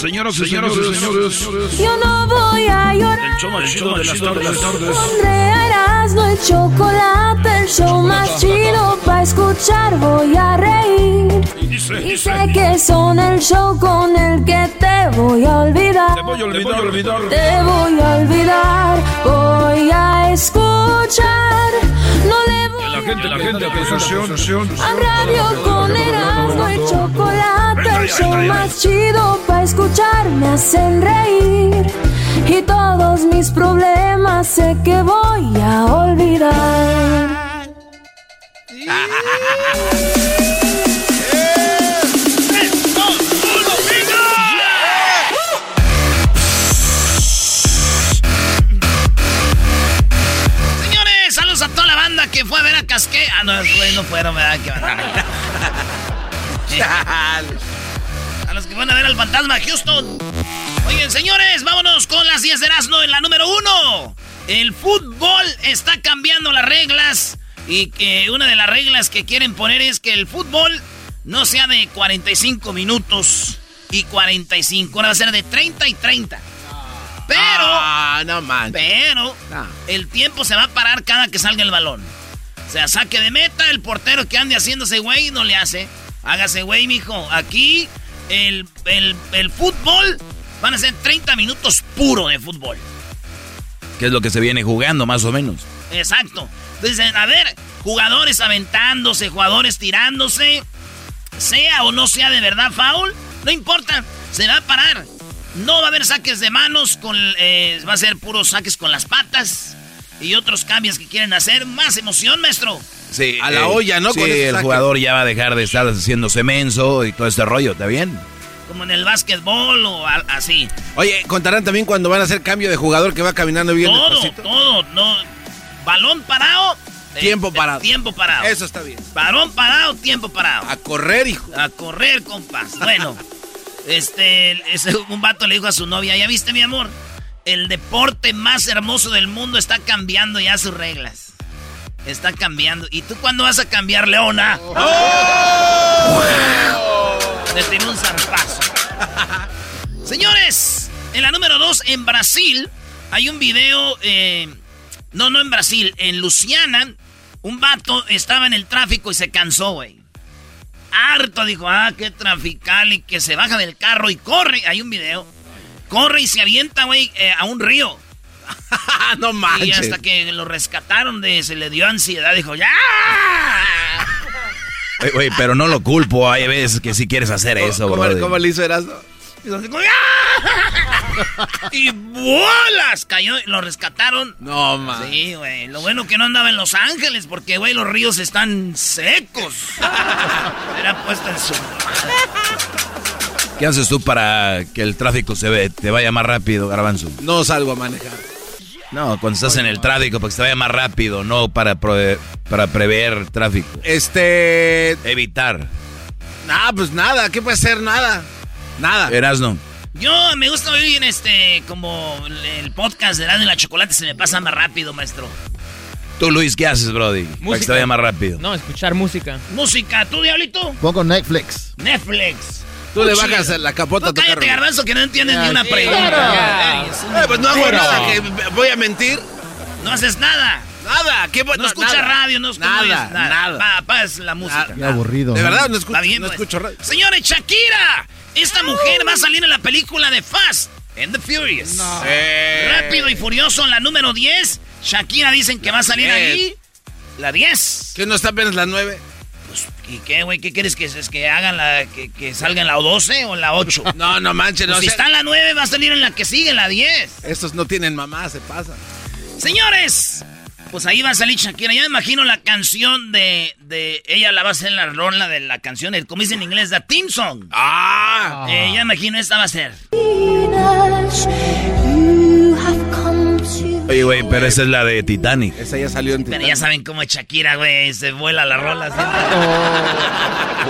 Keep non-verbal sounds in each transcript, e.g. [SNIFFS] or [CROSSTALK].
Señoras y señores, señores, yo no voy a llorar. el show más chido de las tardes. Pondré a Erasmo el chocolate, el show más chido para escuchar voy a reír. Dice, Y dice, sé que son el show con el que te voy a olvidar. Te voy a olvidar, olvidar. Te voy a olvidar, voy a escuchar. No le voy La gente, la gente, atención. a radio con Erasmo y chocolate, el show más chido para escuchar me hacen reír. Y todos mis problemas sé que voy a olvidar. [LAUGHS] que fue a ver a Casqué. Ah, no, no fueron, ¿verdad? Que [LAUGHS] a los que van a ver al fantasma Houston. Oigan, señores, vámonos con las 10 de Erasmo en la número uno. El fútbol está cambiando las reglas. Y que una de las reglas que quieren poner es que el fútbol no sea de 45 minutos y 45. Ahora va a ser de 30 y 30. Pero. Ah, no man. Pero el tiempo se va a parar cada que salga el balón. O sea, saque de meta, el portero que ande haciéndose güey no le hace. Hágase güey, mijo. Aquí el, el, el fútbol van a ser 30 minutos puro de fútbol. Que es lo que se viene jugando, más o menos. Exacto. Entonces, a ver, jugadores aventándose, jugadores tirándose, sea o no sea de verdad foul, no importa, se va a parar. No va a haber saques de manos, con, eh, va a ser puros saques con las patas y otros cambios que quieren hacer. Más emoción, maestro. Sí, A la olla, ¿no? Sí, Con el saque. jugador ya va a dejar de estar haciéndose menso y todo este rollo, ¿está bien? Como en el básquetbol o así. Oye, contarán también cuando van a hacer cambio de jugador que va caminando bien Todo, despacito. todo, no. Balón parado. eh, Tiempo eh, parado. Tiempo parado. Eso está bien. Balón parado, tiempo parado. A correr, hijo. A correr, compas. Bueno, [LAUGHS] este, ese, un vato le dijo a su novia, ¿ya viste, mi amor? El deporte más hermoso del mundo está cambiando ya sus reglas. Está cambiando. ¿Y tú cuándo vas a cambiar, Leona? Le tiró un zarpazo. Señores, en la número dos, en Brasil, hay un video... eh, no, no en Brasil, en Luciana, un vato estaba en el tráfico y se cansó, güey harto, dijo, ah, qué trafical, y que se baja del carro y corre, hay un video, corre y se avienta, güey, eh, a un río. [LAUGHS] no Y manches. hasta que lo rescataron de, se le dio ansiedad, dijo, ya. [LAUGHS] Oye, pero no lo culpo, hay veces que sí quieres hacer eso, ¿Cómo, brother. cómo le hizo Erasmo? Y. [LAUGHS] Y bolas, cayó, y lo rescataron. No, man. Sí, güey. Lo bueno que no andaba en Los Ángeles, porque, güey, los ríos están secos. Era puesto en su. ¿Qué haces tú para que el tráfico se ve, te vaya más rápido, Garbanzo? No salgo a manejar. No, cuando estás en el tráfico, para que se vaya más rápido, no para, prove- para prever tráfico. Este. Evitar. Nah, pues nada. ¿Qué puede ser? Nada. Nada. Erasno. Yo me gusta oír este, como el- podcast de Erasmo y la Chocolate se me pasa más rápido, maestro. Tú, Luis, ¿qué haces, Brody? Para que se vaya más rápido. No, escuchar música. Música, ¿tú, Diablito? Pongo Netflix. Netflix. Tú le bajas la capota a tu cállate, carro. garbanzo, que no entiendes ni una pregunta. Claro. Eh, pues no hago nada, que voy a mentir. No haces nada. Nada, ¿qué no, no escucha radio, no escucha nada. Nada, nada. La música. Qué aburrido. De verdad, no escucho, no pues. escucho radio. Señores, Shakira, esta mujer va a salir en la película de Fast and the Furious. No. Rápido y furioso, la número 10. Shakira dicen que va a salir ahí. La 10. ¿Qué no está apenas la 9? ¿Y qué, güey? ¿Qué quieres que, es que hagan la, que, que salga en la 12 o en la 8? [LAUGHS] No, no manches, Pues no si sé. está en la 9, va a salir en la que sigue, en la 10. Estos no tienen mamá, se pasan. Señores, pues ahí va a salir Shakira. Ya me imagino la canción de, de ella la va a hacer la rola de la canción, el, como dice en inglés, the theme song. ¡Ah! Eh, ya me imagino esta va a ser. Oye, güey, pero esa es la de Titanic. Esa ya salió en Pero Titanic. ya saben cómo es Shakira, güey, se vuela la rola.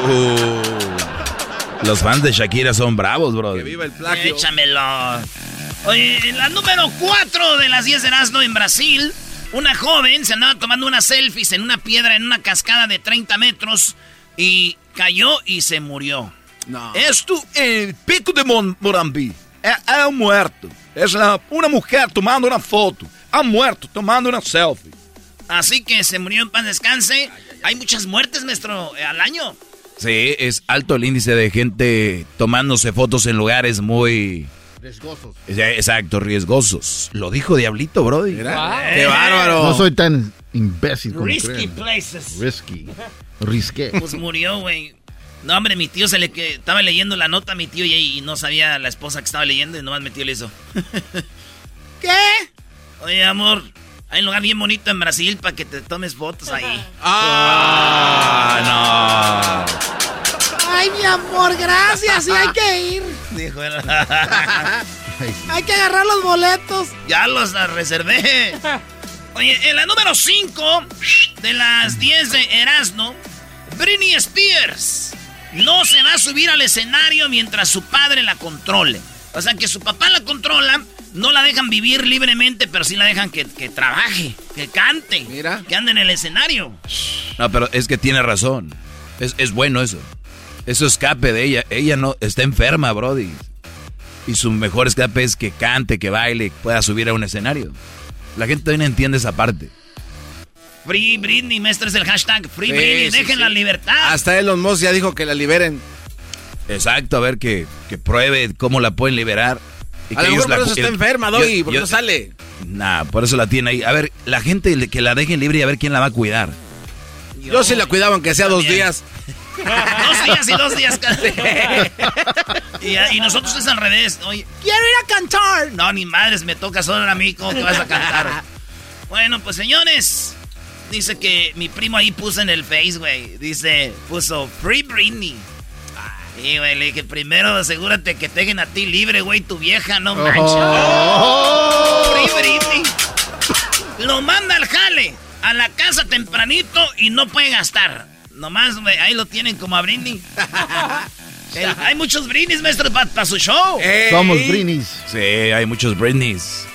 Uh, los fans de Shakira son bravos, bro. Que viva el plagio. Échamelo. Oye, en la número 4 de las 10 de Erasmo en Brasil, una joven se andaba tomando unas selfies en una piedra en una cascada de 30 metros y cayó y se murió. No. Esto en Pico de Mon Morambi. É, é muerto. Es la- una mujer tomando una foto. Ha muerto tomando una selfie. Así que se murió en paz descanse. Hay muchas muertes, maestro, eh, al año. Sí, es alto el índice de gente tomándose fotos en lugares muy... Riesgosos. Exacto, riesgosos. Lo dijo Diablito, Brody. ¡Qué bárbaro! No soy tan imbécil como Risky creen. places. Risky. Risqué. Pues murió, güey. No, hombre, mi tío se le que estaba leyendo la nota a mi tío y, y no sabía la esposa que estaba leyendo y nomás mi tío le hizo. [LAUGHS] ¿Qué? Oye, amor, hay un lugar bien bonito en Brasil para que te tomes fotos ahí. [LAUGHS] Ah, Ay, mi amor, gracias, sí hay que ir. [LAUGHS] Dijo él. Hay que agarrar los boletos. ya los reservé. Oye, en la número 5 de las 10 de Erasmo, Britney Spears no se va a subir al escenario mientras su padre la controle. O sea, que su papá la controla, no la dejan vivir libremente, pero sí la dejan que, que trabaje, que cante, Mira. que ande en el escenario. no. Pero es que tiene razón. Es, es bueno eso. Eso escape de ella. Ella no está enferma, Brody. Y su mejor escape es que cante, que baile, pueda subir a un escenario. La gente todavía no entiende esa parte. Free Britney, maestro, es el hashtag Free Sí, Britney, sí, dejen la libertad. Hasta Elon Musk ya dijo que la liberen. Exacto, a ver que, que pruebe cómo la pueden liberar. Y A lo ellos mejor por la eso está yo- enferma, yo- Doggy, porque yo- no sale. Nah, por eso la tiene ahí. A ver, la gente que la dejen libre y a ver quién la va a cuidar. Yo sí la cuidaba aunque sea dos días. [LAUGHS] dos días y dos días. [LAUGHS] y, y nosotros es al revés. Oye, Quiero ir a cantar. no, ni madres, me toca solo a mí. ¿Cómo que vas a cantar? [LAUGHS] bueno, pues señores. Dice que mi primo ahí puso en el Face, güey. Dice, puso Free Britney. Y, güey, le dije, primero asegúrate que te dejen a ti libre, güey, tu vieja, no manches. Free Britney. Lo manda al jale, a la casa tempranito y no puede gastar. Nomás, güey, ahí lo tienen como a Britney. [LAUGHS] El- hay muchos Britneys, maestro, para su show. Somos Brinis. Sí, hay muchos Britneys.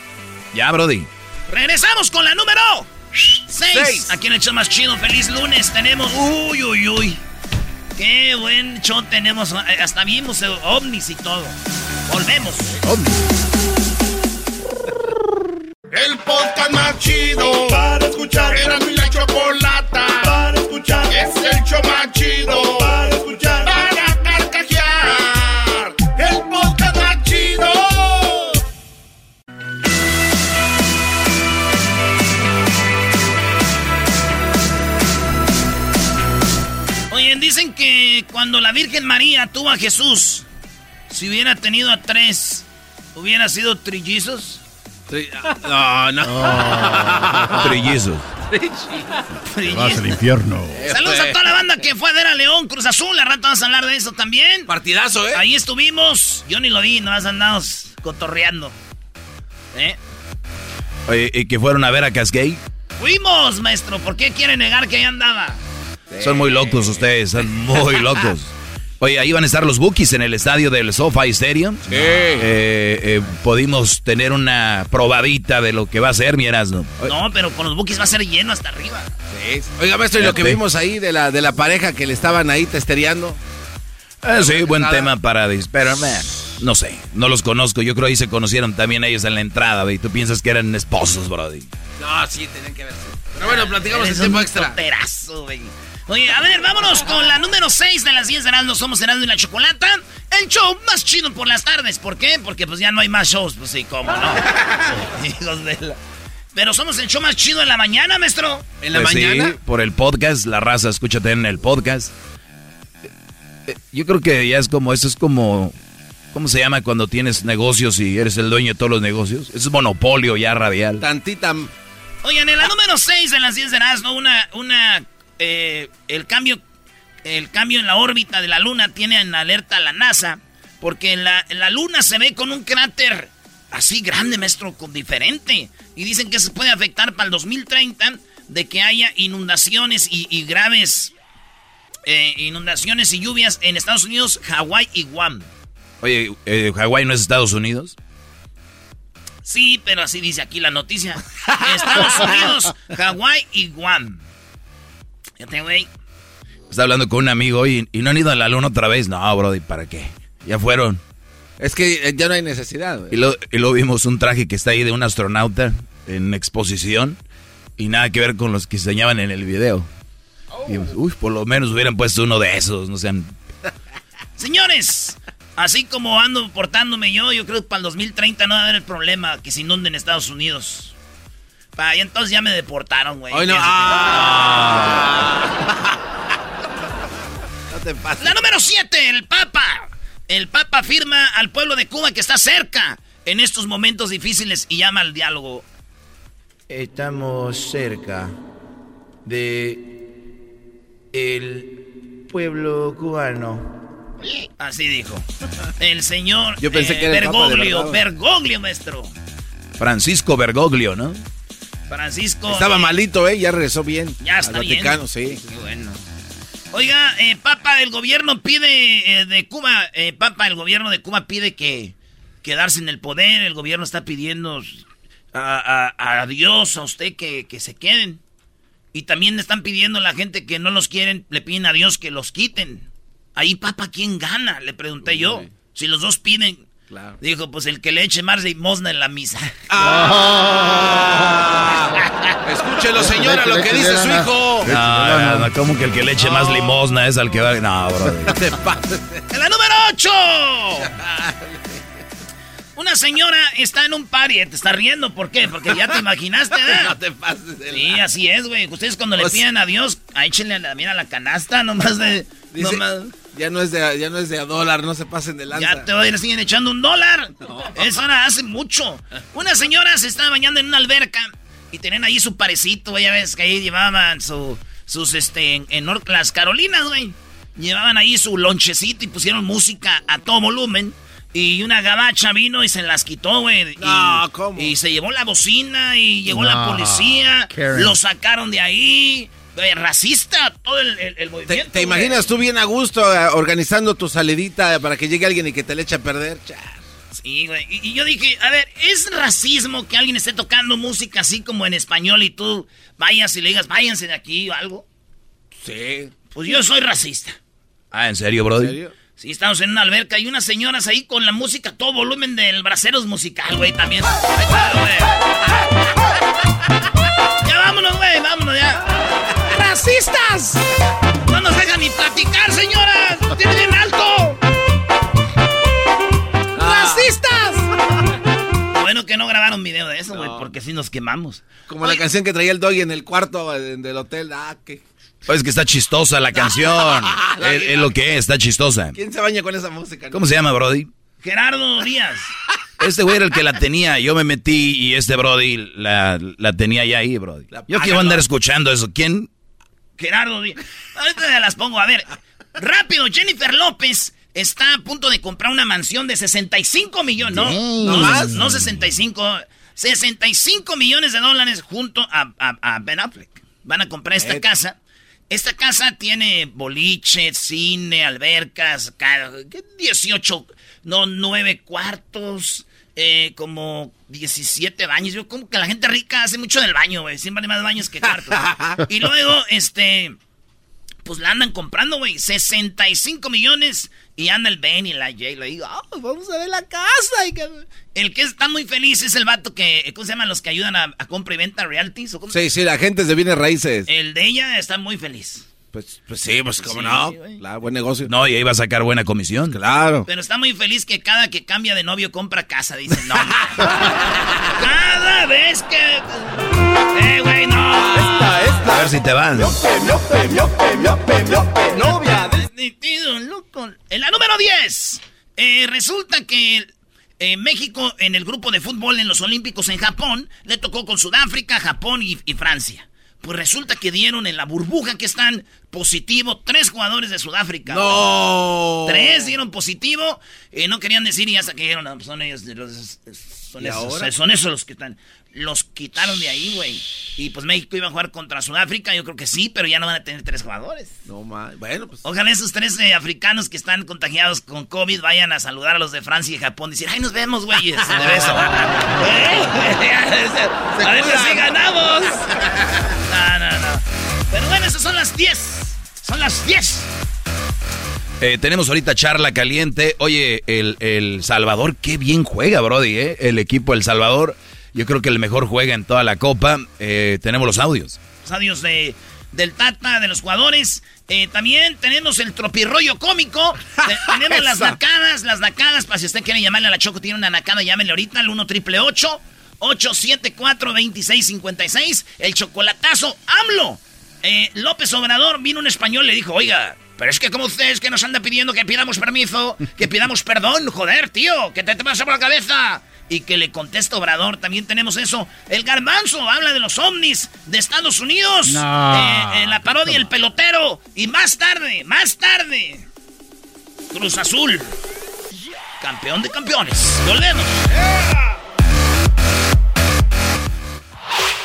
Ya, Brody. Regresamos con la número 6. Seis. Aquí en el show más chido, feliz lunes. Tenemos. Uy, uy, uy. Qué buen show tenemos. Eh, Hasta vimos eh, ovnis y todo. Volvemos. El podcast más chido para escuchar. Era mi cuando la Virgen María tuvo a Jesús, si hubiera tenido a tres, hubiera sido trillizos. Ah, No, no. [LAUGHS] Trillizos. Vas al infierno. Saludos a toda la banda que fue a ver a León, Cruz Azul. La rato vamos a hablar de eso también. Partidazo, ¿eh? Ahí estuvimos. Yo ni lo vi, nomás andamos cotorreando. ¿Eh? Oye, ¿y que fueron a ver a Cascade? Fuimos, maestro. ¿Por qué quiere negar que ahí andaba? Son muy locos ustedes, son muy [LAUGHS] locos. Oye, ahí van a estar los Bookies en el estadio del SoFi Stadium. Sí. Eh, eh, pudimos tener una probadita de lo que va a ser mi Erasmo. No, pero con los bookies va a ser lleno hasta arriba. Sí. Oiga, maestro, y lo que vimos ahí de la, de la pareja que le estaban ahí testereando. Ah, sí, buen tema para... Pero, man, no sé, no los conozco. Yo creo ahí se conocieron también ellos en la entrada, güey. Tú piensas que eran esposos, brody. No, sí, tenían que verse. Pero bueno, platicamos el tiempo un extra. Oye, a ver, vámonos con la número 6 de las 10 de Erasmo. Somos Erasmo y la Chocolata. El show más chido por las tardes. ¿Por qué? Porque pues ya no hay más shows. Pues sí, ¿cómo no? [LAUGHS] Hijos de la... Pero somos el show más chido en la mañana, maestro. En la Pues sí, mañana. por el podcast, la raza, escúchate en el podcast. Eh, Yo creo que ya es como, eso es como, ¿cómo se llama cuando tienes negocios y eres el dueño de todos los negocios? Eso es monopolio ya radial. Tantita. Oigan, en la número 6 de las 10 de Erasmo, una, una, eh, el cambio, el cambio en la órbita de la Luna tiene en alerta a la NASA, porque la, la Luna se ve con un cráter así grande, maestro, con diferente, y dicen que se puede afectar para el 2030 de que haya inundaciones y, y graves eh, inundaciones y lluvias en Estados Unidos, Hawái y Guam. Oye, eh, ¿Hawái no es Estados Unidos? Sí, pero así dice aquí la noticia. [LAUGHS] Estados Unidos, Hawái y Guam. Fíjate, güey. Está hablando con un amigo hoy y, y no han ido a la luna otra vez. No, brody, ¿para qué? Ya fueron. Es que eh, ya no hay necesidad, güey. Y luego y luego vimos un traje que está ahí de un astronauta en exposición y nada que ver con los que enseñaban en el video. Y dijimos, uy, por lo menos hubieran puesto uno de esos, no sean... [LAUGHS] Señores, así como ando portándome yo, yo creo que para el 2030 no va a haber el problema que se inunden Estados Unidos. Para ahí entonces ya me deportaron, güey. Hoy no. Fíjense Ah. [LAUGHS] No te pases. La número 7, el Papa. El Papa afirma al pueblo de Cuba que está cerca en estos momentos difíciles y llama al diálogo. Estamos cerca de el pueblo cubano. Así dijo. El señor Yo pensé eh, que era el Papa de Bergoglio, verdad. Bergoglio, maestro. Francisco Bergoglio, ¿no? Francisco. Estaba eh, malito, ¿eh? Ya regresó bien. Ya está Al bien. Vaticano, sí. Qué bueno. Oiga, eh, Papa, el gobierno pide eh, de Cuba, eh, Papa, el gobierno de Cuba pide que quedarse en el poder. El gobierno está pidiendo a, a- a Dios, a usted que, que se queden. Y también le están pidiendo a la gente que no los quieren, le piden a Dios que los quiten. Ahí, Papa, ¿quién gana? Le pregunté yo. Si los dos piden. Claro. Dijo, pues el que le eche más limosna en la misa. [LAUGHS] Ah. Escúchelo, señora, lo que dice su hijo. No, no, no, como que el que le eche más limosna es al que va... No. No [LAUGHS] pases. ¡En la número 8! Una señora está en un party, te está riendo, ¿por qué? Porque ya te imaginaste, [LAUGHS] No ¿verdad? te pases. de Sí, así es, güey. Ustedes cuando le O sea- piden a Dios, échenle la, mira la canasta, nomás de... Dice, nomás- ya no es de ya no es de a dólar, no se pasen de lanza. ya te le siguen echando un dólar. Eso era hace mucho. Una señora se estaba bañando en una alberca y tenían ahí su parecito, güey. Ya ves que ahí llevaban su, sus, este, en, en las Carolinas, güey. Llevaban ahí su lonchecito y pusieron música a todo volumen. Y una gabacha vino y se las quitó, güey. No, y, ¿cómo? Y se llevó la bocina y llegó la No, policía. Karen. Lo sacaron de ahí. Güey, racista todo el, el- el ¿Te, movimiento. te imaginas tú bien a gusto eh, organizando tu salidita para que llegue alguien y que te le eche a perder? Sí, güey. Y, y yo dije, a ver, ¿es racismo que alguien esté tocando música así como en español y tú vayas y le digas, váyanse de aquí o algo? Sí. Pues yo soy racista. Ah, ¿en serio, brody? ¿En serio? Sí, estamos en una alberca y unas señoras ahí con la música, a todo volumen del Braceros musical, güey, también. Ahí está, güey. [LAUGHS] Ya vámonos, güey, vámonos ya. ¡Racistas! No nos dejan ni platicar, señoras. ¡Lo tienen bien alto! ¡Racistas! Bueno que no grabaron video de eso, güey, porque si nos quemamos. Como la canción que traía el doggy en el cuarto del hotel. Ah, que. Pues es que está chistosa la [LAUGHS] canción. es, es lo que es, está chistosa. ¿Quién se baña con esa música? ¿Cómo se llama, brody? Gerardo Díaz. Este güey era el que la tenía. Yo me metí y este brody la, la tenía ya ahí, brody. Yo quiero andar escuchando eso. ¿Quién? Gerardo Díaz. Ahorita las pongo. A ver, rápido, Jennifer López está a punto de comprar una mansión de 65 millones. No, no, más? no 65. 65 millones de dólares junto a, a- a Ben Affleck. Van a comprar esta casa. Esta casa tiene boliche, cine, albercas, ca- ¿qué? 18, no, 9 cuartos, eh, como 17 baños. Yo como que la gente rica hace mucho del baño, güey. Siempre hay más baños que cuartos. [LAUGHS] y luego, este, pues la andan comprando, güey. 65 millones. Y anda el Ben y la Jay. Le digo, "Ah, vamos a ver la casa. y que- El que está muy feliz es el vato que, ¿cómo se llaman los que ayudan a, a compra y venta realties? ¿O cómo? Sí, sí, la gente de bienes raíces. El de ella está muy feliz. Pues, pues sí, pues cómo Sí, no. Claro, buen negocio. No, y ahí va a sacar buena comisión. Claro. Pero está muy feliz que cada que cambia de novio compra casa. Dice, no. [LAUGHS] cada vez que... Eh, güey, no. A ver si te van. Metido, loco. En la número 10. eh, resulta que eh, México en el grupo de fútbol en los Olímpicos en Japón le tocó con Sudáfrica, Japón y, y Francia. Pues resulta que dieron en la burbuja que están positivo tres jugadores de Sudáfrica. No. Tres dieron positivo. eh, no querían decir y hasta que dijeron, no, pues son ellos. los- son, ¿Y esos, son esos los que están. Los quitaron de ahí, güey. Y pues México iba a jugar contra Sudáfrica. Yo creo que sí, pero ya no van a tener tres jugadores. No más. Bueno, pues. Ojalá esos tres eh, africanos que están contagiados con COVID vayan a saludar a los de Francia y Japón. Decir, ay, nos vemos, güeyes. De beso. [LAUGHS] [LAUGHS] a ver si ganamos. [LAUGHS] No, no, no. Pero bueno, esas son las 10. Son las 10. Eh, tenemos ahorita charla caliente. Oye, el, el Salvador, qué bien juega, Brody, ¿eh? El equipo El Salvador, yo creo que el mejor juega en toda la Copa. Eh, tenemos los audios. Los adiós de, del Tata, de los jugadores. Eh, también tenemos el tropirroyo cómico. [LAUGHS] Te- tenemos las nacadas, las nacadas. Para si usted quiere llamarle a la Choco, tiene una nacada, llámenle ahorita al 1 triple 874 2656 El chocolatazo, AMLO. Eh, López Obrador vino un español le dijo, oiga, pero es que como ustedes que nos anda pidiendo que pidamos permiso, que pidamos perdón, joder, tío, que te, te pasa por la cabeza. Y que le contesta Obrador, también tenemos eso. El garbanzo habla de los ovnis de Estados Unidos. No. Eh, en la parodia El Pelotero. Y más tarde, más tarde. Cruz Azul. Campeón de campeones. Volvemos.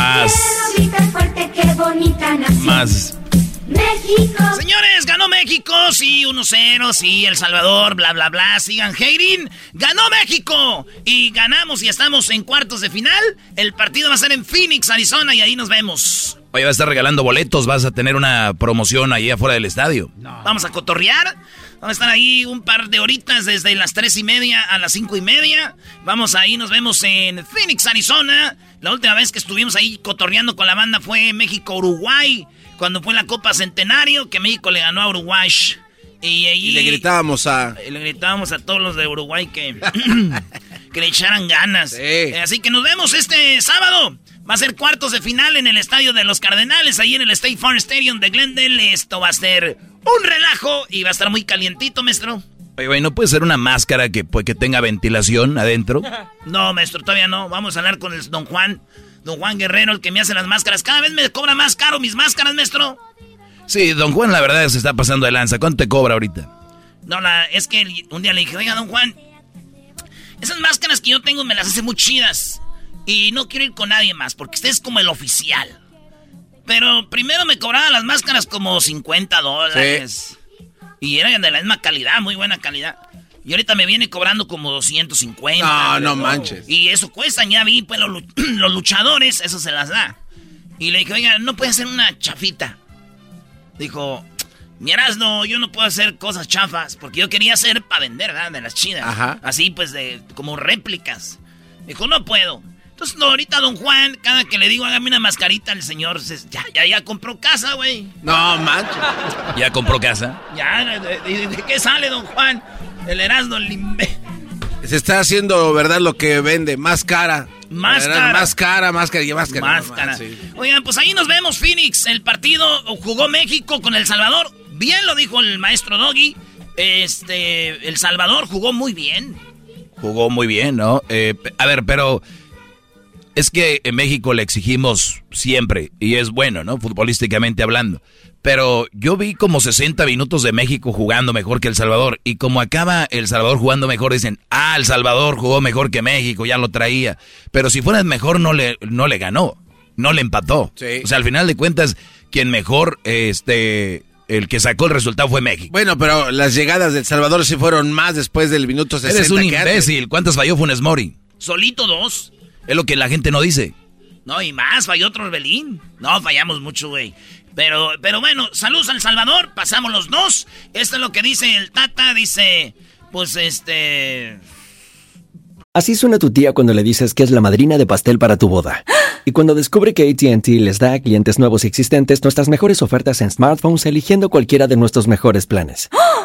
Más, más. México. Señores, ganó México, sí, 1-0, sí, El Salvador, bla, bla, bla, sigan hating. Ganó México y ganamos y estamos en cuartos de final. El partido va a ser en Phoenix, Arizona y ahí nos vemos. Oye, vas a estar regalando boletos, vas a tener una promoción ahí afuera del estadio. Vamos a cotorrear. Vamos a estar ahí un par de horitas desde las tres y media a las cinco y media. Vamos ahí, nos vemos en Phoenix, Arizona. La última vez que estuvimos ahí cotorreando con la banda fue México-Uruguay. Cuando fue la Copa Centenario, que México le ganó a Uruguay. Y, ahí- Y le gritábamos a. y le gritábamos a todos los de Uruguay que, [CLEARS THROAT] que le echaran ganas. Eh, así que nos vemos este sábado. Va a ser cuartos de final en el estadio de los Cardenales, ahí en el State Farm Stadium de Glendale. Esto va a ser un relajo y va a estar muy calientito, maestro. Oye, güey, ¿no puede ser una máscara que, pues, que tenga ventilación adentro? [LAUGHS] No, maestro, todavía no. Vamos a hablar con el don Juan. Don Juan Guerrero, el que me hace las máscaras. Cada vez me cobra más caro mis máscaras, maestro. Sí, don Juan, la verdad se está pasando de lanza. ¿Cuánto te cobra ahorita? No, la, es que un día le dije, oiga, don Juan, esas máscaras que yo tengo me las hace muy chidas. Y no quiero ir con nadie más, porque usted es como el oficial. Pero primero me cobraban las máscaras como 50 dólares. Y eran de la misma calidad, muy buena calidad. Y ahorita me viene cobrando como 250. No, no güey. manches. Y eso cuesta, ya vi, pues los, lu- [CLEARS THROAT] los luchadores, eso se las da. Y le dije, oiga, ¿no puede hacer una chafita? Dijo, Miras, no, yo no puedo hacer cosas chafas, porque yo quería hacer para vender, ¿verdad? De las chidas. Ajá. Así, pues, de como réplicas. Dijo, no puedo. Entonces, no, ahorita don Juan, cada que le digo, hágame una mascarita, el señor, se- ya, ya, ya compró casa, güey. No, manches. ¿Ya compró casa? Ya, ¿de, de- de qué sale, don Juan? El Erasmo, el imbe- Se está haciendo, ¿verdad? Lo que vende. Más cara. Más ¿Verdad? cara. Más cara, más cara y más cara. Máscara. Oigan, pues ahí nos vemos, Phoenix. El partido jugó México con El Salvador. Bien lo dijo el maestro Doggy. Este, El Salvador jugó muy bien. Jugó muy bien, ¿no? Eh, a ver, pero es que en México le exigimos siempre, y es bueno, ¿no? Futbolísticamente hablando. Pero yo vi como 60 minutos de México jugando mejor que El Salvador. Y como acaba El Salvador jugando mejor, dicen, ah, El Salvador jugó mejor que México, ya lo traía. Pero si fuera mejor, no le, no le ganó, no le empató. O sea, al final de cuentas, quien mejor, este, el que sacó el resultado fue México. Bueno, pero las llegadas del Salvador sí fueron más después del minuto 60. Eres un imbécil. ¿Cuántas falló Funes Mori? Solito dos. Es lo que la gente no dice. No, y más, falló otro Orbelín. No, fallamos mucho, güey. Pero, pero bueno, saludos al Salvador, pasamos los dos. Esto es lo que dice el Tata, dice, pues este... Así suena tu tía cuando le dices que es la madrina de pastel para tu boda. [GASPS] Y cuando descubre que ATT les da a clientes nuevos y existentes nuestras mejores ofertas en smartphones eligiendo cualquiera de nuestros mejores planes. [GASPS]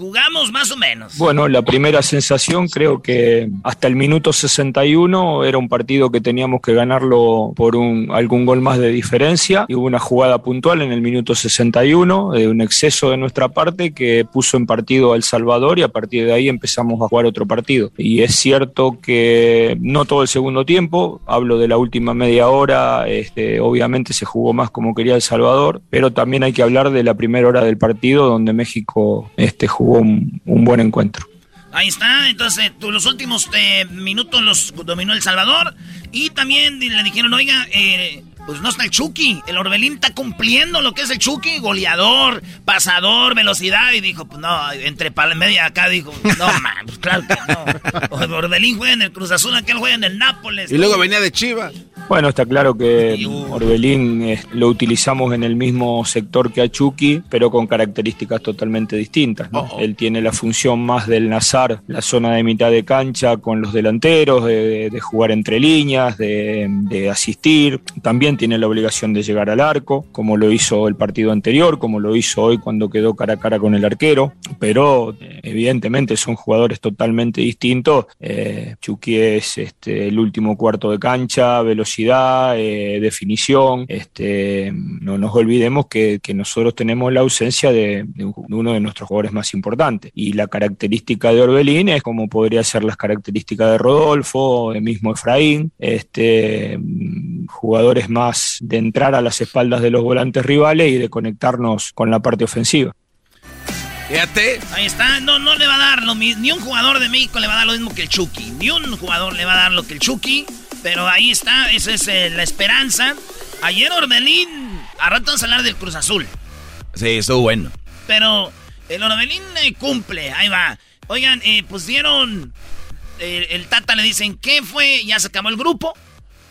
Jugamos más o menos. Bueno, la primera sensación creo que hasta el minuto 61 era un partido que teníamos que ganarlo por un, algún gol más de diferencia y hubo una jugada puntual en el minuto 61 de un exceso de nuestra parte que puso en partido a El Salvador y a partir de ahí empezamos a jugar otro partido. Y es cierto que no todo el segundo tiempo, hablo de la última media hora, este, obviamente se jugó más como quería El Salvador, pero también hay que hablar de la primera hora del partido donde México este, jugó un, buen encuentro. Ahí está, entonces los últimos eh, minutos los dominó El Salvador y también le dijeron, oiga, eh, pues no está el Chucky, el Orbelín está cumpliendo lo que es el Chucky, goleador, pasador, velocidad y dijo, pues no, entre pala y media acá dijo, no, [LAUGHS] man, pues claro que no. Orbelín juega en el Cruz Azul, aquel juega en el Nápoles. Y luego venía de Chivas. Bueno, está claro que Orbelín eh, lo utilizamos en el mismo sector que a Chucky, pero con características totalmente distintas. ¿no? Él tiene la función más del Nazar, la zona de mitad de cancha con los delanteros, de, de jugar entre líneas, de, de asistir. También tiene la obligación de llegar al arco, como lo hizo el partido anterior, como lo hizo hoy cuando quedó cara a cara con el arquero. Pero eh, evidentemente son jugadores totalmente distintos. Eh, Chucky es este, el último cuarto de cancha, velocidad eh, definición. Este, no nos olvidemos que, nosotros tenemos la ausencia de, de uno de nuestros jugadores más importantes. Y la característica de Orbelín es como podría ser las características de Rodolfo, de mismo Efraín, este, jugadores más de entrar a las espaldas de los volantes rivales y de conectarnos con la parte ofensiva. Fíjate. Ahí está, no, no le va a dar lo mismo, ni un jugador de México le va a dar lo mismo que el Chucky, ni un jugador le va a dar lo que el Chucky, pero ahí está, esa es eh, la esperanza. Ayer Orbelín, a rato vamos a hablar del Cruz Azul, Sí, estuvo bueno. pero el Orbelín eh, cumple, ahí va. Oigan, eh, pues dieron, eh, el Tata le dicen, ¿qué fue? Ya se acabó el grupo.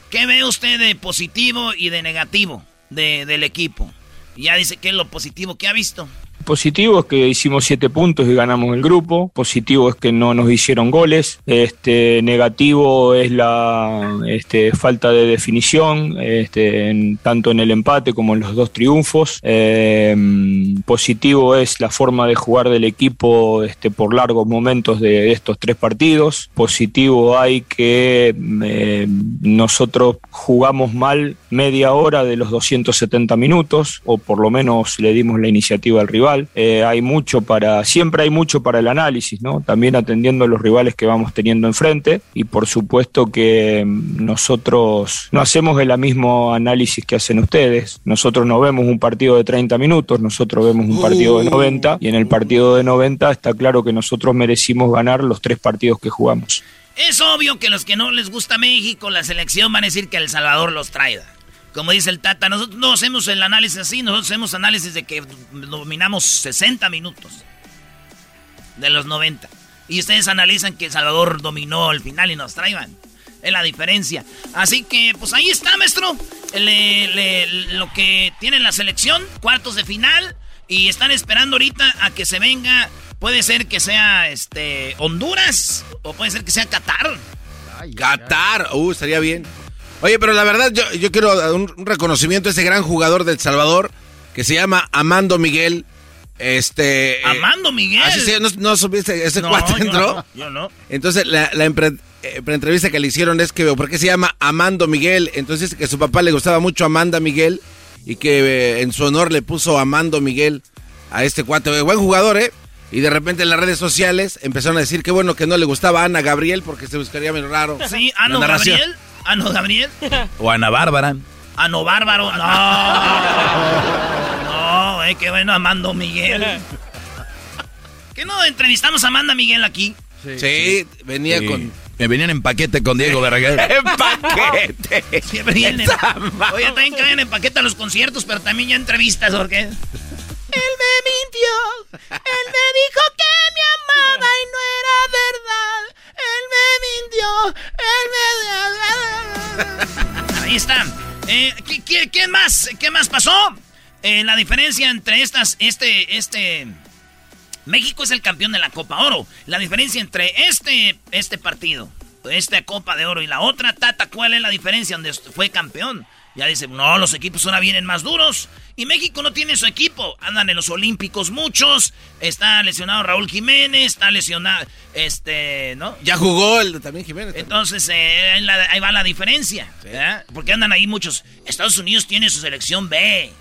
¿Qué ve usted de positivo y de negativo de- del equipo? Ya dice qué es lo positivo que ha visto. Positivo es que hicimos siete puntos y ganamos el grupo. Positivo es que no nos hicieron goles. Este, negativo es la este, falta de definición, este, tanto en el empate como en los dos triunfos. Eh, positivo es la forma de jugar del equipo este, por largos momentos de, estos tres partidos. Positivo hay que eh, nosotros jugamos mal media hora de los 270 minutos, o por lo menos le dimos la iniciativa al rival. Eh, hay mucho para, siempre hay mucho para el análisis, ¿no? También atendiendo a los rivales que vamos teniendo enfrente y por supuesto que mm, nosotros no hacemos el mismo análisis que hacen ustedes. Nosotros no vemos un partido de 30 minutos, nosotros vemos un partido de 90 y en el partido de 90 está claro que nosotros merecimos ganar los tres partidos que jugamos. Es obvio que los que no les gusta México, la selección, van a decir que El Salvador los traiga. Como dice el Tata, nosotros no hacemos el análisis así, nosotros hacemos análisis de que dominamos 60 minutos de los 90. Y ustedes analizan que El Salvador dominó al final y nos traigan. Es la diferencia. Así que, pues ahí está, maestro. Lo que tiene la selección, cuartos de final. Y están esperando ahorita a que se venga. Puede ser que sea este Honduras o puede ser que sea Qatar. Qatar, uh, estaría bien. Oye, pero la verdad, yo, yo quiero un, un reconocimiento a ese gran jugador del Salvador que se llama Amando Miguel. Este. Amando Miguel. Así no, no supiste, ese No, cuate entró. no, yo no. Entonces, la, la empre- eh, entrevista que le hicieron es que, ¿por qué se llama Amando Miguel? Entonces, que su papá le gustaba mucho Amanda Miguel y que eh, en su honor le puso Amando Miguel a este cuate. Eh, Buen jugador, ¿eh? Y de repente en las redes sociales empezaron a decir que bueno que no le gustaba Ana Gabriel porque se buscaría medio raro. Sí, narración. Gabriel. Ano Gabriel. O Ana Bárbara. Ano Bárbaro. No. No, eh, qué bueno, Amando Miguel. ¿Qué no entrevistamos a Amanda Miguel aquí? Sí, venía Sí. con... Me venían en paquete con Diego Verdaguer. [LAUGHS] ¡En paquete! Siempre vienen. Oye, también caen en paquete a los conciertos, pero también ya entrevistas, ¿por qué? Él me mintió. Él me dijo que me amaba y no era verdad. Él me mintió. Él me. Ahí está. Eh, ¿qué, más? ¿Qué más pasó? Eh, la diferencia entre estas, este, este. México es el campeón de la Copa Oro. La diferencia entre este, este partido, esta Copa de Oro y la otra, Tata, ¿cuál es la diferencia donde fue campeón? Ya dice, no, los equipos ahora vienen más duros. Y México no tiene su equipo. Andan en los Olímpicos muchos. Está lesionado Raúl Jiménez. Está lesionado, este, ¿no? Ya jugó el también Jiménez. Entonces, eh, ahí la- ahí va la diferencia. Porque andan ahí muchos. Estados Unidos tiene su selección B.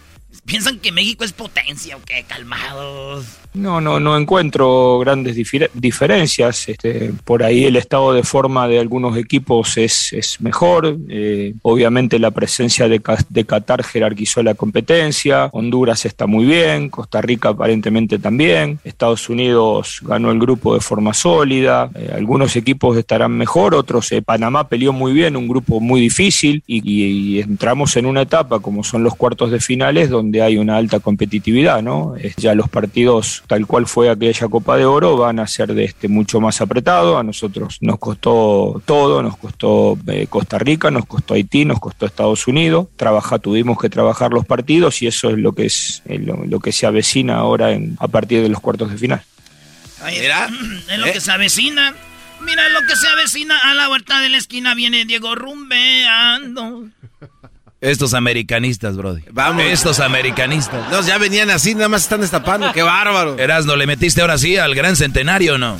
Piensan que México es potencia, ¿o qué? Calmados. No, no, no encuentro grandes difer- diferencias. Este, por ahí el estado de forma de algunos equipos es, es mejor. Eh, obviamente la presencia de, de Qatar jerarquizó la competencia. Honduras está muy bien. Costa Rica aparentemente también. Estados Unidos ganó el grupo de forma sólida. Eh, algunos equipos estarán mejor, otros. eh, Panamá peleó muy bien, un grupo muy difícil. Y, y- y entramos en una etapa como son los cuartos de finales donde hay una alta competitividad, ¿no? Es ya los partidos tal cual fue aquella Copa de Oro van a ser de este mucho más apretado. A nosotros nos costó todo, nos costó eh, Costa Rica, nos costó Haití, nos costó Estados Unidos. Trabaja, tuvimos que trabajar los partidos y eso es lo que es eh, lo, lo que se avecina ahora en, a partir de los cuartos de final. Ahí Es lo que se avecina. Mira lo que se avecina. A la vuelta de la esquina viene Diego rumbeando. Estos americanistas, Brody. Vamos. Estos americanistas. No, ya venían así, nada más están destapando. [LAUGHS] ¡Qué bárbaro! Erasno, ¿le metiste ahora sí al gran centenario o no?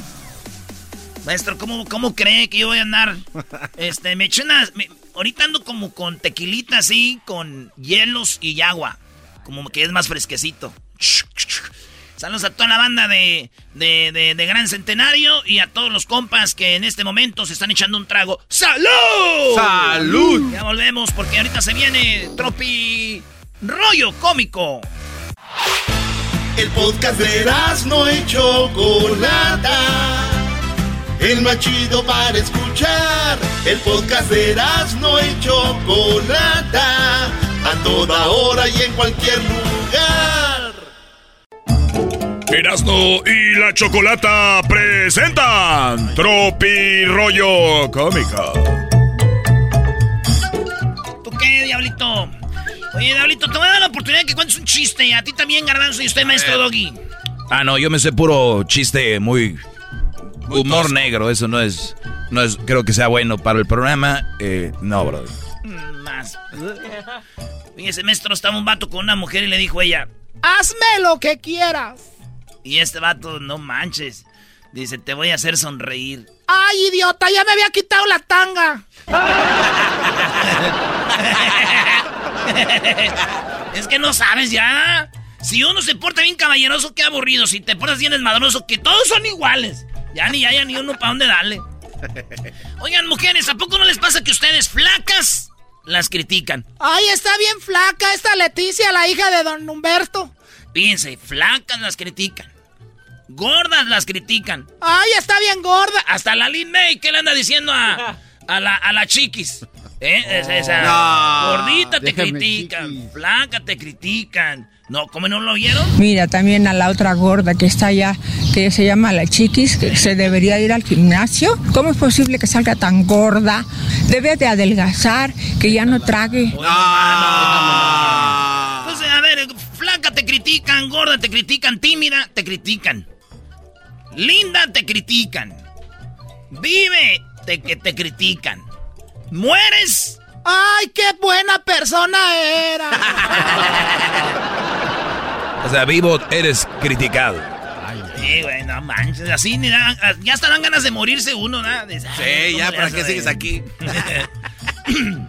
Maestro, ¿cómo, ¿cómo cree que yo voy a andar? [LAUGHS] Este, me eché unas... me- ahorita ando como con tequilita así, con hielos y agua. Como que es más fresquecito. Saludos a toda la banda de, de, de- de Gran Centenario y a todos los compas que en este momento se están echando un trago. ¡Salud! ¡Salud! Ya volvemos porque ahorita se viene Tropi Rollo Cómico. El podcast de no y Chocolata. El más chido para escuchar. El podcast de no y Chocolata. A toda hora y en cualquier lugar. Erasno y la Chocolata presentan Tropi Rollo Cómico. ¿Tú qué, Diablito? Oye, Diablito, te voy a dar la oportunidad de que cuentes un chiste. Y a ti también, Garbanzo, y usted, maestro Doggy. Ah, no, yo me sé puro chiste muy... humor negro, eso no es... No es, creo que sea bueno para el programa. Eh, no, Brody. Mm, Más. Oye, ese maestro estaba un vato con una mujer y le dijo ella... Hazme lo que quieras. Y este vato, no manches. Dice, te voy a hacer sonreír. Ay, idiota, ya me había quitado la tanga. [LAUGHS] es que no sabes ya. Si uno se porta bien caballeroso, qué aburrido. Si te portas bien desmadroso, que todos son iguales. Ya ni haya ni uno para dónde darle. Oigan, mujeres, ¿a poco no les pasa que ustedes flacas las critican? Ay, está bien flaca esta Leticia, la hija de don Humberto. Fíjense, flacas las critican. Gordas las critican. Ay, está bien gorda. Hasta la Lin May, ¿qué le anda diciendo a, [LAUGHS] a la, a la chiquis? ¿Eh? Es esa. No. Gordita te Déjame, critican, chiquis. flaca te critican, No, ¿cómo no lo vieron? Mira, también a la otra gorda que está allá, que se llama la chiquis, que se debería ir al gimnasio. ¿Cómo es posible que salga tan gorda? Debe de adelgazar, que ya no trague. Entonces, a ver, flaca te critican, gorda te critican, tímida te critican. Linda te critican. Vive te, que te critican. Mueres. ¡Ay, qué buena persona era! [LAUGHS] O sea, vivo eres criticado. Sí, güey, no manches. Así ni da- ya hasta dan ganas de morirse uno, ¿no? Dice, ay, Sí, ya, ¿cómo le ¿para qué sigues aquí? [LAUGHS]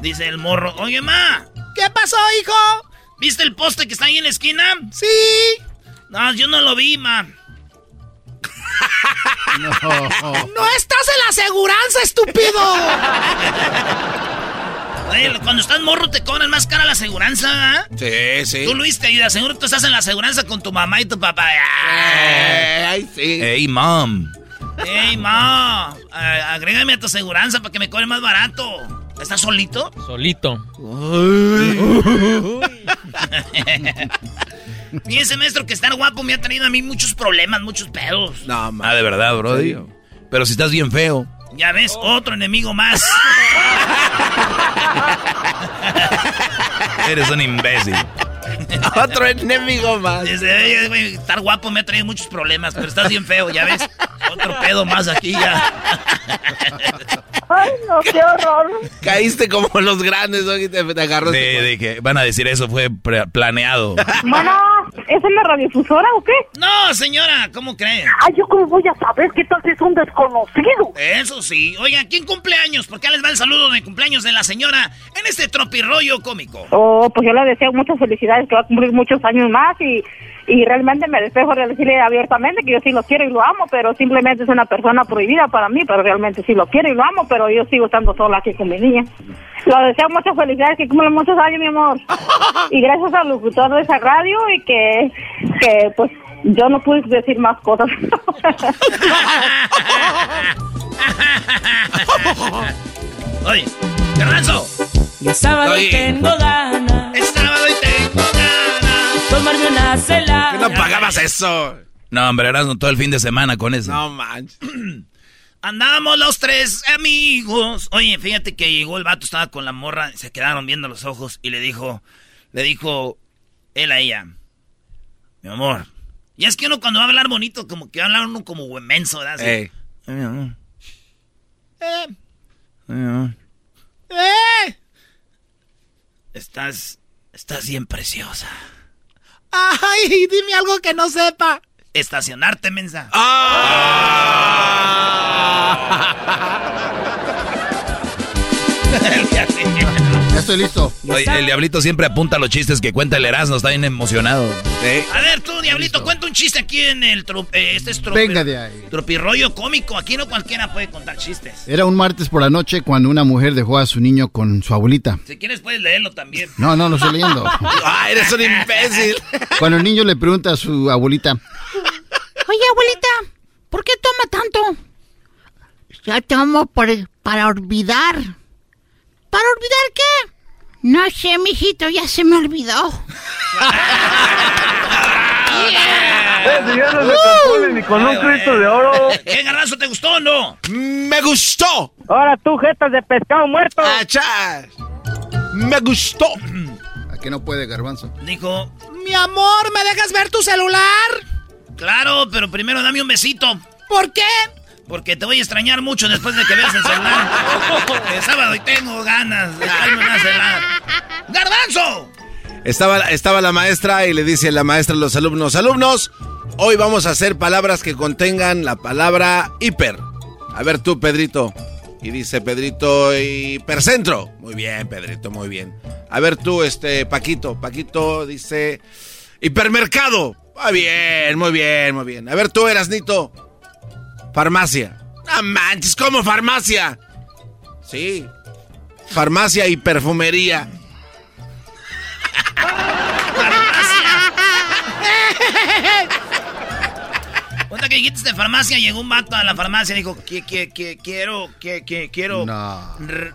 Dice el morro, oye, ma. ¿Qué pasó, hijo? ¿Viste el poste que está ahí en la esquina? Sí. No, yo no lo vi, ma. [LAUGHS] No estás en la aseguranza, estúpido. Oye, cuando estás morro te cobran más cara la aseguranza, ¿ah? Sí, sí. Tú, Luis, te ayudas. Seguro tú estás en la aseguranza con tu mamá y tu papá. Ay, sí. Hey, mom. Ey, ma, a- agrégame a tu aseguranza para que me cobre más barato. ¿Estás solito? Solito. y [LAUGHS] ese maestro que está guapo me ha traído a mí muchos problemas, muchos pedos. No, Ah, de verdad, Brody. Pero si estás bien feo. Ya ves, otro enemigo más. [LAUGHS] Eres un imbécil. [LAUGHS] Otro enemigo más. Güey, estar guapo me ha traído muchos problemas, pero estás bien feo, ya ves. Otro pedo más aquí ya. [LAUGHS] Ay, no, qué horror. Caíste como los grandes, ¿no? Y te, te agarró. De, de que van a decir eso fue planeado. Bueno, ¿es en la radiodifusora o qué? No, señora, ¿cómo creen? Ay, ¿yo cómo voy a saber qué tal si es un desconocido? Eso sí. Oigan, ¿quién cumpleaños? Porque ya les va el saludo de cumpleaños de la señora en este tropirroyo cómico. Oh, pues yo le deseo muchas felicidades, que va a cumplir muchos años más y, y realmente me despejo de decirle abiertamente que yo sí lo quiero y lo amo, pero simplemente es una persona prohibida para mí, pero realmente sí lo quiero y lo amo, pero yo sigo estando sola aquí con mi niña. Lo deseo muchas felicidades, que cumpla muchos años, mi amor. [LAUGHS] Y gracias al locutor de esa radio y que, que pues yo no pude decir más cosas. [LAUGHS] Oye, Garbanzo. Y el sábado Oye. tengo ganas. El sábado tengo ganas. Tomarme una cela. ¿Qué no pagabas eso? No, hombre, eras todo el fin de semana con eso. No manches. [CLEARS THROAT] Andamos los tres amigos. Oye, fíjate que llegó el vato, estaba con la morra, se quedaron viendo los ojos y le dijo, le dijo él a ella, mi amor. Y es que uno cuando va a hablar bonito, como que va a hablar uno como huemenso, ¿verdad? Así, Ey. "Ay, mi amor, Eh, ay, mi amor, eh. Estás, estás bien preciosa. Ay, dime algo que no sepa. Estacionarte, mensa. [LAUGHS] Ya estoy listo. Oye, el diablito siempre apunta a los chistes que cuenta el Erasmo, está bien emocionado. A ver, tú, Diablito, cuenta un chiste aquí en el... tro- eh, este es tropi- Venga de ahí. Tropirroyo cómico. Aquí no cualquiera puede contar chistes. Era un martes por la noche cuando una mujer dejó a su niño con su abuelita. Si quieres puedes leerlo también. No, no, lo estoy leyendo. [LAUGHS] ¡Ah, eres un imbécil! Cuando el niño le pregunta a su abuelita, Oye, abuelita, ¿por qué toma tanto? Ya tomo por, para olvidar. ¿Para olvidar qué? No sé, mijito, ya se me olvidó. Ese ya no se ni con un Cristo de oro. ¿Qué garbanzo te gustó o no? ¡Me gustó! Ahora tú, jetas de pescado muerto. ¡Achá! ¡Me gustó! ¿a qué no puede, garbanzo? Dijo, Mi amor, ¿me dejas ver tu celular? claro, pero primero dame un besito. ¿Por qué? Porque te voy a extrañar mucho después de que veas el celular. [LAUGHS] El sábado y tengo ganas de echarme una celular. ¡Garbanzo! Estaba, estaba la maestra y le dice la maestra a los alumnos, alumnos, hoy vamos a hacer palabras que contengan la palabra hiper. A ver tú, Pedrito. Y dice Pedrito, hipercentro. Muy bien, Pedrito, muy bien. A ver tú, este, Paquito. Paquito dice, hipermercado. Muy bien, muy bien, muy bien. A ver tú, Erasnito. Farmacia. No manches, ¿cómo farmacia? Sí. Farmacia y perfumería. Cuenta que dijiste de farmacia, llegó un vato a la farmacia y dijo, que, que, que, quiero, que, que, quiero... No. r-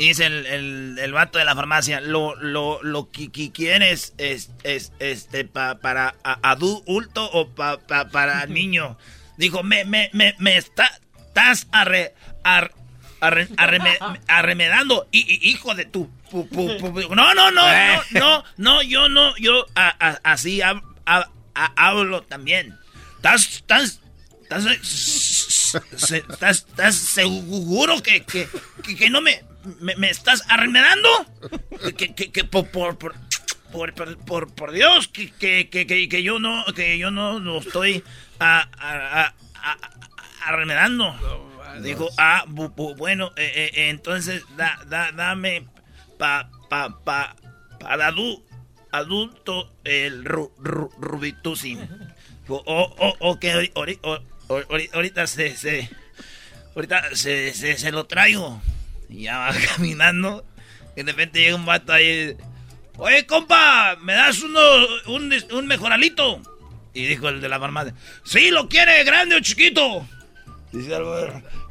Y dice el, el, el vato de la farmacia, lo, lo, lo que, que quieres es, es, este, pa- para adulto o pa- pa- para [LAUGHS] niño. Dijo, me, me, me, me está, estás arre, ar- arre- arreme- [LAUGHS] arremedando, y, y- hijo de tu... pu- pu- pu- no, no, no, [LAUGHS] no, no, no, yo no, yo a- a- así hab- a- hablo también. Estás, estás, estás, estás seguro que, que, que, que no me, me, me estás arremedando? Que, que, que por, por, por, por, por, Dios, que, que, que, que, que yo no, que yo no, no estoy a, a- a- arremedando. Dijo, ah, bu- bu- bueno, eh, eh, eh, entonces da, da, dame pa, pa, pa, para adu- adulto el ru, ru, rubitusi. Dijo, oh, oh, ori- ori- ori- ahorita se, se, ahorita se, se, se lo traigo. Y ya va [LAUGHS] caminando. Y de repente llega un vato ahí. Oye, compa, ¿me das uno, un, un mejoralito? Y dijo el de la farmacia. Sí, lo quiere, grande o chiquito. Dice algo.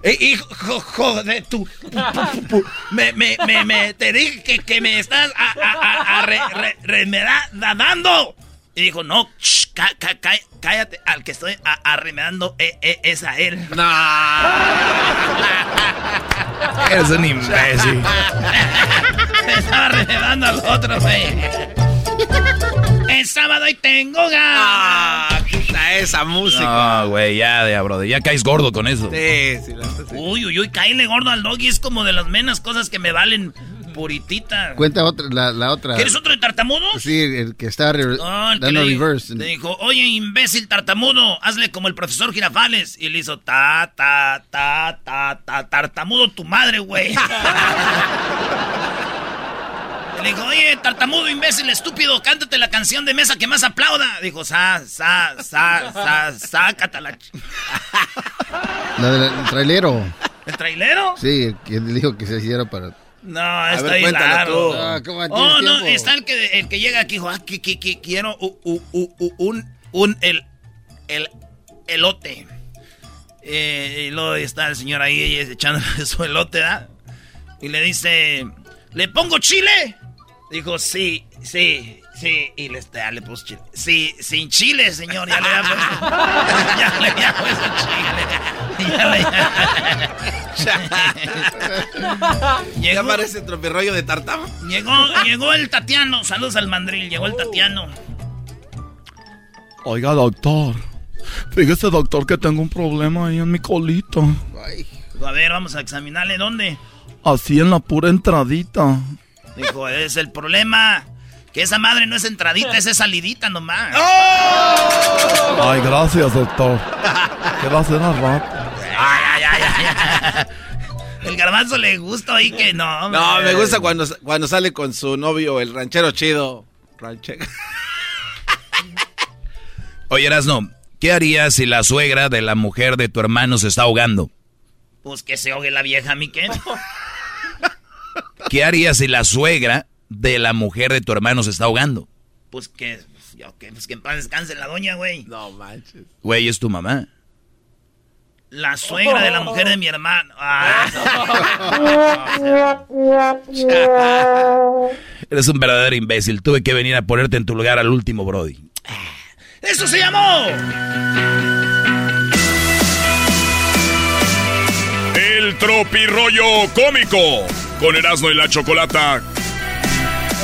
Eh, hijo jo- de tu. pu- pu- pu- Me, me, me, me, te dije que, que me estás a, a, a, a re- re- remeda- dando. Y dijo, no, shh, ca- ca- cállate, al que estoy arremedando eh, eh, es a él. [LAUGHS] Eres un imbécil. Me [LAUGHS] estaba arremedando al otro, güey. Es sábado y tengo ganas. quita esa música. No, güey, ya, ya, brother. Ya caes gordo con eso. Sí, sí, la- sí. Uy, uy, uy, caíle gordo al doggy es como de las menos cosas que me valen puritita. Cuenta otra, la, la otra. ¿Quieres otro de tartamudo? Sí, el que está re- No, el que dando le, reverse. le dijo, oye, imbécil tartamudo, hazle como el profesor Girafales. Y le hizo, ta, ta, ta, ta, ta, tartamudo tu madre, güey. [LAUGHS] Le dijo, oye, tartamudo, imbécil, estúpido, cántate la canción de mesa que más aplauda. Dijo, sa, sa, sa, sa, sácatela. ch-". La del trailero. ¿El trailero? Sí, el que dijo que se hiciera para. No, está ver, ahí cuéntalo largo. Ah, ¿cómo tienes oh, no, tiempo? está el que, el que llega aquí, dijo, ah, que, que- que quiero u- u- u- u- un, un, el, el, elote. Eh, y luego está el señor ahí echando [LAUGHS] su elote, ¿verdad? Y le dice, ¿le pongo chile? Dijo, sí, sí, sí. Y le, ya le puso chile. Sí, sin chile, señor. Ya le había puesto, [LAUGHS] ya le había puesto chile. Ya le- [LAUGHS] Ya parece tropirroyo de tartama. Llegó, llegó el Tatiano. Saludos al mandril. Llegó el Tatiano. Oiga, doctor. Fíjese, doctor, que tengo un problema ahí en mi colita. A ver, vamos a examinarle dónde. Así en la pura entradita. Dijo, es el problema. Que esa madre no es entradita, esa es salidita nomás. Ay, gracias, doctor. ¿Qué va a hacer al rato? Ay, ay, ay. El garbanzo le gusta ahí que no. No, me gusta cuando, cuando sale con su novio, el ranchero chido. Ranchero. [LAUGHS] Oye, Erasno, ¿qué harías si la suegra de la mujer de tu hermano se está ahogando? Pues que se ahogue la vieja, mi qué. ¿Qué harías si la suegra de la mujer de tu hermano se está ahogando? Pues que. Pues que en paz descanse la doña, güey. No manches. Güey, es tu mamá. La suegra de la mujer de mi hermano. Ah. [LAUGHS] Eres un verdadero imbécil. Tuve que venir a ponerte en tu lugar al último, Brody. ¡Eso se llamó! El tropirollo cómico con Erasmo y la Chocolata.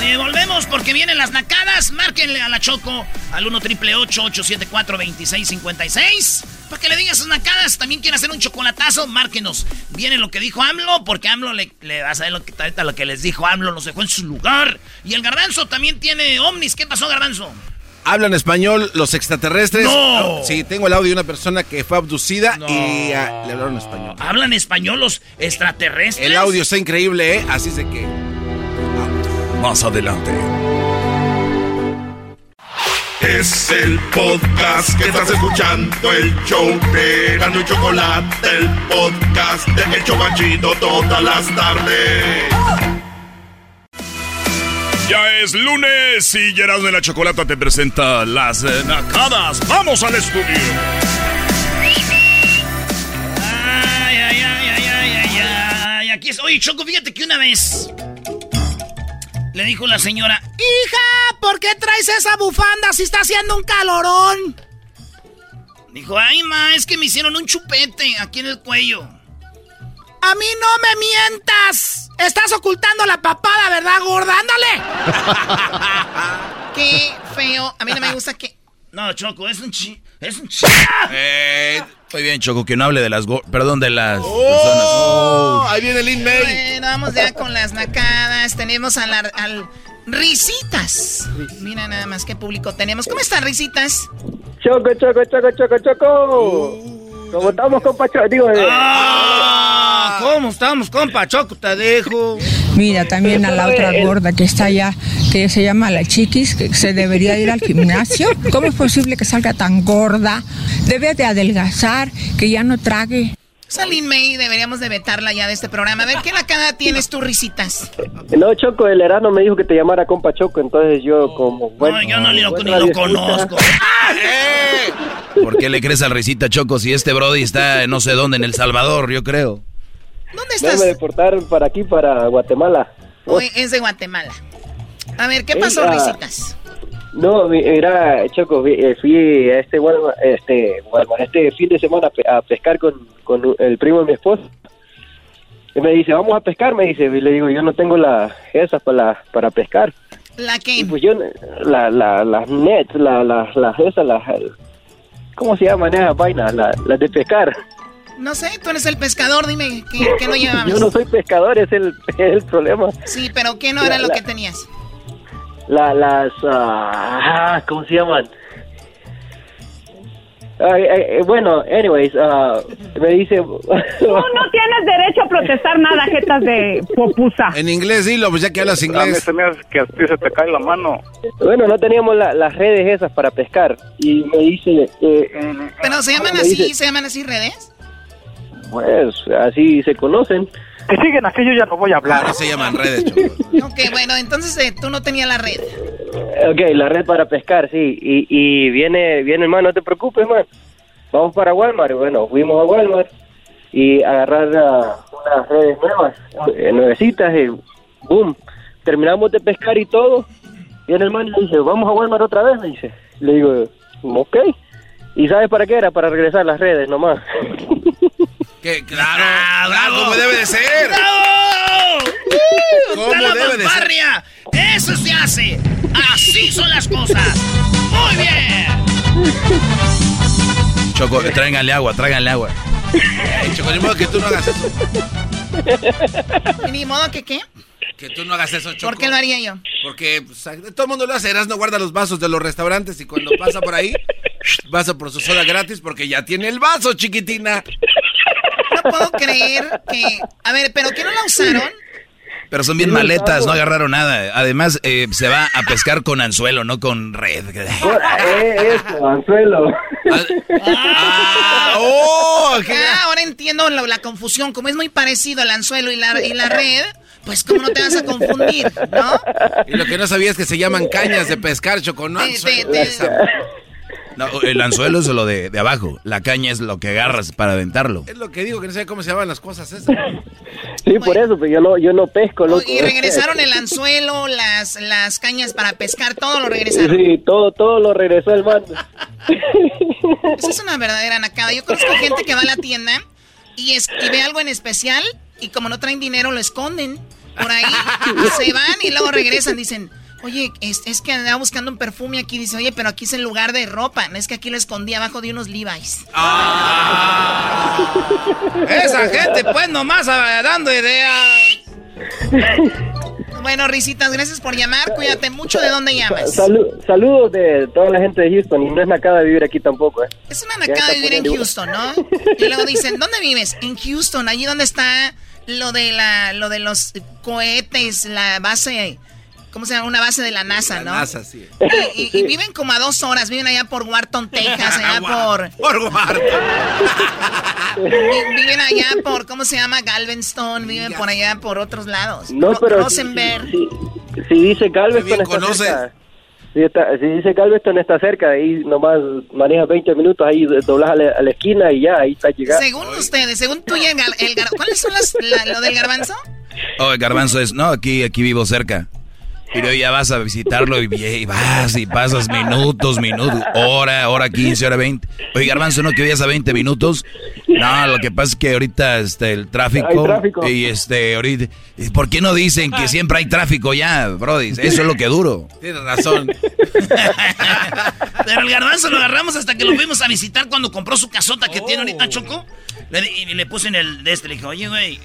Oye, volvemos porque vienen las nacadas. Márquenle a la Choco al 1 triple 874 2656 Para que le digan sus nacadas. También quieren hacer un chocolatazo, márquenos. Viene lo que dijo AMLO, porque AMLO le, le vas a ver lo que, ahorita lo que les dijo AMLO, los dejó en su lugar. Y el Garbanzo también tiene ovnis. ¿Qué pasó, Garbanzo? Hablan español los extraterrestres. No. Ah, Sí, tengo el audio de una persona que fue abducida y ah, le hablaron español. ¿Hablan español los extraterrestres? El audio está increíble, ¿eh? Así de que. Más adelante. Es el podcast que estás escuchando, el show de Gano y Chocolate, el podcast de El Chobachito todas las tardes. Ya es lunes y Erasmo y la Chocolata te presenta las eh, nacadas. ¡Vamos al estudio! Ay, aquí es. Oye, Choco, fíjate que una vez le dijo la señora, hija, ¿por qué traes esa bufanda si está haciendo un calorón? Dijo, ay, ma, es que me hicieron un chupete aquí en el cuello. A mí no me mientas. Estás ocultando la papada, ¿verdad, gorda? Ándale. [LAUGHS] Qué feo. A mí no me gusta que... No, Choco, es un chi... Es un chi... Eh, muy bien, Choco, que no hable de las... go- Perdón, de las Oh, personas. ahí viene Lin May. Bueno, vamos ya con las nacadas. Tenemos a la- al Risitas. Mira nada más qué público tenemos. ¿Cómo están, Risitas? Choco, choco, choco, choco, choco. ¿Cómo estamos, compa Choco? Digo, eh, Ah, ¿Cómo estamos, compa? Choco, te dejo. Mira, también a la otra gorda que está allá, que se llama la chiquis, que se debería ir al gimnasio. ¿Cómo es posible que salga tan gorda? Debe de adelgazar, que ya no trague. Salín May, deberíamos de vetarla ya de este programa. A ver, ¿qué nacada tienes tú, Risitas? no, Choco, el Erano me dijo que te llamara compa Choco, entonces yo como... Bueno, yo no, ni lo, ni lo conozco. [LAUGHS] ¿Por qué le crees al risita, Choco, si este Brody está en no sé dónde, en El Salvador, yo creo? ¿Dónde No, estás? me deportaron para aquí, para Guatemala. Hoy es de Guatemala. A ver, ¿qué pasó, ah. Risitas? No, mi- mira, Choco, eh, fui a este, Walmart, este, Walmart, este fin de semana a pe- a pescar con, con el primo de mi esposa. Y me dice, vamos a pescar, me dice. Y le digo, yo no tengo la, esas para, para pescar. ¿La qué? Y pues yo, la, la, las nets, la, la, las esas, las, ¿cómo se llaman esas vainas? Las las de pescar. No sé, tú eres el pescador, dime, ¿qué, qué no llevabas? Yo no soy pescador, es el, [LAUGHS] es el problema. Sí, pero ¿qué no era La- lo que tenías? La, las, ah, ¿cómo se llaman? Ay, ay, eh, bueno, anyways, ah, me dice... Tú no tienes derecho a protestar nada, jetas de popusa. En inglés, dilo, pues ya que hablas A mí inglés. se me hace que a ti se te cae la mano. Bueno, no teníamos la- las redes esas para pescar. Y me dice, eh, Pero se llaman me así, dice- se llaman así redes. pues así se conocen. Que siguen así, yo ya no voy a Ahora se llaman redes, [LAUGHS] Choco. Ok, bueno, entonces eh, tú no tenías la red. Ok, la red para pescar, sí. Y, y viene, viene, hermano, no te preocupes, man. Vamos para Walmart. Bueno, fuimos a Walmart y agarrar ah, unas redes nuevas, eh, nuevecitas, y boom. Terminamos de pescar y todo. Y el hermano le dice, vamos a Walmart otra vez, me dice. Le digo, ok. ¿Y sabes para qué era? Para regresar las redes nomás. [LAUGHS] Que, claro, claro, como debe de ser. ¡Bravo! ¿Cómo ¡Está la debe de ser? ¡Eso se hace! ¡Así son las cosas! ¡Muy bien! Choco, tráiganle agua, tráiganle agua. Choco, ni modo que tú no hagas eso. ¿Y Ni modo que qué. Que tú no hagas eso, Choco. ¿Por qué lo haría yo? Porque pues, todo el mundo lo hace. no guarda los vasos de los restaurantes y cuando pasa por ahí, pasa por su soda gratis porque ya tiene el vaso, chiquitina. Puedo creer que... A ver, ¿pero qué no la usaron? Pero son bien maletas, no agarraron nada. Además, eh, se va a pescar con anzuelo, no con red. eh, eso, anzuelo. Ah, oh, Ah, ahora entiendo la, la confusión. Como es muy parecido el anzuelo y la, y la red, pues cómo no te vas a confundir, ¿no? Y lo que no sabía es que se llaman cañas de pescar, Choco, no anzuelo. [LAUGHS] No, el anzuelo es lo de, de abajo. La caña es lo que agarras para aventarlo. Es lo que digo, que no sé cómo se llaman las cosas esas. Sí, por eso, pero yo no, yo no pesco, loco. Y regresaron el anzuelo, las, las cañas para pescar, todo lo regresaron. Sí, todo, todo lo regresó el mando. Esa es una verdadera nacada. Yo conozco gente que va a la tienda y, es, y ve algo en especial y como no traen dinero lo esconden por ahí. Y [LAUGHS] se van y luego regresan. Dicen, oye, es, es que andaba buscando un perfume aquí. Dice, oye, pero aquí es el lugar de ropa. No es que aquí lo escondí abajo de unos Levi's. Esa gente, pues, nomás ah, dando ideas. [LAUGHS] Bueno, Risitas, gracias por llamar. Cuídate mucho. ¿De dónde llamas? Salu- saludos de toda la gente de Houston y no es nacada vivir aquí tampoco, ¿eh? Es una nacada está vivir en Houston, ¿no? Y luego dicen, ¿dónde vives? En Houston, allí donde está lo de la, lo de los cohetes, la base, ¿cómo se llama? Una base de la NASA, ¿no? NASA, sí. Y, y- y [LAUGHS] viven como a dos horas, viven allá por Wharton, Texas, [LAUGHS] allá por... Por Wharton. vi- Viven allá por, ¿cómo se llama? Galveston, viven por allá por otros lados. No, Ro- pero... Rosenberg. Si, si dice Galveston está conoce. cerca. Si, está, si dice Galveston está cerca, ahí nomás manejas 20 minutos, ahí doblas a la, a la esquina y ya, ahí está llegando. Según ustedes, según tú y el, gar- el gar- ¿cuáles son las, la- lo del garbanzo? Oh, el garbanzo es, no, aquí, aquí vivo cerca. Y luego ya vas a visitarlo y, y vas y pasas minutos, minutos, hora, hora 15, hora 20. Oye, garbanzo, ¿no que vayas a 20 minutos? No, lo que pasa es que ahorita este, el tráfico, Hay tráfico. y este, ahorita, ¿y ¿por qué no dicen que siempre hay tráfico ya, brody? Eso es lo que duro. Tienes razón. Pero el garbanzo lo agarramos hasta que lo fuimos a visitar cuando compró su casota que tiene ahorita Choco. Le, di- y le puse en el de este, le dije, oye, güey,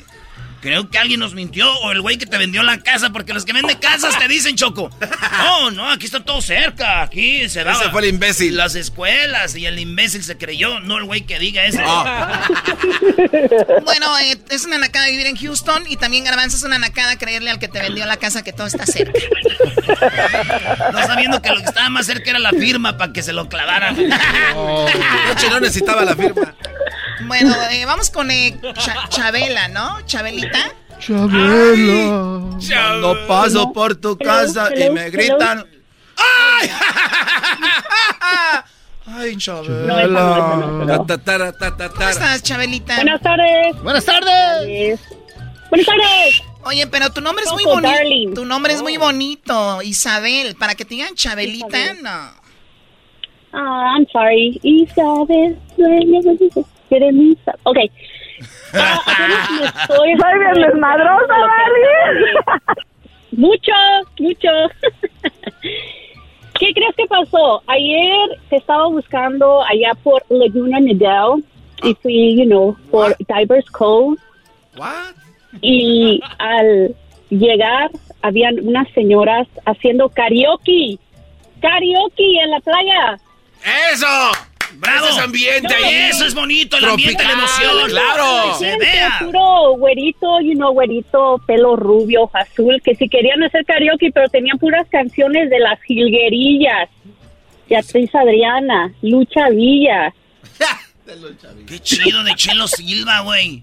creo que alguien nos mintió o el güey que te vendió la casa, porque los que venden casas te dicen, Choco. No, no, aquí está todo cerca, aquí se da. Ese fue el imbécil. Las escuelas y el imbécil se creyó, no el güey que diga eso. Ah. Bueno, eh, es una nacada vivir en Houston y también Garbanzo es una nacada creerle al que te vendió la casa que todo está cerca. No sabiendo que lo que estaba más cerca era la firma para que se lo clavaran. Noche no necesitaba la firma. Bueno, eh, vamos con eh, Cha- Chabela, ¿no? Chabelita. Chabela. No paso por tu casa y me gritan. [LAUGHS] Ay, Chabela. Ta, ta, tara, ta, ta, ¿Cómo estás, Chabelita? Buenas tardes. Buenas tardes. Buenas tardes. Oye, pero tu nombre es muy bonito. Tu nombre es muy bonito, Isabel. Para que te digan Chabelita, Isabel. no. Ah, I'm sorry. Isabel. Berenice. Ok. [LAUGHS] Ah, me estoy... Soy bien desmadrosa, Barbie. [LAUGHS] Mucho, mucho. ¿Qué crees que pasó? Ayer te estaba buscando allá por Laguna Nidal y fui, you know, por Divers Cove. What? Y al llegar, habían unas señoras haciendo karaoke. Karaoke en la playa. ¡Eso! ¡Bravo! Ese es ambiente ahí. Eso es bonito, el ambiente, la Tropical, emoción. claro. Que se vea. puro güerito, you know, güerito, pelo rubio, ojo azul, que si querían hacer karaoke, pero tenían puras canciones de las jilguerillas. Beatriz Adriana, Lucha Villa. Qué chido de Chelo Silva, güey.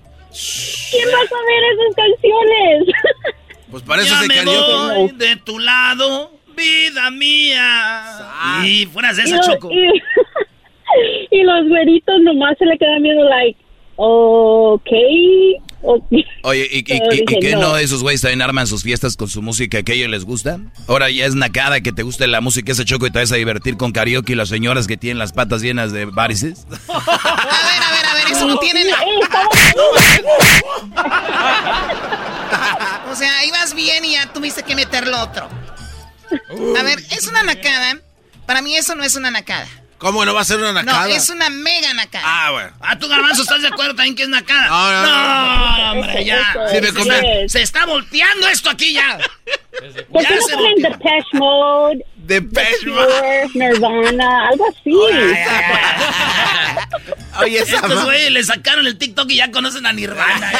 ¿Quién va a saber esas canciones? [LAUGHS] Pues para eso ya se me karaoke. voy de tu lado, vida mía. Y fueras de y, esa, Choco. y- [LAUGHS] [LAUGHS] y los güeritos nomás se le quedan viendo like, ok. ok. Oye, ¿y, qué no no. esos güeyes también arman sus fiestas con su música que a ellos les gusta? Ahora ya es nacada que te guste la música ese choco y te vas a divertir con karaoke y las señoras que tienen las patas llenas de varices. [LAUGHS] A ver, a ver, a ver, eso no tiene nada. Eh, O sea, ibas bien y ya tuviste que meterlo otro. A ver, es una nacada. Para mí eso no es una nacada. ¿Cómo no va a ser una nacada? No, es una mega nacada. Ah, bueno. Ah, tú, Garbanzo, ¿estás de acuerdo también que es nacada? No, no, no. hombre, ya. Sí me es. Se está volteando esto aquí ya. ¿Por Ya qué no se. Depeche Mode, Depeche Cure, Nirvana, algo así? [LAUGHS] Oye, esa Estos güeyes le sacaron el TikTok y ya conocen a Nirvana.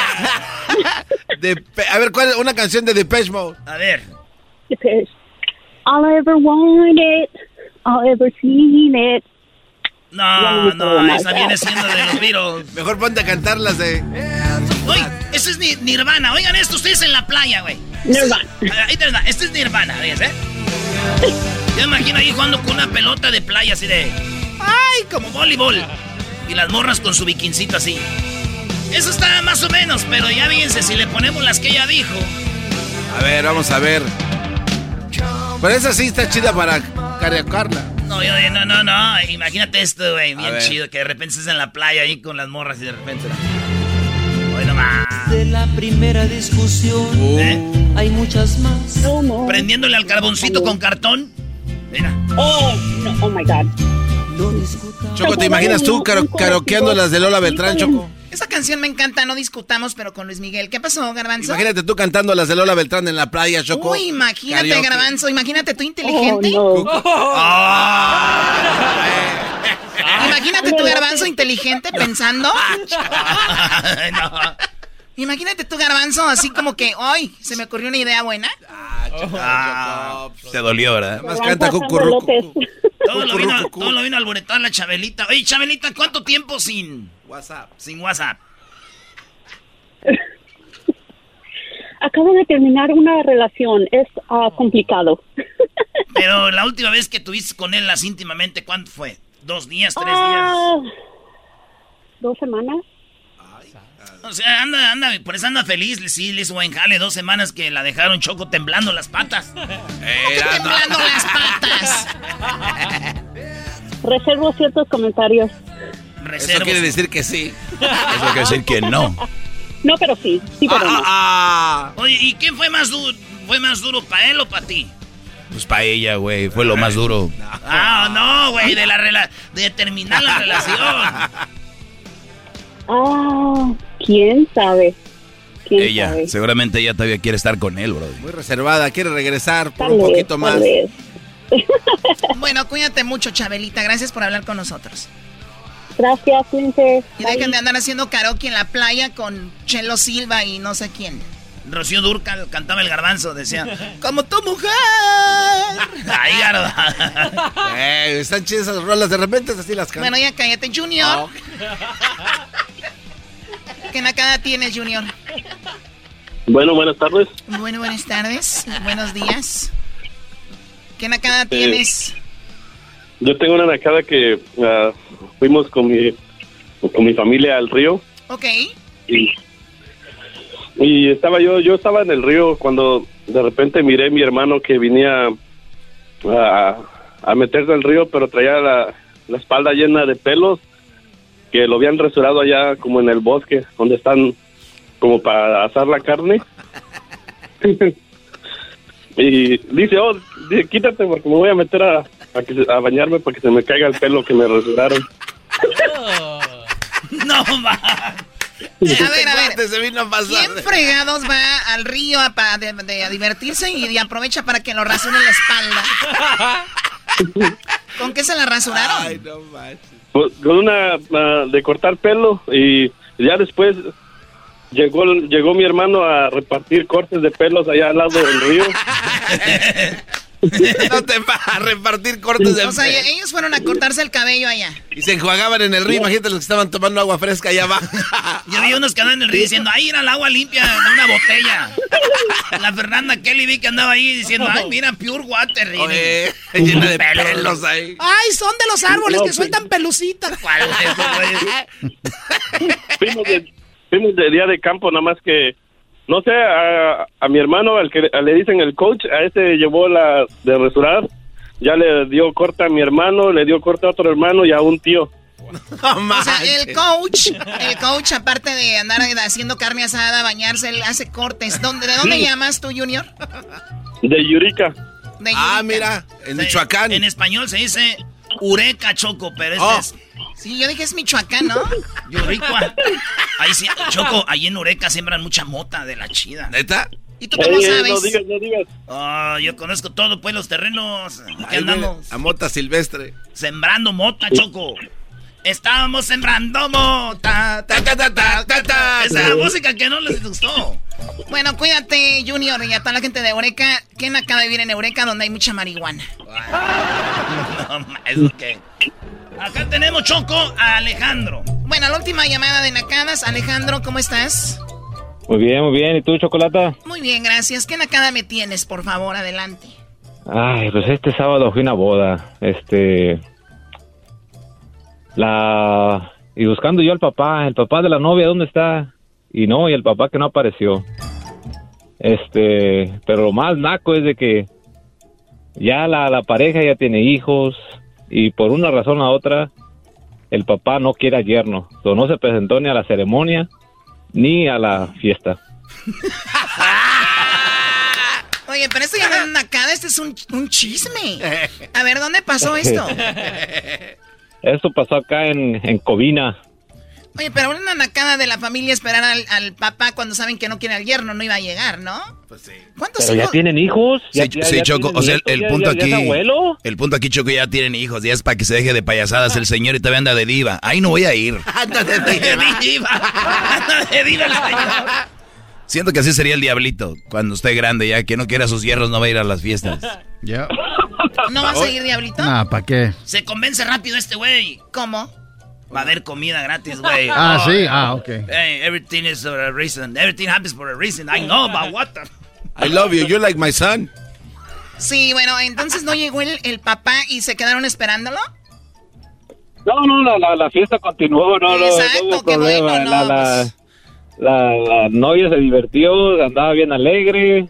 [LAUGHS] Depe- A ver, ¿cuál es una canción de Depeche Mode? A ver. Depeche. All I ever wanted, ever seen it. No, no, no esa viene siendo de los Beatles. [LAUGHS] Mejor ponte a cantar las de... Oye, ese es Ni- Nirvana. Oigan esto, ustedes en la playa, güey. Nirvana. Ah, Ahí te va. Este es Nirvana, ¿ves, eh? Yo me imagino ahí jugando con una pelota de playa así de... ¡Ay! Como voleibol. Y las morras con su bikincito así. Eso está más o menos, pero ya fíjense, si le ponemos las que ella dijo... A ver, vamos a ver. Pero esa sí está chida para karaokearla. No, yo, no, no, no. Imagínate esto, güey. Bien ver. chido. Que de repente estés en la playa ahí con las morras y de repente... Hoy nomás. De la primera discusión ¿Eh? hay muchas más. No, no. Prendiéndole al carboncito con cartón. Mira. Oh, no, oh my God. No discutamos. Choco, ¿te imaginas tú karo- karaokeando las de Lola Beltrán, Choco? Esa canción me encanta, no discutamos, pero con Luis Miguel. ¿Qué pasó, Garbanzo? Imagínate tú cantando las de Lola Beltrán en la playa, Choco. Uy, imagínate, Karaoke. Garbanzo. Imagínate tú inteligente. Oh, no. [LAUGHS] Imagínate tu garbanzo inteligente pensando. No. Imagínate tu garbanzo así como que, ¡ay! Se me ocurrió una idea buena. Ah, te dolió, ¿verdad? Más canta. López. Todo lo vino, todo lo vino a alboretar la Chabelita. Oye, Chabelita, ¿cuánto tiempo sin, WhatsApp. sin WhatsApp? [LAUGHS] Acabo de terminar una relación. Es ah, complicado. [LAUGHS] Pero la última vez que tuviste con él las íntimamente, ¿cuánto fue? ¿Dos días, tres Ah, días? Dos semanas. O sea, anda, anda, por eso anda feliz. Sí, le hizo buen jale. Dos semanas que la dejaron choco temblando las patas. [LAUGHS] temblando las patas. Reservo ciertos comentarios. Eso quiere decir que sí. Eso quiere decir que no. No, pero sí. Sí, pero no. Ah, Oye, ¿y quién fue más duro? ¿Fue más duro para él o para ti? Pues para ella, güey, fue lo más duro. Ah, no, güey, de la rela de terminar la relación. Ah, quién sabe. ¿Quién Ella, sabe? seguramente ella todavía quiere estar con él, bro. Muy reservada, quiere regresar por Tal un vez, poquito tal más. vez. Bueno, cuídate mucho, Chabelita. Gracias por hablar con nosotros. Gracias, cuídense. Y dejen de andar haciendo karaoke en la playa con Chelo Silva y no sé quién. Rocío Durcal cantaba el garbanzo, decía. [LAUGHS] Como tu mujer. Ay, garba. [LAUGHS] Eh, están chidas esas rolas, de repente así las cantan. Bueno, ya cállate, Junior. [LAUGHS] ¿Qué nacada tienes, Junior? Bueno, buenas tardes. Bueno, buenas tardes. Buenos días. ¿Qué nacada Eh, tienes? Yo tengo una nacada que ah, fuimos con mi, con mi familia al río Ok. y, y estaba yo, yo estaba en el río cuando de repente miré a mi hermano que venía a, a meterse al río, pero traía la, la espalda llena de pelos que lo habían resurado allá como en el bosque, donde están como para asar la carne. [LAUGHS] [LAUGHS] y dice, oh, dice, quítate porque me voy a meter a, a, que a bañarme para que se me caiga el pelo que me rasuraron. [LAUGHS] No, va. A ver, a ver. Se vino a pasar. ¿Quién fregados va al río a, pa- de- de- a divertirse y, y aprovecha para que lo rasuren la espalda? [LAUGHS] ¿Con qué se la rasuraron? Ay, no manches. Pues, Con una ah, de cortar pelo y ya después llegó llegó mi hermano a repartir cortes de pelos allá al lado del río. [LAUGHS] [LAUGHS] No te va a repartir cortes de O sea, pelo. ellos fueron a cortarse el cabello allá. Y se enjuagaban en el río. Imagínate los que estaban tomando agua fresca allá abajo. [LAUGHS] Yo vi unos que andaban en el río diciendo, ahí era el agua limpia de una botella. La Fernanda Kelly vi que andaba ahí diciendo, ay, mira, pure water. y- Oye, llena de pelos ahí. Ay, son de los árboles No, que sueltan pelucitas. ¿Cuál es eso, güey? [LAUGHS] Fuimos de, fuimos de día de campo, nada más que, no sé, a, a mi hermano, al que le dicen el coach, a ese llevó la de resurar, ya le dio corte a mi hermano, le dio corte a otro hermano y a un tío. [LAUGHS] O sea, el coach, el coach, aparte de andar haciendo carne asada, bañarse, él hace cortes. ¿Dónde, ¿De dónde Sí. llamas tú, Junior? De Yurica. De Ah, mira, en Sí, Michoacán. En español se dice Ureca Choco, pero este Oh. es Sí, yo dije es Michoacán, ¿no? [LAUGHS] Yuricua. Ahí sí, Choco, ahí en Ureca siembran mucha mota de la chida. ¿Neta? ¿Y tú cómo Eh, sabes? no digas, no digas. Ah, yo conozco todo, pues, los terrenos. Aquí andamos A mota silvestre. sembrando mota, Choco. Estábamos sembrando mota. Ta, ta, ta, ta, ta, ta. Esa música que no les gustó. Bueno, cuídate, Junior, y a toda la gente de Eureka. ¿Quién acaba de vivir en Eureka donde hay mucha marihuana? No, ma, ¿eso qué? Acá tenemos, Choco, a Alejandro. Bueno, la última llamada de Nacadas. Alejandro, ¿cómo estás? Muy bien, muy bien. ¿Y tú, Chocolata? Muy bien, gracias. ¿Qué Nakada me tienes, por favor? Adelante. Ay, pues este sábado fui a una boda. Este. La. Y buscando yo al papá, el papá de la novia, ¿dónde está? Y no, y el papá que no apareció. Este. Pero lo más naco es de que. Ya la, la pareja ya tiene hijos. Y por una razón u otra. El papá no quiere al yerno. So, no se presentó ni a la ceremonia. Ni a la fiesta. [LAUGHS] Oye, pero esto ya no es Nakada, este es un, un chisme. A ver, ¿dónde pasó esto? [LAUGHS] Esto pasó acá en, en Covina. Oye, pero una Nakada de la familia esperar al, al papá cuando saben que no quiere al yerno no iba a llegar, ¿no? Pues sí. ¿Cuántos Pero ya tienen hijos. Sí, Ya- ya- sí, ya Choco, o sea, el, nietos, el ya- punto ya- ya es aquí, abuelo. el punto aquí, Choco, ya tienen hijos, ya es para que se deje de payasadas el señor y todavía anda de diva. Ahí no voy a ir. [LAUGHS] Anda de diva. Anda de diva el señor. Siento que así sería el diablito cuando esté grande ya, que no quiera a sus hierros, no va a ir a las fiestas. Ya. ¿No vas a ir, Diablito? Nah, ¿para qué? Se convence rápido este güey. ¿Cómo? Va a haber comida gratis, güey. [LAUGHS] Ah, sí, ah, ok. Hey, everything is for a reason. Everything happens for a reason. I know about what the... [LAUGHS] I love you. You're like my son. Sí, bueno, entonces no llegó el, el papá y se quedaron esperándolo. No, no, la, la, la fiesta continuó, no, no, Exacto, no hubo qué problema. bueno, no, la, la, la, la novia se divirtió, andaba bien alegre,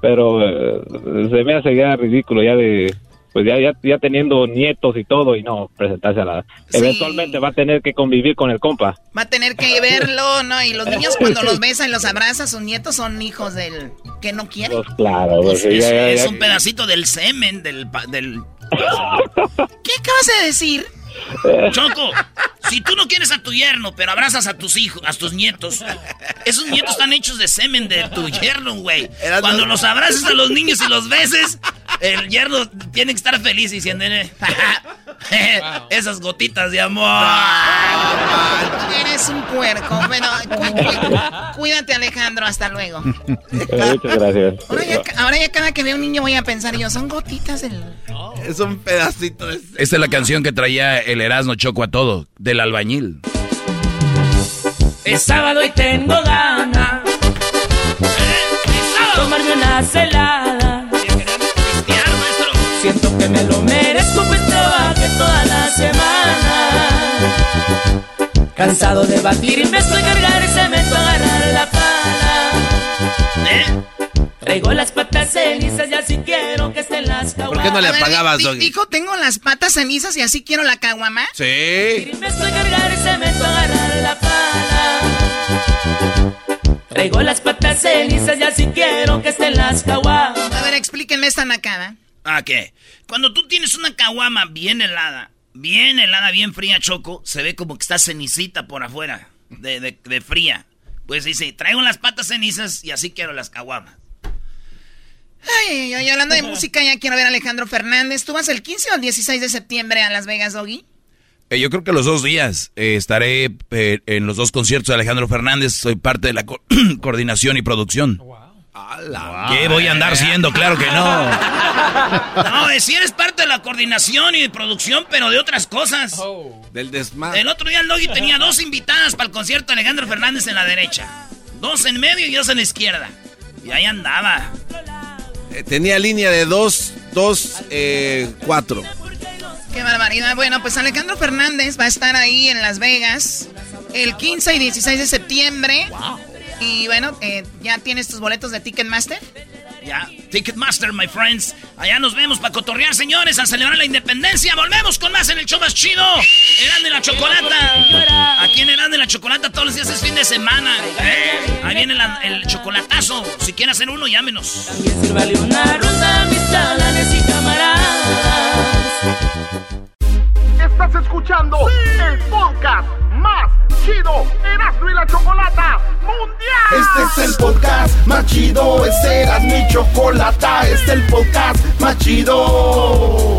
pero eh, se me hace ya ridículo ya de, pues ya, ya, ya teniendo nietos y todo y no presentarse a la... Eventualmente va a tener que convivir con el compa. Va a tener que verlo, ¿no? Y los niños cuando los besan y los abrazan, sus nietos son hijos del que no quieren. Pues claro, pues, Es, ya- un pedacito del semen del... del... [LAUGHS] ¿Qué acabas de decir? Choco, si tú no quieres a tu yerno, pero abrazas a tus hijos, a tus nietos, esos nietos están hechos de semen de tu yerno, güey. Cuando los abraces a los niños y los beses, el yerno tiene que estar feliz diciendo, esas gotitas de amor. Eres un puerco. Bueno, cu- cu- cuídate, Alejandro. Hasta luego. Eh, Muchas gracias. Ahora ya, ahora ya cada que veo un niño voy a pensar yo, son gotitas del... Es un pedacito de... Esta es la canción que traía el Erasmo Choco a todo, del albañil. Es sábado y tengo ganas Tomarme una celada. Siento que me lo merezco pues trabajé toda la semana. Cansado de batir me estoy cargar me a agarrar la pala Traigo las patas cenizas y así quiero que estén las caguamas ¿Por qué no le apagabas, Doggy? Dijo, tengo las patas cenizas y así quiero la caguama. Sí. Me estoy cargar y se me agarrar la pala Traigo las patas cenizas y así quiero que estén las caguamas A ver, explíquenme esta nacada. ¿A qué? Cuando tú tienes una caguama bien helada, bien helada, bien fría, Choco, se ve como que está cenicita por afuera, de, de- de fría. Pues dice, traigo las patas cenizas y así quiero las caguamas. Ay, hablando de [LAUGHS] música, ya quiero ver a Alejandro Fernández. ¿Tú vas el 15 o el 16 de septiembre a Las Vegas, Doggy? Eh, yo creo que los dos días eh, estaré eh, en los dos conciertos de Alejandro Fernández. Soy parte de la co- [CLEARS THROAT] coordinación y producción. ¿Qué voy a andar siendo? Claro que no. [LAUGHS] No, eh, si eres parte de la coordinación y de producción, pero de otras cosas. Del desmadre. El otro día el Doggy tenía dos invitadas para el concierto de Alejandro Fernández en la derecha. Dos en medio y dos en la izquierda. Y ahí andaba. Eh, tenía línea de dos, dos, eh, cuatro. Qué barbaridad. Bueno, pues Alejandro Fernández va a estar ahí en Las Vegas el 15 y 16 de septiembre. Y bueno, eh, ¿ya tienes tus boletos de Ticketmaster? Ya, Ticketmaster, my friends. Allá nos vemos para cotorrear, señores, a celebrar la independencia. Volvemos con más en el show más chido. Erasmo y la Chocolata. Aquí en Erasmo y la Chocolata todos los días es fin de semana. Eh, Ahí viene la- el chocolatazo. Si quieren hacer uno, llámenos. Sírvale una ronda a mis chalanes y camaradas Estás escuchando el podcast más chido Erasmo Chocolata Mundial. Este es el podcast más chido, este era mi chocolata, este es el podcast más chido.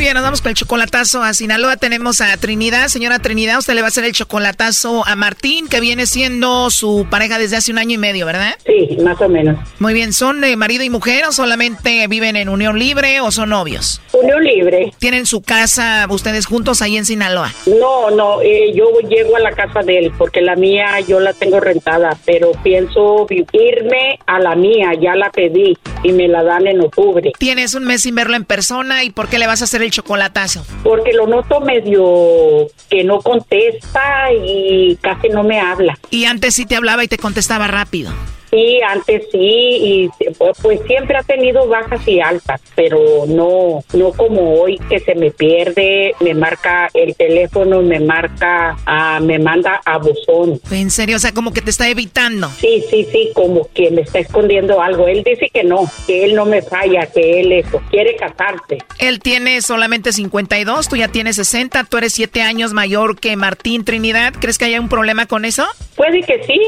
Muy bien, nos vamos con el chocolatazo a Sinaloa. Tenemos a Trinidad. Señora Trinidad, usted le va a hacer el chocolatazo a Martín, que viene siendo su pareja desde hace un año y medio, ¿verdad? Sí, más o menos. Muy bien, ¿son eh, marido y mujer o solamente viven en unión libre o son novios? Unión libre. ¿Tienen su casa ustedes juntos ahí en Sinaloa? No, no, eh, yo llego a la casa de él porque la mía yo la tengo rentada, pero pienso irme a la mía, ya la pedí y me la dan en octubre. Tienes un mes sin verlo en persona y ¿por qué le vas a hacer el chocolatazo? Porque lo noto medio que no contesta y casi no me habla. Y antes sí te hablaba y te contestaba rápido. Sí, antes sí, y pues, pues siempre ha tenido bajas y altas, pero no, no como hoy que se me pierde, me marca el teléfono, me marca, ah, me manda a buzón. En serio, o sea, como que te está evitando. Sí, sí, sí, como que me está escondiendo algo. Él dice que no, que él no me falla, que él eso, quiere casarse. Él tiene solamente 52, tú ya tienes 60, tú eres 7 años mayor que Martín Trinidad. ¿Crees que haya un problema con eso? Puede que sí,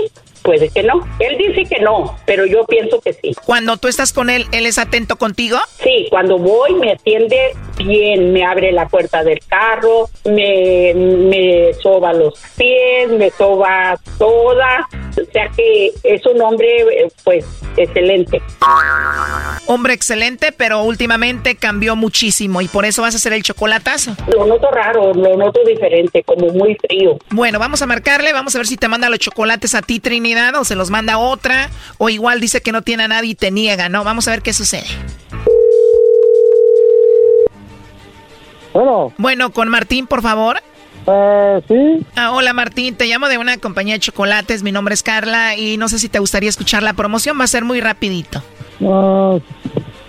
puede que no. Él dice que no, pero yo pienso que sí. Cuando tú estás con él, ¿él es atento contigo? Sí, cuando voy me atiende bien, me abre la puerta del carro, me, me soba los pies, me soba toda. O sea que es un hombre, pues, excelente. Hombre excelente, pero últimamente cambió muchísimo y por eso vas a hacer el chocolatazo. Lo noto raro, lo noto diferente, como muy frío. Bueno, vamos a marcarle, vamos a ver si te manda los chocolates a ti, O se los manda otra, o igual dice que no tiene a nadie y te niega, ¿no? Vamos a ver qué sucede. Bueno. Bueno, con Martín, por favor. Eh, sí. Ah, hola Martín, te llamo de una compañía de chocolates, mi nombre es Carla y no sé si te gustaría escuchar la promoción, va a ser muy rapidito. Ah,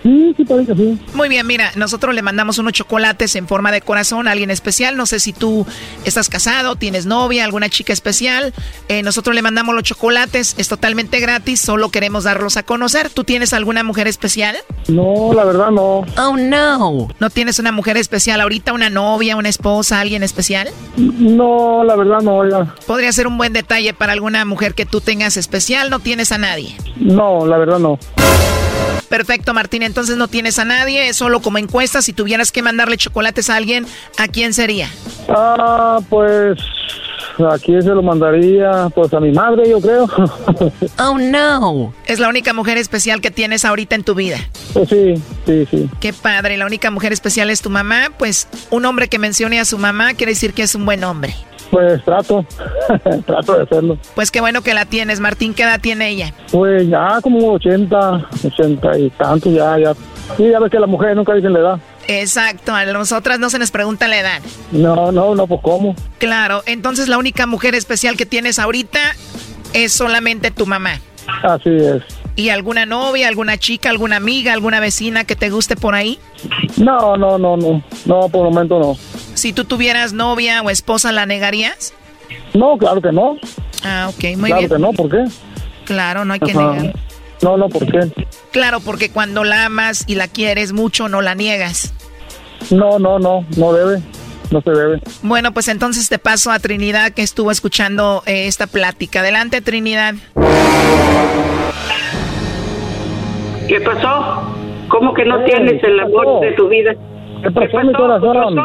sí, sí, parece que sí. Muy bien, mira, nosotros le mandamos unos chocolates en forma de corazón a alguien especial. No sé si tú estás casado, tienes novia, alguna chica especial. Eh, nosotros le mandamos los chocolates, es totalmente gratis, solo queremos darlos a conocer. ¿Tú tienes alguna mujer especial? No, la verdad no. Oh, no. ¿No tienes una mujer especial ahorita, una novia, una esposa, alguien especial? No, la verdad no, oiga. Podría ser un buen detalle para alguna mujer que tú tengas especial, no tienes a nadie. No, la verdad no. Perfecto, Martín. Entonces no tienes a nadie, es solo como encuesta. Si tuvieras que mandarle chocolates a alguien, ¿a quién sería? Ah, pues aquí se lo mandaría pues a mi madre, yo creo. [LAUGHS] Oh, no. Es la única mujer especial que tienes ahorita en tu vida. Pues sí, sí, sí. Qué padre, la única mujer especial es tu mamá. Pues un hombre que mencione a su mamá quiere decir que es un buen hombre. Pues trato, [LAUGHS] trato de hacerlo. Pues qué bueno que la tienes, Martín. ¿Qué edad tiene ella? Pues ya como 80, 80 y tanto, ya, ya. Sí, ya ves que las mujeres nunca dicen la edad. Exacto, a nosotras no se nos pregunta la edad. No, no, no, pues cómo. Claro, entonces la única mujer especial que tienes ahorita es solamente tu mamá. Así es. ¿Y alguna novia, alguna chica, alguna amiga, alguna vecina que te guste por ahí? No, no, no, no. No, por el momento no. Si tú tuvieras novia o esposa, ¿la negarías? No, claro que no. Ah, ok, muy claro bien. que no, ¿por qué? Claro, no hay que negar. No, no, ¿por qué? Claro, porque cuando la amas y la quieres mucho, no la niegas. No, no, no, no debe. No se debe. Bueno, pues entonces te paso a Trinidad que estuvo escuchando eh, esta plática. Adelante, Trinidad. ¿Qué pasó? ¿Cómo que no Eh, tienes el amor de tu vida? ¿Qué pasó, mi corazón?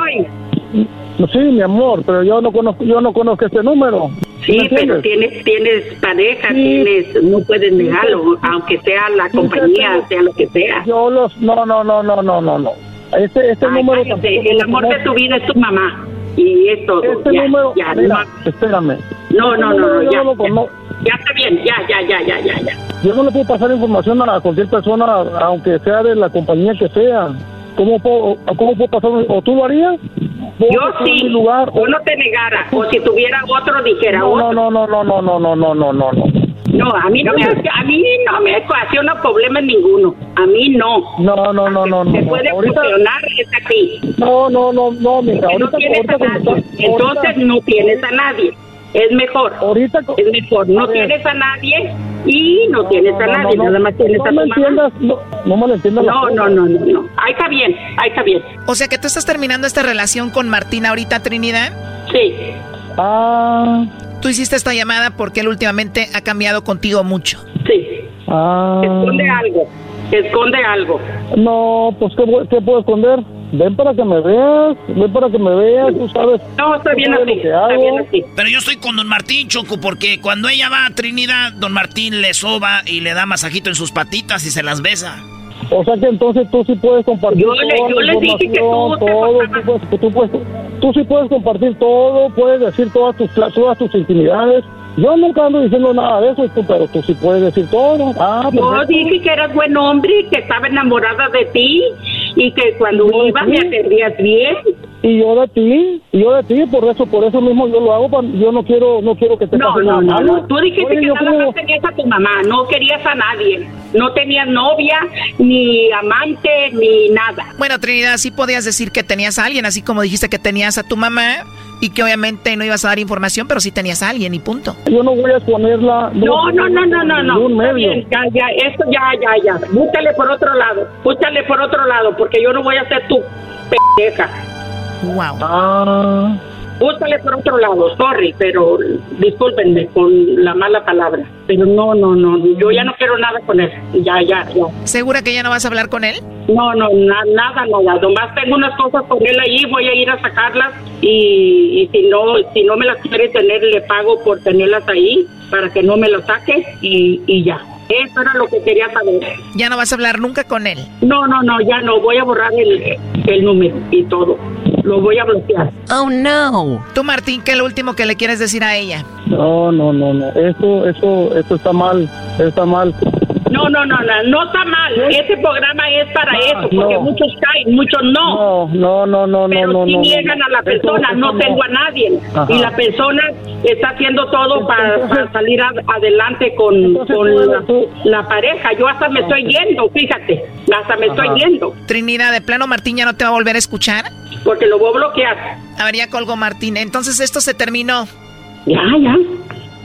Sí, mi amor, pero yo no conozco, yo no conozco este número. Sí, ¿Me pero tienes tienes pareja, tienes, no puedes negarlo, aunque sea la compañía, sea lo que sea. Yo los, no, no, no, no, no, no, no. Este, este Ay, número. cállate, el amor de tu vida es tu mamá y es todo. Este ya, número, ya, mira, no, espérame. no, Este no, no, no, ya, ya está bien, ya, ya, ya, ya, ya, ya. Yo no le puedo pasar información a cualquier persona, aunque sea de la compañía que sea. ¿Cómo puedo, cómo puedo pasar? ¿O tú lo harías? Yo sí, lugar, yo no te negara, o si tuviera otro dijera No, otro. no, no, no, no, no, no, no, no, no, no. No, a mí no me a mí no me ocasiona problema ninguno. A mí no. No, no, no, no, no. Se no. puede Ahorita- funcionar es aquí. No, no, no, no, mija. Que no Ahorita, tienes ahorita a nadie. como está- Entonces ahorita- no tienes a nadie. Es mejor. Ahorita es mejor. No a ver. tienes a nadie y no, tienes a no, nadie. no, Nada más tienes no a tu mamá. entiendas, no, no me lo entiendas. No, no, no, no, no. Ahí está bien, ahí está bien. O sea que tú estás terminando esta relación con Martín ahorita, Trinidad. Sí. Ah. Tú hiciste esta llamada porque él últimamente ha cambiado contigo mucho. Sí. Ah. Esconde algo. Esconde algo. No, pues ¿qué, qué puedo esconder? Ven para que me veas, ven para que me veas, tú sabes. No, está bien así, está bien así. Pero yo estoy con don Martín, Choco, porque cuando ella va a Trinidad, don Martín le soba y le da masajito en sus patitas y se las besa. O sea que entonces tú sí puedes compartir Yo le- toda yo la le dije que tú te todo, tú, puedes, tú, puedes- tú sí puedes compartir todo, puedes decir todas tus, todas tus intimidades. Yo nunca ando diciendo nada de eso, tú, pero tú sí puedes decir todo. Ah, Yo perfecto. dije que eras buen hombre, que estaba enamorada de ti y que cuando ibas me atendías bien. y yo de ti, y yo de ti, por eso, por eso mismo yo lo hago, pa- yo no quiero, no quiero que te No, pase no, nada no, no. Tú dijiste Oye, que nada creo- más tenías a tu mamá, no querías a nadie. No tenías novia, ni amante, ni nada. Bueno, Trinidad, sí podías decir que tenías a alguien, así como dijiste que tenías a tu mamá y que obviamente no ibas a dar información, pero sí tenías a alguien y punto. Yo no voy a exponerla. No, no, no, no, no, no. Está medio. bien, ya, ya, esto ya, ya, ya. Búscale por otro lado. Búscale por otro lado, porque yo no voy a ser tu pendeja. Wow. Ah. Búscale por otro lado, sorry, pero discúlpenme con la mala palabra. Pero no, no, no, yo ya no quiero nada con él. Ya, ya, ya. ¿Segura que ya no vas a hablar con él? No, no, na- nada, nada. Nomás tengo unas cosas con él ahí, voy a ir a sacarlas y, y si no si no me las quiere tener, le pago por tenerlas ahí para que no me las saque y, y ya. Eso era lo que quería saber. Ya no vas a hablar nunca con él. No, no, no, ya no. Voy a borrar el, el número y todo. Lo voy a bloquear. Oh, no. Tú, Martín, ¿qué es lo último que le quieres decir a ella? No, no, no, no. Eso, eso, eso está mal. Está mal. No, no, no, no, no está mal. Ese programa es para eso, porque no. muchos caen, muchos no. No, no, no, no, Pero no, si no. niegan a la persona, eso no tengo a nadie. Ajá. Y la persona está haciendo todo para, para salir a- adelante con, con la, la pareja. Yo hasta me estoy yendo, fíjate. Hasta me estoy yendo, Trinidad, de plano Martín ya no te va a volver a escuchar. porque lo voy a bloquear. A ver, ya colgó Martín. Entonces esto se terminó. Ya, ya.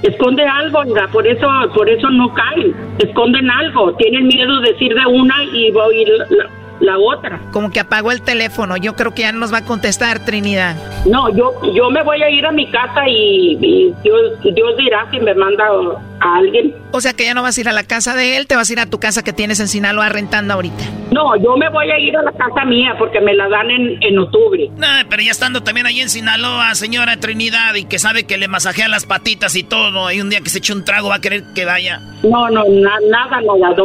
Esconde algo, oiga, por eso, por eso no caen. Esconden algo. Tienen miedo de decir de una y oír la, otra. Como que apagó el teléfono. Yo creo que ya no nos va a contestar, Trinidad. No, yo, yo me voy a ir a mi casa y, y Dios, Dios dirá si me manda a alguien. O sea que ya no vas a ir a la casa de él, te vas a ir a tu casa que tienes en Sinaloa rentando ahorita. No, yo me voy a ir a la casa mía porque me la dan en, en octubre. Nah, pero ya estando también ahí en Sinaloa, señora Trinidad, y que sabe que le masajea las patitas y todo, y un día que se eche un trago va a querer que vaya. No, no, na- nada, nada. no.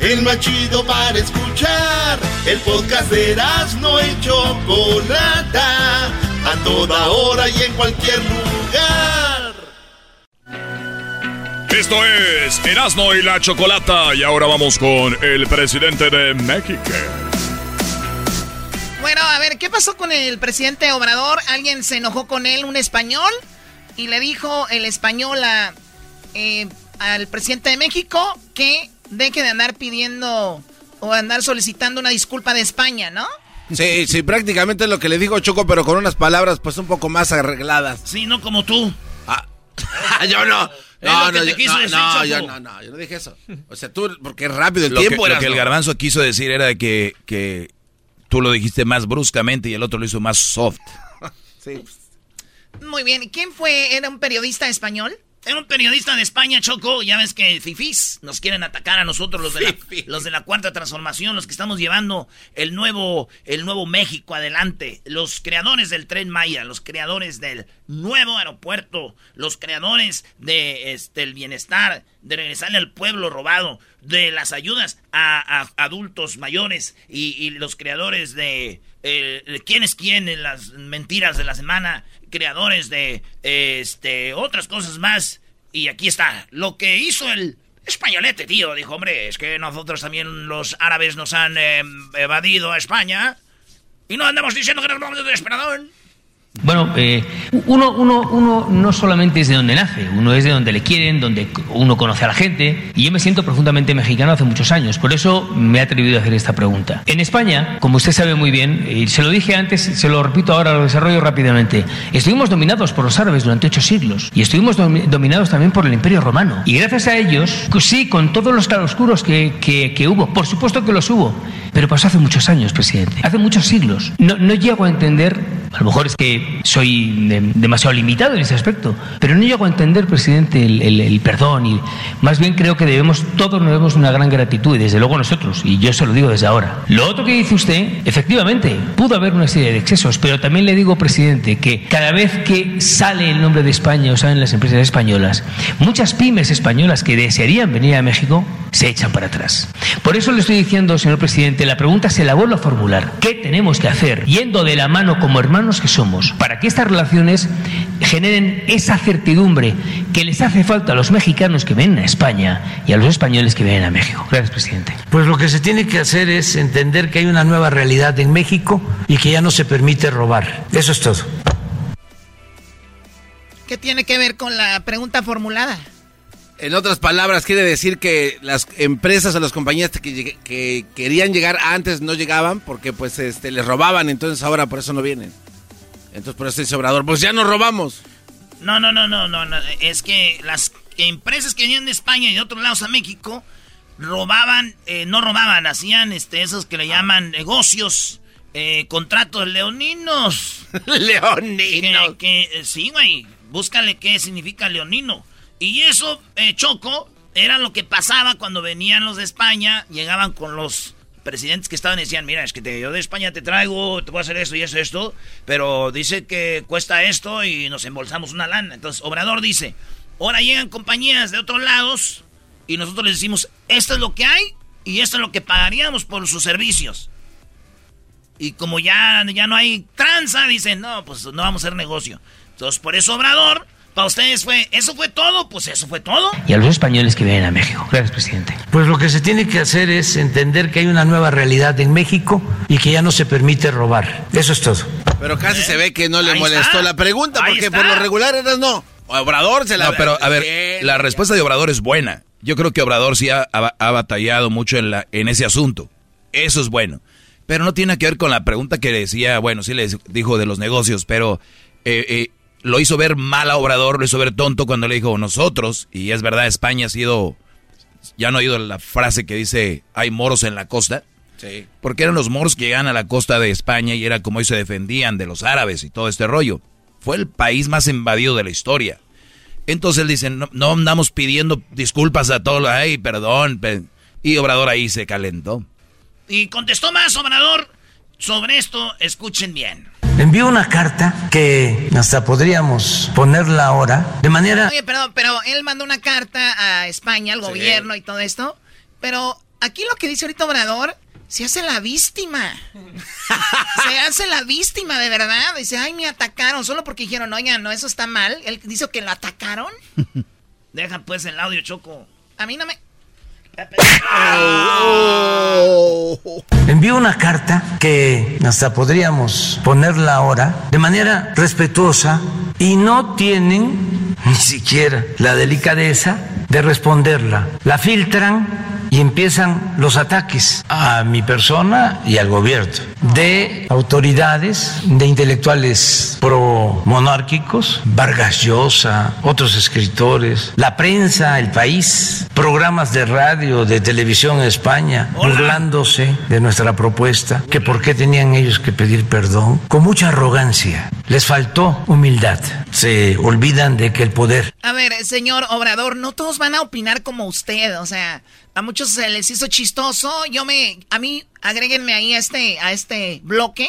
El más chido para escuchar. El podcast de Erasmo y Chocolata. A toda hora y en cualquier lugar. Esto es Erasno y la chocolata. Y ahora vamos con el presidente de México. Bueno, a ver, ¿qué pasó con el presidente Obrador? ¿Alguien se enojó con él, un español? Y le dijo el español a, eh, al presidente de México que deje de andar pidiendo o andar solicitando una disculpa de España, ¿no? Sí, sí, prácticamente es lo que le digo Choco, pero con unas palabras pues un poco más arregladas. Sí, no como tú. [LAUGHS] yo no. Es No, no, te yo, quiso no, decir, no, Choco. yo no, no, yo no dije eso. O sea, tú, porque es rápido el Lo que, tiempo. lo que el garbanzo quiso decir era que, que tú lo dijiste más bruscamente y el otro lo hizo más soft. [LAUGHS] Sí. Muy bien, ¿y quién fue? ¿Era un periodista español? Era un periodista de España, Choco. Ya ves que fifís nos quieren atacar a nosotros, los de, la, los de la cuarta transformación, los que estamos llevando el nuevo, el nuevo México adelante. Los creadores del tren Maya, los creadores del nuevo aeropuerto, los creadores de este el bienestar, de regresarle al pueblo robado, de las ayudas a, a adultos mayores y, y los creadores de eh, quién es quién en las mentiras de la semana, creadores de este otras cosas más. Y aquí está, lo que hizo el españolete, tío. Dijo, hombre, es que nosotros también los árabes nos han eh, evadido a España. Y no andamos diciendo que nos vamos de esperador. Bueno, eh, uno, uno, uno no solamente es de donde nace, uno es de donde le quieren, donde uno conoce a la gente. Y yo me siento profundamente mexicano hace muchos años, por eso me he atrevido a hacer esta pregunta. En España, como usted sabe muy bien, y se lo dije antes, se lo repito ahora, lo desarrollo rápidamente, estuvimos dominados por los árabes durante ocho siglos y estuvimos domi- dominados también por el Imperio Romano. Y gracias a ellos, sí, con todos los claroscuros que, que, que hubo, por supuesto que los hubo, pero pasó hace muchos años, presidente, hace muchos siglos. No, no llego a entender A lo mejor es que soy de- demasiado limitado en ese aspecto, pero no llego a entender, presidente, el, el- el perdón y más bien creo que debemos, todos nos debemos una gran gratitud y desde luego nosotros, y yo se lo digo desde ahora. Lo otro que dice usted, efectivamente, pudo haber una serie de excesos, pero también le digo, presidente, que cada vez que sale el nombre de España o salen las empresas españolas, muchas pymes españolas que desearían venir a México se echan para atrás. Por eso le estoy diciendo, señor presidente, la pregunta se la vuelvo a formular. ¿Qué tenemos que hacer, yendo de la mano como hermanos que somos, para que estas relaciones generen esa certidumbre que les hace falta a los mexicanos que vienen a España y a los españoles que vienen a México? Gracias, presidente. Pues lo que se tiene que hacer es entender que hay una nueva realidad en México y que ya no se permite robar. Eso es todo. ¿Qué tiene que ver con la pregunta formulada? En otras palabras, quiere decir que las empresas o las compañías que, que querían llegar antes no llegaban porque pues este les robaban, entonces ahora por eso no vienen. Entonces por eso dice Obrador, pues ya nos robamos. No, no, no, no, no, no. Es que las empresas que venían de España y de otros lados a México robaban, eh, no robaban, hacían este, esos que le llaman negocios, eh, contratos leoninos. [LAUGHS] leoninos. Que, que, sí, güey. Búscale qué significa leonino. Y eso, eh, Choco, era lo que pasaba cuando venían los de España, llegaban con los presidentes que estaban decían, mira, es que yo de España te traigo, te voy a hacer esto y eso, esto, pero dice que cuesta esto y nos embolsamos una lana. Entonces, Obrador dice, ahora llegan compañías de otros lados y nosotros les decimos, esto es lo que hay y esto es lo que pagaríamos por sus servicios. Y como ya, ya no hay tranza, dicen, no, pues no vamos a hacer negocio. Entonces, por eso Obrador, para ustedes fue, ¿eso fue todo? Pues eso fue todo. Y a los españoles que vienen a México. Gracias, presidente. Pues lo que se tiene que hacer es entender que hay una nueva realidad en México y que ya no se permite robar. Eso es todo. Pero casi se ve que no le Ahí molestó está. la pregunta Ahí porque está. por lo regular eras no. Obrador se la No, pero a ver, la respuesta de Obrador es buena. Yo creo que Obrador sí ha, ha- ha batallado mucho en, la, en ese asunto. Eso es bueno. Pero no tiene que ver con la pregunta que decía, bueno, sí le dijo de los negocios, pero eh, eh, lo hizo ver mal a Obrador, lo hizo ver tonto cuando le dijo nosotros, y es verdad, España ha sido, ya no ha oído la frase que dice, hay moros en la costa. Sí. Porque eran los moros que llegaban a la costa de España y era como ellos se defendían de los árabes y todo este rollo. Fue el país más invadido de la historia. Entonces él dice, no, no andamos pidiendo disculpas a todos, ay, perdón. pe-". Y Obrador ahí se calentó. Y contestó más Obrador sobre esto, escuchen bien. Envió una carta que hasta podríamos ponerla ahora de manera... Oye, perdón, pero él mandó una carta a España, al gobierno y todo esto. Pero aquí lo que dice ahorita Obrador, se hace la víctima. se hace la víctima, de verdad. Dice, ay, me atacaron, solo porque dijeron, oigan, no, eso está mal. Él dice que lo atacaron. [LAUGHS] Deja pues el audio, Choco. A mí no me... Envió una carta que hasta podríamos ponerla ahora de manera respetuosa y no tienen ni siquiera la delicadeza de responderla. La filtran y empiezan los ataques a mi persona y al gobierno de autoridades, de intelectuales pro-monárquicos, Vargas Llosa, otros escritores, la prensa, el país, programas de radio, de televisión en España, burlándose de nuestra propuesta, que por qué tenían ellos que pedir perdón, con mucha arrogancia. Les faltó humildad. Se olvidan de que el poder A ver, señor Obrador, no todos van a opinar como usted, o sea, a muchos se les hizo chistoso. Yo me, a mí, agréguenme ahí a este, a este bloque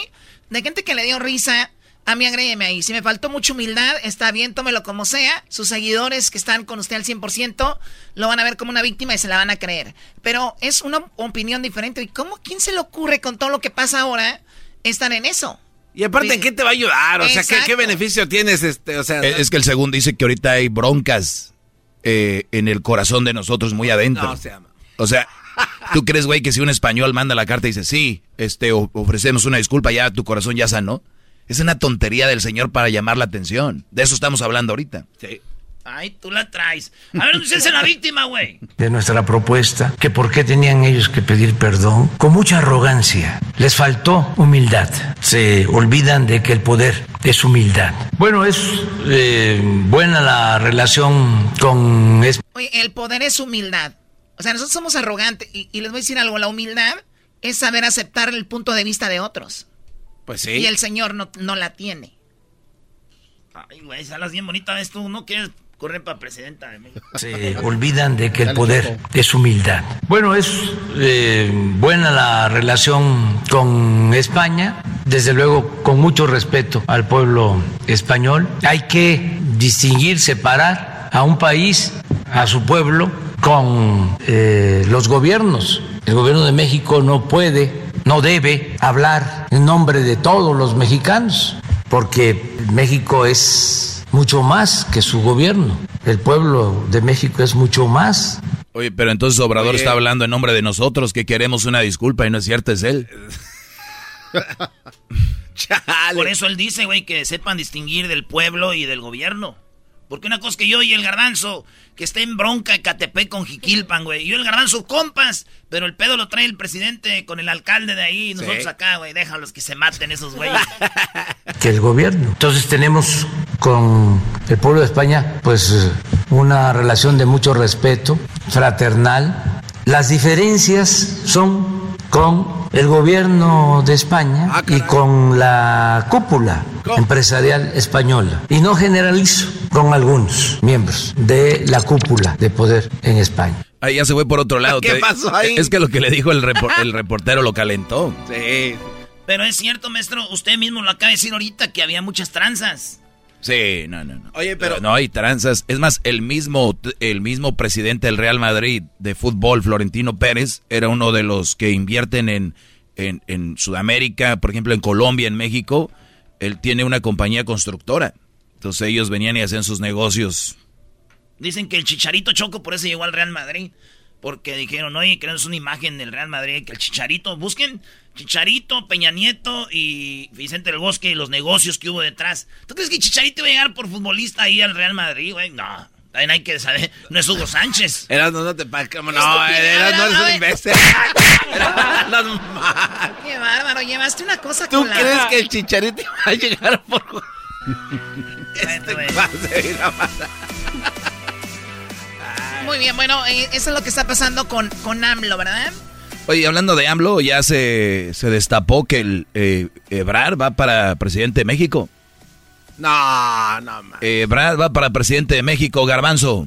de gente que le dio risa. A mí agréguenme ahí. Si me faltó mucha humildad, está bien, tómelo como sea. Sus seguidores que están con usted al 100% lo van a ver como una víctima y se la van a creer. Pero es una opinión diferente. ¿Y cómo, quién se le ocurre con todo lo que pasa ahora estar en eso? Y aparte, ¿en qué te va a ayudar? O sea, ¿qué, qué beneficio tienes? este O sea, Es, es que el segundo dice que ahorita hay broncas eh, en el corazón de nosotros muy adentro. No, se llama. O sea, ¿tú crees, güey, que si un español manda la carta y dice, sí, este, ofrecemos una disculpa, ya tu corazón ya sanó? Es una tontería del señor para llamar la atención. De eso estamos hablando ahorita. Sí. Ay, tú la traes. A ver, ¿dónde se hace la víctima, güey? de nuestra propuesta, que por qué tenían ellos que pedir perdón, con mucha arrogancia. Les faltó humildad. Se olvidan de que el poder es humildad. Bueno, es eh, buena la relación con... es- Oye, el poder es humildad. O sea, nosotros somos arrogantes. Y, y les voy a decir algo, la humildad es saber aceptar el punto de vista de otros. Pues sí. Y el señor no, no la tiene. Ay, güey, salas bien bonita ves tú, ¿no quieres correr para presidenta de México? Se olvidan de que el poder es humildad. Bueno, es eh, buena la relación con España, desde luego con mucho respeto al pueblo español. Hay que distinguir, separar a un país, a su pueblo, con eh, los gobiernos. El gobierno de México no puede, no debe hablar en nombre de todos los mexicanos, porque México es mucho más que su gobierno. El pueblo de México es mucho más. Oye, pero entonces Obrador Oye. está hablando en nombre de nosotros, que queremos una disculpa y no es cierto, es él. [LAUGHS] Por eso él dice, güey, que sepan distinguir del pueblo y del gobierno. Porque una cosa que yo y el garbanzo, que esté en bronca en Catepec con Jiquilpan, güey. Y yo el garbanzo, compas, pero el pedo lo trae el presidente con el alcalde de ahí. Y nosotros Sí. acá, güey, déjalos que se maten esos güeyes. [LAUGHS] que el gobierno. Entonces tenemos con el pueblo de España pues una relación de mucho respeto, fraternal. Las diferencias son con el gobierno de España y con la cúpula empresarial española. Y no generalizo con algunos miembros de la cúpula de poder en España. Ahí ya se fue por otro lado. [LAUGHS] ¿Qué Te- pasó ahí? Es que lo que le dijo el, repor- [LAUGHS] el reportero lo calentó. Sí. pero es cierto, maestro, usted mismo lo acaba de decir ahorita que había muchas tranzas. Sí, no, no, no. Oye, pero- No hay tranzas. Es más, el mismo, el mismo presidente del Real Madrid de fútbol, Florentino Pérez, era uno de los que invierten en, en, en Sudamérica, por ejemplo, en Colombia, en México. Él tiene una compañía constructora. Entonces ellos venían y hacían sus negocios. Dicen que el Chicharito Choco por eso llegó al Real Madrid. Porque dijeron, oye, queremos una imagen del Real Madrid, que el Chicharito, busquen Chicharito, Peña Nieto y Vicente del Bosque y los negocios que hubo detrás. ¿Tú crees que Chicharito iba a llegar por futbolista ahí al Real Madrid, güey? No, también hay que saber, no es Hugo Sánchez. Eras no, no te pa- como No, Estúpido, eras no eres un eh. imbécil. Qué bárbaro, llevaste una cosa ¿Tú con la- crees que el chicharito iba a llegar por... [LAUGHS] Este pase, mira, mira. Muy bien, bueno, eh, eso es lo que está pasando con, con AMLO, ¿verdad? Oye, hablando de AMLO, ya se, se destapó que el eh, Ebrard va para presidente de México. No, no, man. Ebrard va para presidente de México, Garbanzo.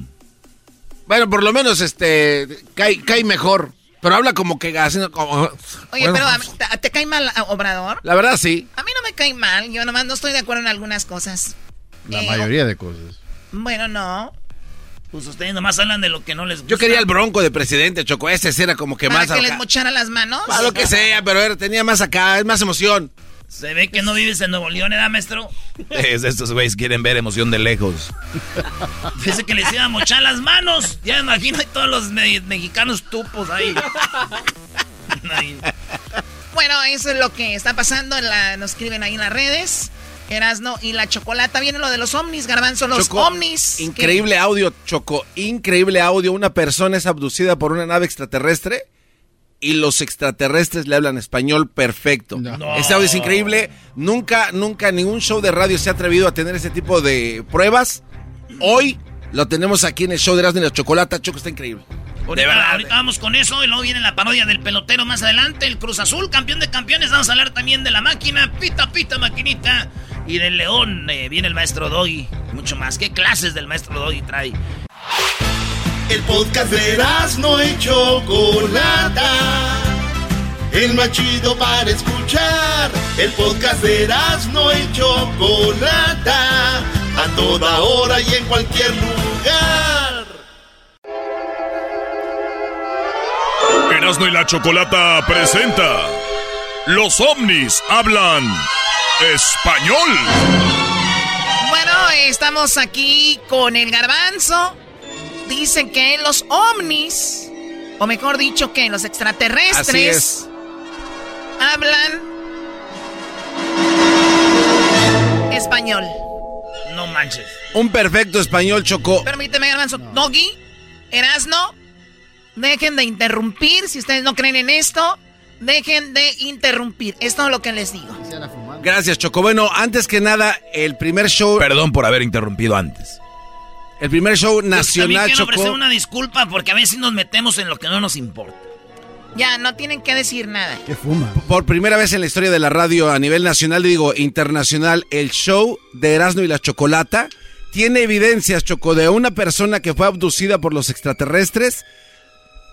Bueno, por lo menos este cae, cae mejor. Pero habla como que haciendo como. Oye, Bueno, pero a mí- ¿te, te cae mal ah, Obrador? La verdad sí. A mí no me cae mal, yo nomás no estoy de acuerdo en algunas cosas. La Eh, mayoría de cosas. Bueno, no. Pues ustedes nomás hablan de lo que no les gusta. Yo quería el bronco de presidente, Choco. Ese era como que ¿Para más. que les mochara las manos? Para lo que sea, pero era- tenía más acá, es más emoción. Se ve que no vives en Nuevo León, ¿eh, maestro? Es, estos güeyes quieren ver emoción de lejos. Dice que les iba a mochar las manos. Ya me imagino todos los me- mexicanos tupos ahí. [LAUGHS] Ahí. Bueno, eso es lo que está pasando. la- nos escriben ahí en las redes. Erasno y la chocolata. Viene lo de los ovnis, garbanzo, los Choco, ovnis. Increíble audio, Choco. Increíble audio. Una persona es abducida por una nave extraterrestre y los extraterrestres le hablan español perfecto. Ese audio es increíble. Nunca, nunca ningún show de radio se ha atrevido a tener ese tipo de pruebas. Hoy lo tenemos aquí en el show de Erasmo y la Chocolata. Choco está increíble. Ahorita, ahorita vamos con eso y luego viene la parodia del pelotero más adelante. El Cruz Azul, campeón de campeones. Vamos a hablar también de la máquina. Pita, pita, maquinita. Y del León eh, viene el maestro Doggy. Mucho más. ¿Qué clases del maestro Doggy trae? El podcast de no y Chocolata. El más chido para escuchar. El podcast de no y Chocolata. A toda hora y en cualquier lugar. Erasmo y la Chocolata presenta Los ovnis hablan español. Bueno, estamos aquí con el garbanzo. Dicen que los ovnis, o mejor dicho, que los extraterrestres Así es. hablan español. No manches. Un perfecto español, Choco. Permíteme, garbanzo. Doggy, Erasno, dejen de interrumpir. Si ustedes no creen en esto, dejen de interrumpir. Es todo lo que les digo. Gracias, Choco. Bueno, antes que nada, el primer show. Perdón por haber interrumpido antes. El primer show También nacional, quiero Choco. ofrecer una disculpa porque a veces nos metemos en lo que no nos importa. Ya, no tienen que decir nada. ¿Qué fuma? Por primera vez en la historia de la radio a nivel nacional, digo internacional, el show de Erasmo y la Chocolata tiene evidencias, Choco, de una persona que fue abducida por los extraterrestres,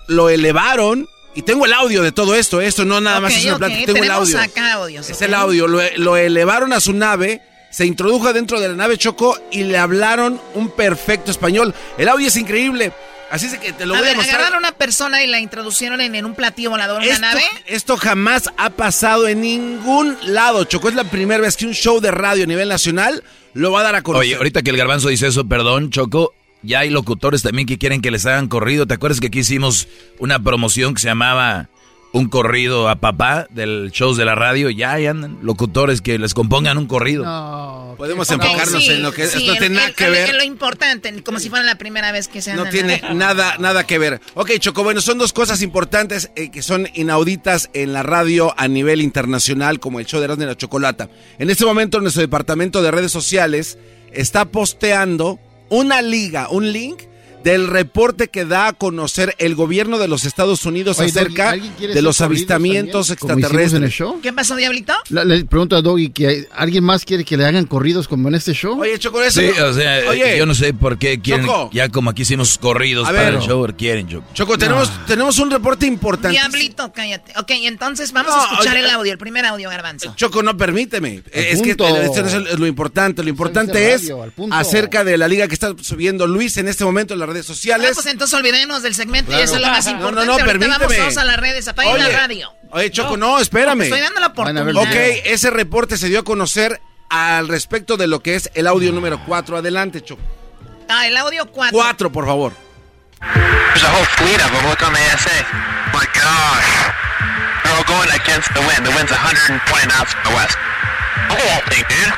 lo elevaron, y tengo el audio de todo esto, esto no nada más es una ok, plática, tengo el audio. acá audios, Es el audio, lo, lo elevaron a su nave, se introdujo dentro de la nave Choco y le hablaron un perfecto español. El audio es increíble, así es que te lo a voy ver, a mostrar. agarraron a una persona y la introducieron en, en un platillo volador, una Esto, nave. esto jamás ha pasado en ningún lado, Choco. Es la primera vez que un show de radio a nivel nacional lo va a dar a conocer. Oye, ahorita que el garbanzo dice eso, perdón, Choco, ya hay locutores también que quieren que les hagan corrido. ¿Te acuerdas que aquí hicimos una promoción que se llamaba Un corrido a papá del shows de la radio? Ya hay andan locutores que les compongan un corrido. Podemos Ok, enfocarnos sí, en lo que sí, esto en- tiene nada que ver. en lo importante, como si fuera la primera vez que se No tiene nada, nada que ver. Ok, Choco, bueno, son dos cosas importantes eh, que son inauditas en la radio a nivel internacional, como el show de Erasmo y la Chocolata. En este momento, nuestro departamento de redes sociales está posteando una liga, un link del reporte que da a conocer el gobierno de los Estados Unidos Oye, acerca ¿alguien quiere de los avistamientos también, hicimos en el extraterrestres. show? ¿Qué pasó, Diablito? La- le pregunto a Doggy que alguien más quiere que le hagan corridos como en este show. Oye, Choco, eso. Sí, o sea, Oye, yo no sé por qué quieren, Choco. ya como aquí hicimos corridos A para ver. el show, quieren, Choco. Choco, tenemos, tenemos un reporte importante. Diablito, cállate. Ok, entonces vamos No, a escuchar oye, el audio, el primer audio, Garbanzo. Choco, no permíteme. Es que esto no es lo importante. Lo importante es radio, acerca de la liga que está subiendo Luis en este momento en las redes Ah, sociales. pues entonces olvidemos del segmento Claro. y eso es lo más No, no, importante. no, Ahorita permíteme. vamos a las redes, apaguen la Oye, radio. Oye, Choco, no, espérame. Te estoy dando la oportunidad. Ok, ese reporte se dio a conocer al respecto de lo que es el audio número 4. Adelante, Choco. Ah, el audio 4. 4, por favor. There's a whole fleet of them. Look on the SA. My gosh. They're all going against the wind. The wind's 120 knots from the west. Look at that thing, dude.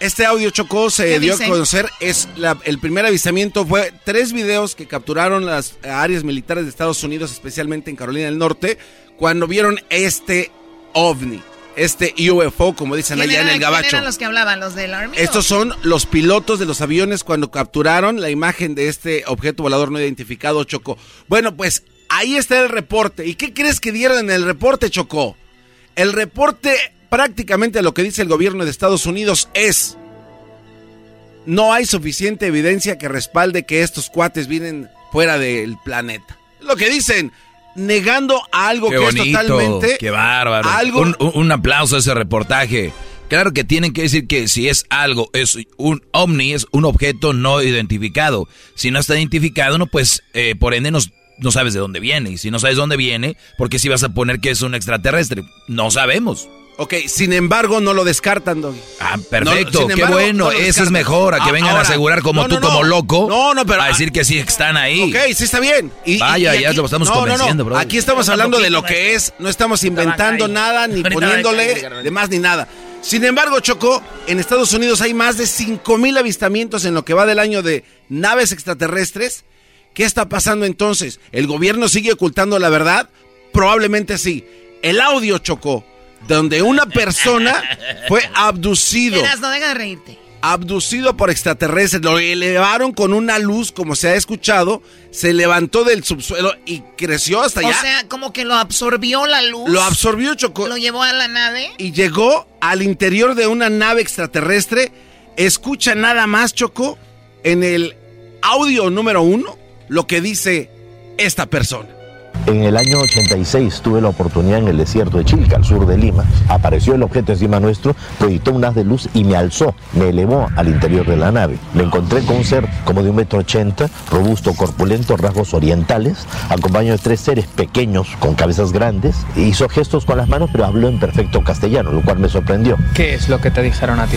Este audio Choco se ¿Qué dio dice? a conocer, es la- el primer avistamiento fue tres videos que capturaron las áreas militares de Estados Unidos, especialmente en Carolina del Norte, cuando vieron este ovni, este UFO, como dicen ¿Quién, allá en el gabacho. eran los que hablaban? ¿Los del Army? Estos son los pilotos de los aviones cuando capturaron la imagen de este objeto volador no identificado, Choco. Bueno, pues ahí está el reporte. ¿Y qué crees que dieron en el reporte, Choco? El reporte prácticamente lo que dice el gobierno de Estados Unidos es... No hay suficiente evidencia que respalde que estos cuates vienen fuera del planeta. Lo que dicen, negando algo Qué que bonito, es totalmente... qué bárbaro. algo- Un, aplauso a ese reportaje. Claro que tienen que decir que si es algo, es un ovni, es un objeto no identificado. Si no está identificado, no, pues eh, por ende nos- no sabes de dónde viene. Y si no sabes dónde viene, ¿por qué si vas a poner que es un extraterrestre? No sabemos. Ok, sin embargo, no lo descartan, Doggy. Ah, perfecto, No, qué embargo, bueno, no eso es mejor, a que Ah, vengan ahora, a asegurar como no, tú como loco. No, no, pero- A decir que sí están ahí. Ok, sí está bien. Y- Vaya, y ya lo estamos convenciendo, bro. Aquí estamos hablando de lo que es, no estamos inventando nada, ni [LAUGHS] poniéndole de más ni nada. Sin embargo, Choco, en Estados Unidos hay más de 5000 avistamientos en lo que va del año de naves extraterrestres. ¿Qué está pasando entonces? ¿El gobierno sigue ocultando la verdad? Probablemente sí. El audio, Choco, donde una persona fue abducido Eras, no deja de reírte. abducido por extraterrestres, lo elevaron con una luz, como se ha escuchado, se levantó del subsuelo y creció hasta allá. O sea, como que lo absorbió la luz. lo absorbió, Choco, Lo llevó a la nave. y llegó al interior de una nave extraterrestre. Escucha nada más, Choco, en el audio número uno, lo que dice esta persona. En el año 86 tuve la oportunidad en el desierto de Chilca, al sur de Lima. Apareció el objeto encima nuestro, proyectó un haz de luz y me alzó, me elevó al interior de la nave. Me encontré con un ser como de un metro ochenta, robusto, corpulento, rasgos orientales, acompañado de tres seres pequeños con cabezas grandes. Hizo gestos con las manos, pero habló en perfecto castellano, lo cual me sorprendió. ¿Qué es lo que te dijeron a ti?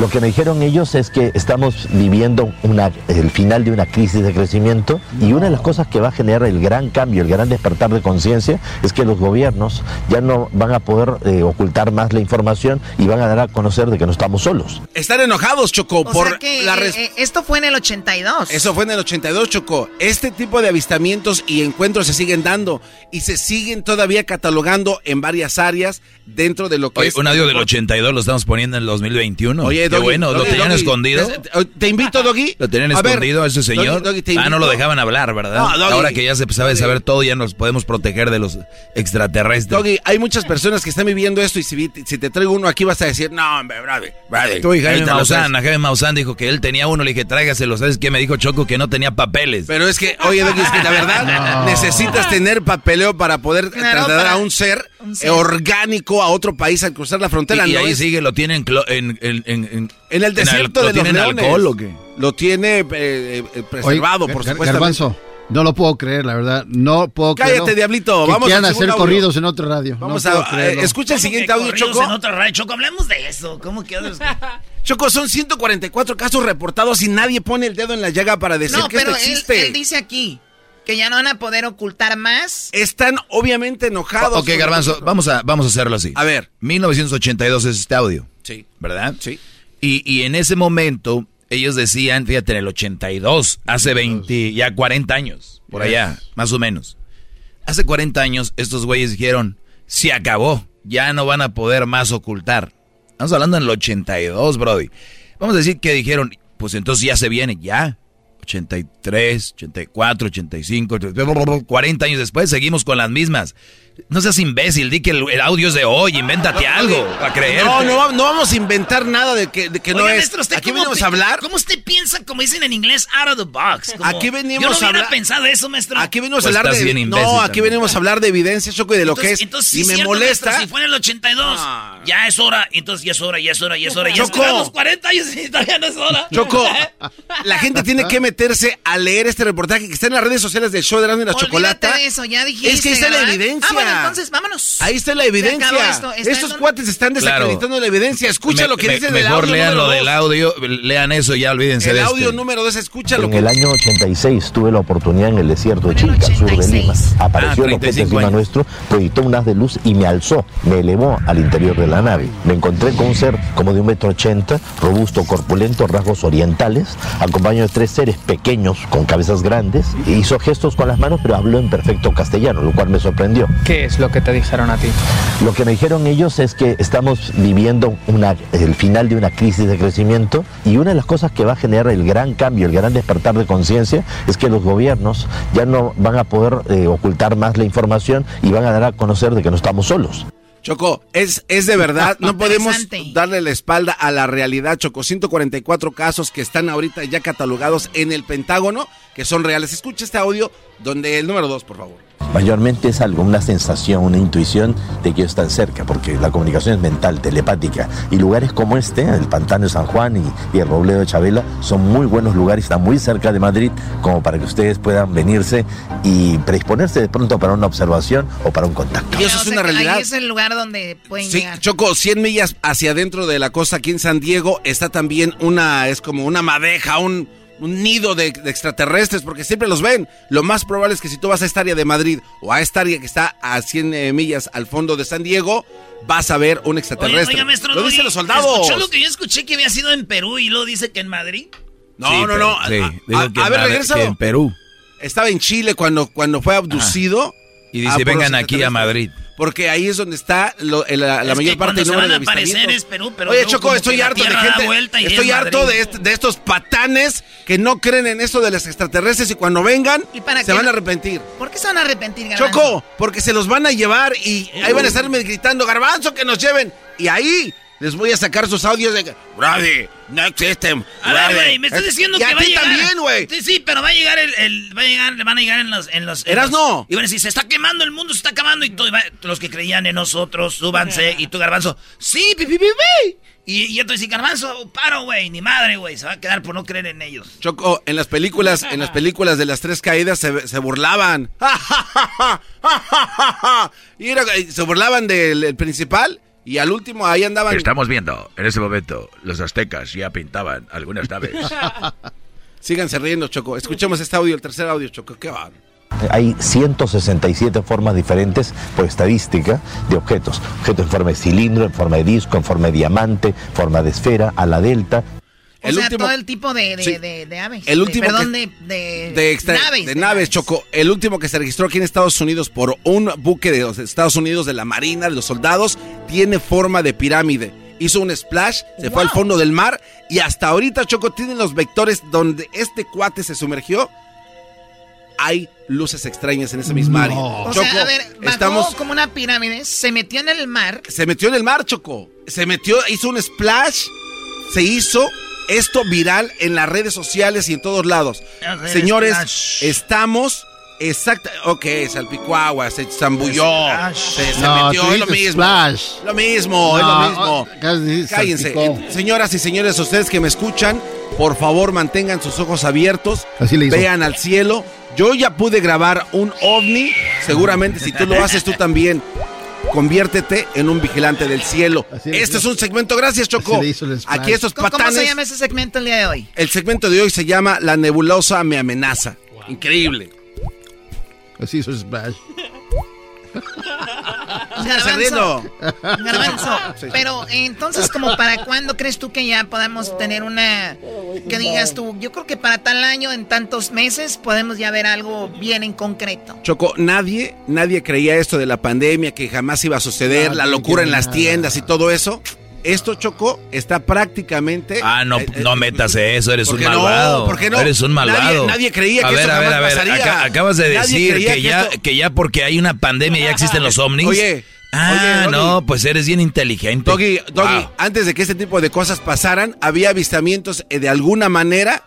Lo que me dijeron ellos es que estamos viviendo una- el final de una crisis de crecimiento y una de las cosas que va a generar el gran cambio, el gran despertar de conciencia es que los gobiernos ya no van a poder eh, ocultar más la información y van a dar a conocer de que no estamos solos. Están enojados, Choco, O por sea que la eh, eh, esto fue en el 82. Eso fue en el 82, Choco. Este tipo de avistamientos y encuentros se siguen dando y se siguen todavía catalogando en varias áreas dentro de lo que Oye, es... un audio del 82 lo estamos poniendo en el 2021. Oye, Qué Doggy, bueno, ¿lo tenían Doggy, escondido? Te, te invito, Doggy. ¿Lo tenían A ver, escondido a ese señor? Ah, no lo dejaban hablar, ¿verdad? No. Ahora que ya se sabe saber todo, ya no nos podemos proteger de los extraterrestres. Doggy, hay muchas personas que están viviendo esto y si, si te traigo uno aquí vas a decir, no, hombre, brother, brother. Tú y Jaime Maussan, sabes". a Jaime Maussan dijo que él tenía uno, le dije, tráigaselo. ¿Sabes qué? Me dijo Choco que no tenía papeles. Pero es que, oye, Doggy, es que la verdad [LAUGHS] No. necesitas tener papeleo para poder Claro, trasladar para- a un ser, un ser. orgánico a otro país al cruzar la frontera. y, y ¿no ahí es? sigue, lo tiene en, clo- en, en, en, el desierto ¿lo de los tiene en leones. alcohol o qué? Lo tiene eh, eh, eh, preservado, Oye, por supuesto. Garbanzo, no lo puedo creer, la verdad. No puedo Cállate, creerlo. diablito, Que vamos quieran al hacer audio. corridos en otra radio. Vamos No a puedo creerlo. eh, escucha el ¿Cómo siguiente audio, corridos Choco. en otra radio? Choco, hablemos de eso. ¿Cómo que [LAUGHS] Choco, son 144 casos reportados y nadie pone el dedo en la llaga para decir no, que esto pero él, existe. él dice aquí que ya no van a poder ocultar más. Están obviamente enojados. Ok, Garbanzo, vamos a, vamos a hacerlo así. A ver. 1982 es este audio. Sí. ¿Verdad? Sí. Y, y en ese momento, ellos decían, fíjate, en el 82, hace 20, ya 40 años, por Yes. allá, más o menos. Hace 40 años, estos güeyes dijeron, se acabó, ya no van a poder más ocultar. Estamos hablando en el 82, Brody. Vamos a decir que dijeron, pues entonces ya se viene, ya. 83, 84, 85, 40 años después seguimos con las mismas. No seas imbécil, di que el, el audio es de hoy, invéntate algo para creer. No, no, no vamos a inventar nada de que, de que no es. maestro, ¿usted Aquí venimos a hablar. ¿Cómo usted piensa, como dicen en inglés, out of the box? Como- Aquí venimos Yo no a hubiera hablar- pensado eso, maestro. Aquí venimos Pues a hablar estás de. bien no, aquí también. venimos a hablar de evidencia, Choco, y de lo entonces, que es. entonces, sí y es me cierto, molesta. maestro, si fue en el 82, ya es hora, entonces ya es hora, ya es hora, ya es hora. Ya Choco. esperamos 40 años y todavía no es hora. Choco, [LAUGHS] la gente tiene que meterse a leer este reportaje que está en las redes sociales del show de la Chocolata. de eso, ya dijiste. Es que está la evidencia. Ah, bueno, entonces vámonos. Ahí está la evidencia. esto, está Estos en- cuates están Claro. desacreditando la evidencia. Escucha Me- lo que me- dice del Mejor audio lean número lo del audio, lean eso y ya olvídense El de audio este. número 2, escucha lo En que el año 86 tuve la oportunidad en el desierto de Chilca, al sur de Lima. Apareció Ah, el objeto 35 encima nuestro, proyectó un haz de luz y me alzó, me elevó al interior de la nave. Me encontré con un ser como de un metro ochenta, robusto, corpulento, rasgos orientales, acompañado de tres seres pequeños con cabezas grandes. Hizo gestos con las manos, pero habló en perfecto castellano, lo cual me sorprendió. ¿Qué es lo que te dijeron a ti? Lo que me dijeron ellos es que estamos viviendo una, el final de una crisis de crecimiento y una de las cosas que va a generar el gran cambio, el gran despertar de conciencia es que los gobiernos ya no van a poder eh, ocultar más la información y van a dar a conocer de que no estamos solos. Choco, es, es de verdad, no [LAUGHS] podemos darle la espalda a la realidad, Choco. 144 casos que están ahorita ya catalogados en el Pentágono, que son reales. Escucha este audio donde el número 2, por favor. Mayormente es algo, una sensación, una intuición de que ellos están cerca, porque la comunicación es mental, telepática. Y lugares como este, el Pantano de San Juan y, y el Robledo de Chabela, son muy buenos lugares, están muy cerca de Madrid, como para que ustedes puedan venirse y predisponerse de pronto para una observación o para un contacto. Y eso es una realidad. Ahí es el lugar donde pueden Sí, llegar. Choco, 100 millas hacia adentro de la costa aquí en San Diego está también una, es como una madeja, un, un nido de, de extraterrestres, porque siempre los ven. Lo más probable es que si tú vas a esta área de Madrid o a esta área que está a 100 eh, millas al fondo de San Diego, vas a ver un Oye, extraterrestre. oiga, maestro, lo Doggy, dicen los soldados. ¿Escuchó lo que yo escuché que había sido en Perú y luego dice que en Madrid? No, Sí, no, pero- no. sí, A- dijo a, que a ver, en- regrésalo. que en Perú. Estaba en Chile cuando, cuando fue abducido. Y dice, Ah, vengan aquí a Madrid. Porque ahí es donde está lo- la, la Es que mayor parte del número van de a aparecer avistamientos. es Perú, pero Oye, Choco, estoy harto de gente. vuelta y Estoy es harto de, est- de estos patanes que no creen en esto de los extraterrestres y cuando vengan ¿Y para se qué van a arrepentir. ¿Por qué se van a arrepentir, Garbanzo? Choco, porque se los van a llevar y ahí van a estarme gritando, garbanzo, que nos lleven. Y ahí les voy a sacar sus audios de... Brody, no existen. A ver, brody". güey, me estás diciendo que va a llegar. también, güey. Sí, sí, pero va a llegar el, el- va a llegar, le van a llegar en los, en los. en Eras los- no. Y van a decir, se está quemando el mundo, se está quemando y todo, y va- los que creían en nosotros, súbanse y tú garbanzo, sí, pi, pi, pi, pi. Y, y yo te dice, garbanzo, paro, güey, ni madre, güey, se va a quedar por no creer en ellos. Choco, en las películas, en las películas de las tres caídas se, se burlaban. [LAUGHS] y era- se burlaban del el principal y al último ahí andaban. Estamos viendo, en ese momento, los aztecas ya pintaban algunas naves. [LAUGHS] Síganse riendo, Choco. Escuchemos este audio, el tercer audio, Choco. ¿Qué va? Hay 167 formas diferentes por estadística de objetos. Objetos en forma de cilindro, en forma de disco, en forma de diamante, forma de esfera, ala delta. O sea, todo el tipo de, de, de, de aves. El último perdón, que- de, extra- naves. de naves, Choco. El último que se registró aquí en Estados Unidos por un buque de los Estados Unidos, de la Marina, de los soldados, tiene forma de pirámide. Hizo un splash, se fue al fondo del mar y hasta ahorita, Choco, tienen los vectores donde este cuate se sumergió. hay luces extrañas en esa misma área. O Choco, sea, a ver, bajó estamos como una pirámide, se metió en el mar. se metió en el mar, Choco. Se metió, hizo un splash, se hizo esto viral en las redes sociales y en todos lados. Señores, splash. estamos exacta, ok, salpicó agua, se zambulló, se, se No, metió, es lo mismo. splash. Lo mismo, es lo mismo. oh, Cállense. salpicó. Señoras y señores, ustedes que me escuchan, por favor mantengan sus ojos abiertos. Así le hizo. Vean al cielo. Yo ya pude grabar un ovni. Seguramente si tú lo haces, tú también. Conviértete en un vigilante del cielo. Este es un segmento, gracias Choco. Aquí estos ¿Cómo, cómo patanes. se llama ese segmento el día de hoy? El segmento de hoy se llama La nebulosa me amenaza. Increíble. Así hizo el splash. [LAUGHS] Garbanzo. Garbanzo. [LAUGHS] Pero entonces, como para cuándo crees tú que ya podamos tener una que digas tú, yo creo que para tal año, en tantos meses, podemos ya ver algo bien en concreto. Choco, nadie, nadie creía esto de la pandemia, que jamás iba a suceder, No, la locura en las nada. tiendas y todo eso. Esto, Choco, está prácticamente... Ah, no, eh, eh, no metas eso, eres ¿por un qué no? malvado. ¿Por qué no? Eres un malvado. Nadie- nadie creía a que ver, eso a ver, jamás a ver, pasaría. aca- acabas de Nadie decir que, que ya, esto- que ya porque hay una pandemia ya existen los ovnis. Oye, Ah, oye, no, pues eres bien inteligente. Doggy, Doggy, Wow. antes de que este tipo de cosas pasaran, había avistamientos eh, de alguna manera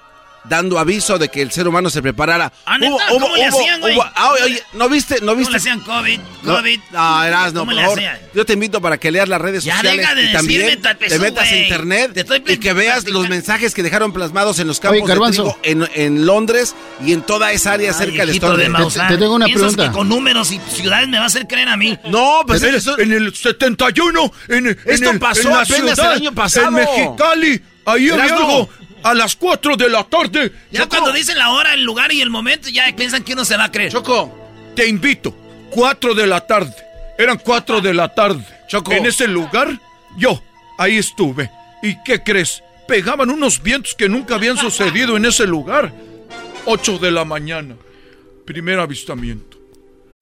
dando aviso de que el ser humano se preparara. Ah, ¿neta? ¿Cómo le hacían, güey? ah, oye, oye, ¿no viste? ¿No ¿Cómo viste? le hacían COVID? No, COVID. No, eras, no, ¿Cómo por le favor. hacían? Yo te invito para que leas las redes Ya sociales deja de y también decirme tapezú, te metas a güey. internet Te estoy y que veas los mensajes que dejaron plasmados en los Oye, campos de Garbanzo. trigo en, en Londres y en toda esa área cerca del Hijito de. Maussan. te tengo una ¿Piensas pregunta. que con números y ciudades me va a hacer creer a mí? No, pues en, el, eso- en el 71, en, en Esto el- pasó en la apenas ciudad, el año pasado. En Mexicali, ahí había algo a las 4 de la tarde. Ya Choco, cuando dicen la hora, el lugar y el momento, ya piensan que uno se va a creer. Choco, Te invito, 4 de la tarde. Eran 4 de la tarde. Choco. En ese lugar, yo, ahí estuve. ¿Y qué crees? Pegaban unos vientos que nunca habían sucedido en ese lugar. 8 de la mañana. Primer avistamiento.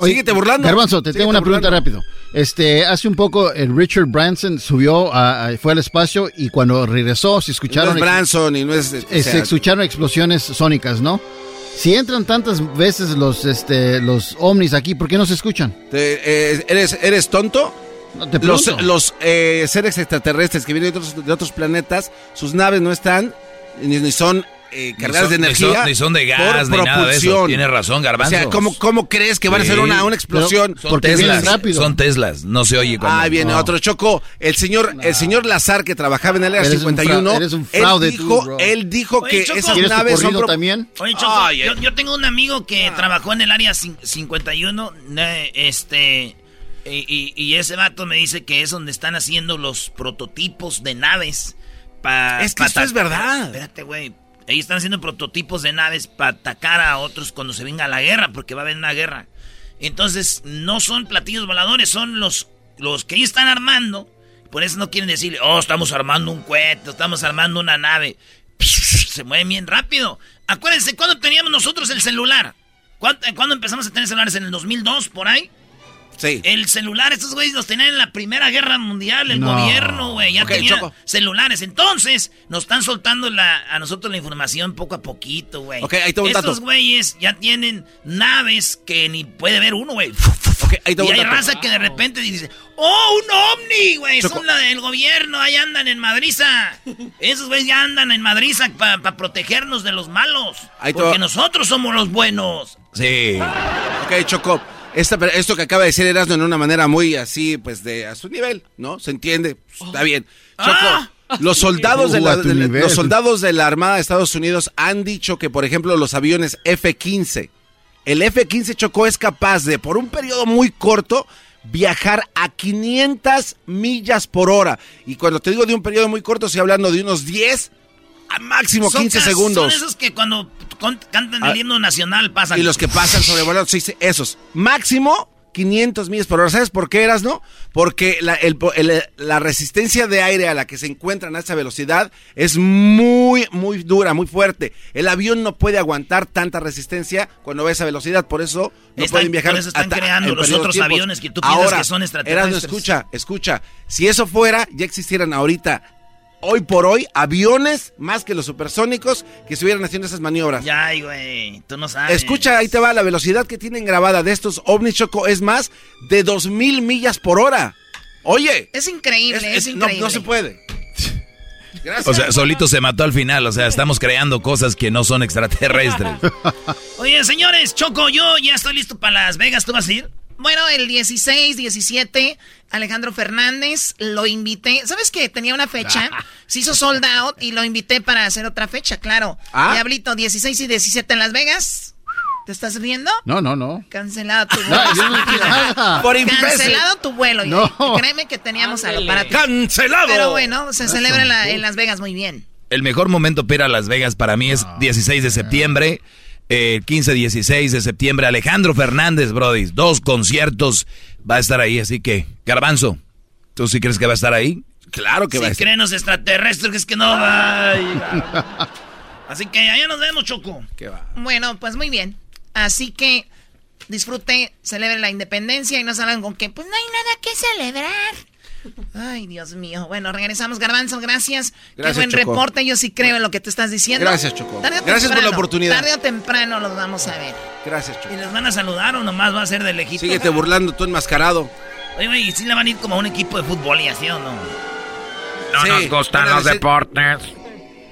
Oye, Síguete burlando. Garbanzo, te Síguete tengo una pregunta rápido. Este, hace un poco el Richard Branson subió, a- a- fue al espacio y cuando regresó se no escucharon es Branson y no es... o eh, se escucharon explosiones sónicas, ¿no? Si entran tantas veces los este los ovnis aquí, ¿por qué no se escuchan? te- eh, ¿eres, ¿Eres tonto? No, te Los, los eh, seres extraterrestres que vienen de otros, de otros planetas, sus naves no están, ni, ni son eh, cargadas son- de ni son- energía. ni son de por gas, ni nada de eso. propulsión. Tienes razón, Garbanzo. O sea, ¿cómo, cómo crees que van a hacer una, una explosión? Son Teslas. Son Teslas. No se oye cuando. Ah, viene No. otro choco. El señor, el señor Lazar que trabajaba en el área Eres un 51. fra- eres un fraude él dijo, él dijo Oye, que Choco. esas ¿Quieres tu naves son pro- también? Oye, Choco, Ay, yo, tengo un amigo que trabajó en el área cin- 51, eh, este, y, y- y ese vato me dice que es donde están haciendo los prototipos de naves. Pa, Es que pa esto ta- es verdad. Espérate, güey. Ahí están haciendo prototipos de naves para atacar a otros cuando se venga la guerra, porque va a haber una guerra. Entonces, no son platillos voladores, son los, los que ellos están armando. Por eso no quieren decirle, oh, estamos armando un cohete, estamos armando una nave. Se mueven bien rápido. Acuérdense, ¿cuándo teníamos nosotros el celular? ¿Cuándo, ¿cuándo empezamos a tener celulares? ¿En el 2002, por ahí? Sí. El celular, estos güeyes los tenían en la Primera Guerra Mundial, el No. gobierno, güey, ya Ok, tenía Choco. celulares. Entonces, nos están soltando la, a nosotros la información poco a poquito, güey. Ok, ahí tengo un Estos güeyes ya tienen naves que ni puede ver uno, güey. Ok, ahí te y voy hay a- raza que de repente dice, ¡Oh, un ovni, güey! Son la del gobierno, ahí andan en Madriza. Esos güeyes ya andan en Madriza para protegernos de los malos. Ahí te porque nosotros somos los buenos. Sí. Ok, Choco. Esta, esto que acaba de decir Erasmo en una manera muy así, pues de a su nivel, ¿no? ¿Se entiende? Pues, Está bien. Choco, Ah. los soldados de la, de los soldados de la Armada de Estados Unidos han dicho que, por ejemplo, los aviones F-15, el F-15 Choco es capaz de, por un periodo muy corto, viajar a 500 millas por hora. Y cuando te digo de un periodo muy corto, estoy hablando de unos 10 a máximo Son 15 cas- segundos. Son esos que cuando cantan Ah. el himno nacional pasan. Y los que pasan sobrevolando, sí, sí, esos. Máximo 500 millas por hora. ¿Sabes por qué eras, no? Porque la, el- el- la resistencia de aire a la que se encuentran a esa velocidad es muy, muy dura, muy fuerte. El avión no puede aguantar tanta resistencia cuando va a esa velocidad. Por eso no Están- pueden viajar. por eso están hasta- creando los otros tiempos. aviones que tú piensas Ahora, que son extraterrestres. Erasmo, escucha, escucha. Si eso fuera, ya existieran ahorita. Hoy por hoy, aviones más que los supersónicos que estuvieran haciendo esas maniobras. Ya, ay, güey, tú no sabes. Escucha, ahí te va, la velocidad que tienen grabada de estos ovnis Choco es más de 2000 millas por hora. Oye. Es increíble, es, no- increíble. No, se puede. Gracias. O sea, solito se mató al final. O sea, estamos creando cosas que no son extraterrestres. [LAUGHS] Oye, señores, Choco, yo ya estoy listo para Las Vegas. ¿Tú vas a ir? Bueno, el 16, 17, Alejandro Fernández, lo invité. ¿Sabes que Tenía una fecha, [LAUGHS] se hizo sold out y lo invité para hacer otra fecha, claro. Ah. Diablito, 16 y 17 en Las Vegas. ¿Te estás riendo? No, no, no. Cancelado tu [LAUGHS] vuelo. No, yo no nada. [LAUGHS] Por. Cancelado tu vuelo. No. Y Créeme que teníamos algo para ti. ¡Cancelado! Pero bueno, se celebra en, la- en Las Vegas muy bien. El mejor momento para Las Vegas para mí es 16 de septiembre, eh, 15-16 de septiembre. Alejandro Fernández, Brody, dos conciertos va a estar ahí, así que, Garbanzo, ¿tú sí crees que va a estar ahí? Claro que Si va a estar. creen los extraterrestres, que es que no va. [LAUGHS] Así que allá nos vemos, Choco. ¿Qué va? Bueno, pues muy bien. Así que disfrute, celebre la independencia y no salgan con que, pues no hay nada que celebrar. Ay, Dios mío. Bueno, regresamos, Garbanzo, gracias. Gracias, Qué buen Choco. reporte, yo sí creo en lo que te estás diciendo. Gracias, Choco. Gracias por la oportunidad. Tarde o temprano los vamos a ver. Gracias, Choco. ¿Y les van a saludar o nomás va a ser de lejito? Síguete burlando tú enmascarado. Oye, güey, ¿y si le van a ir como a un equipo de fútbol y así o no? No Sí, nos gustan los decir- deportes.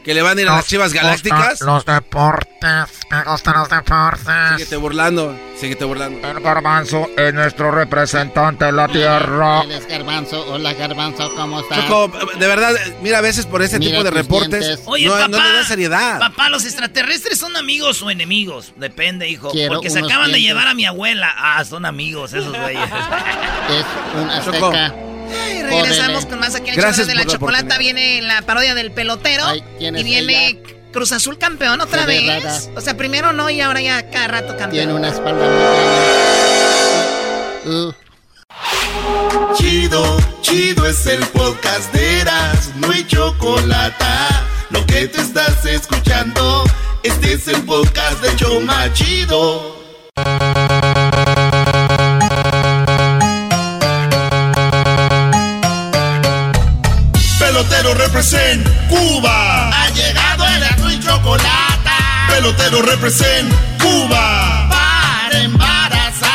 ¿Que le van a ir a las chivas galácticas? Los deportes, me gustan los deportes. Síguete burlando. Síguete burlando. El garbanzo es nuestro representante en la tierra. Él es Garbanzo. Hola, Garbanzo, ¿cómo estás? Choco, de verdad, mira, a veces por este Mira tipo de reportes dientes. Oye, no, papá. no le da seriedad. Papá, ¿los extraterrestres son amigos o enemigos? Depende, hijo. Quiero Porque se acaban de llevar a mi abuela. Ah, son amigos esos güeyes. Es un Choco. Ay, regresamos con más aquí en el Gracias de la la chocolata. Viene la parodia del pelotero. Ay, ¿quién y viene ella? Cruz Azul campeón otra vez. rara. O sea, primero no y ahora ya cada rato campeón. Tiene una espalda muy grande. Uh. Chido, chido es el podcast de Eras, no hay chocolate. Lo que te estás escuchando, este es el podcast de Choma Chido. Pelotero represent Cuba. Ha llegado el azul y chocolate. Pelotero represent Cuba. Para embarazar.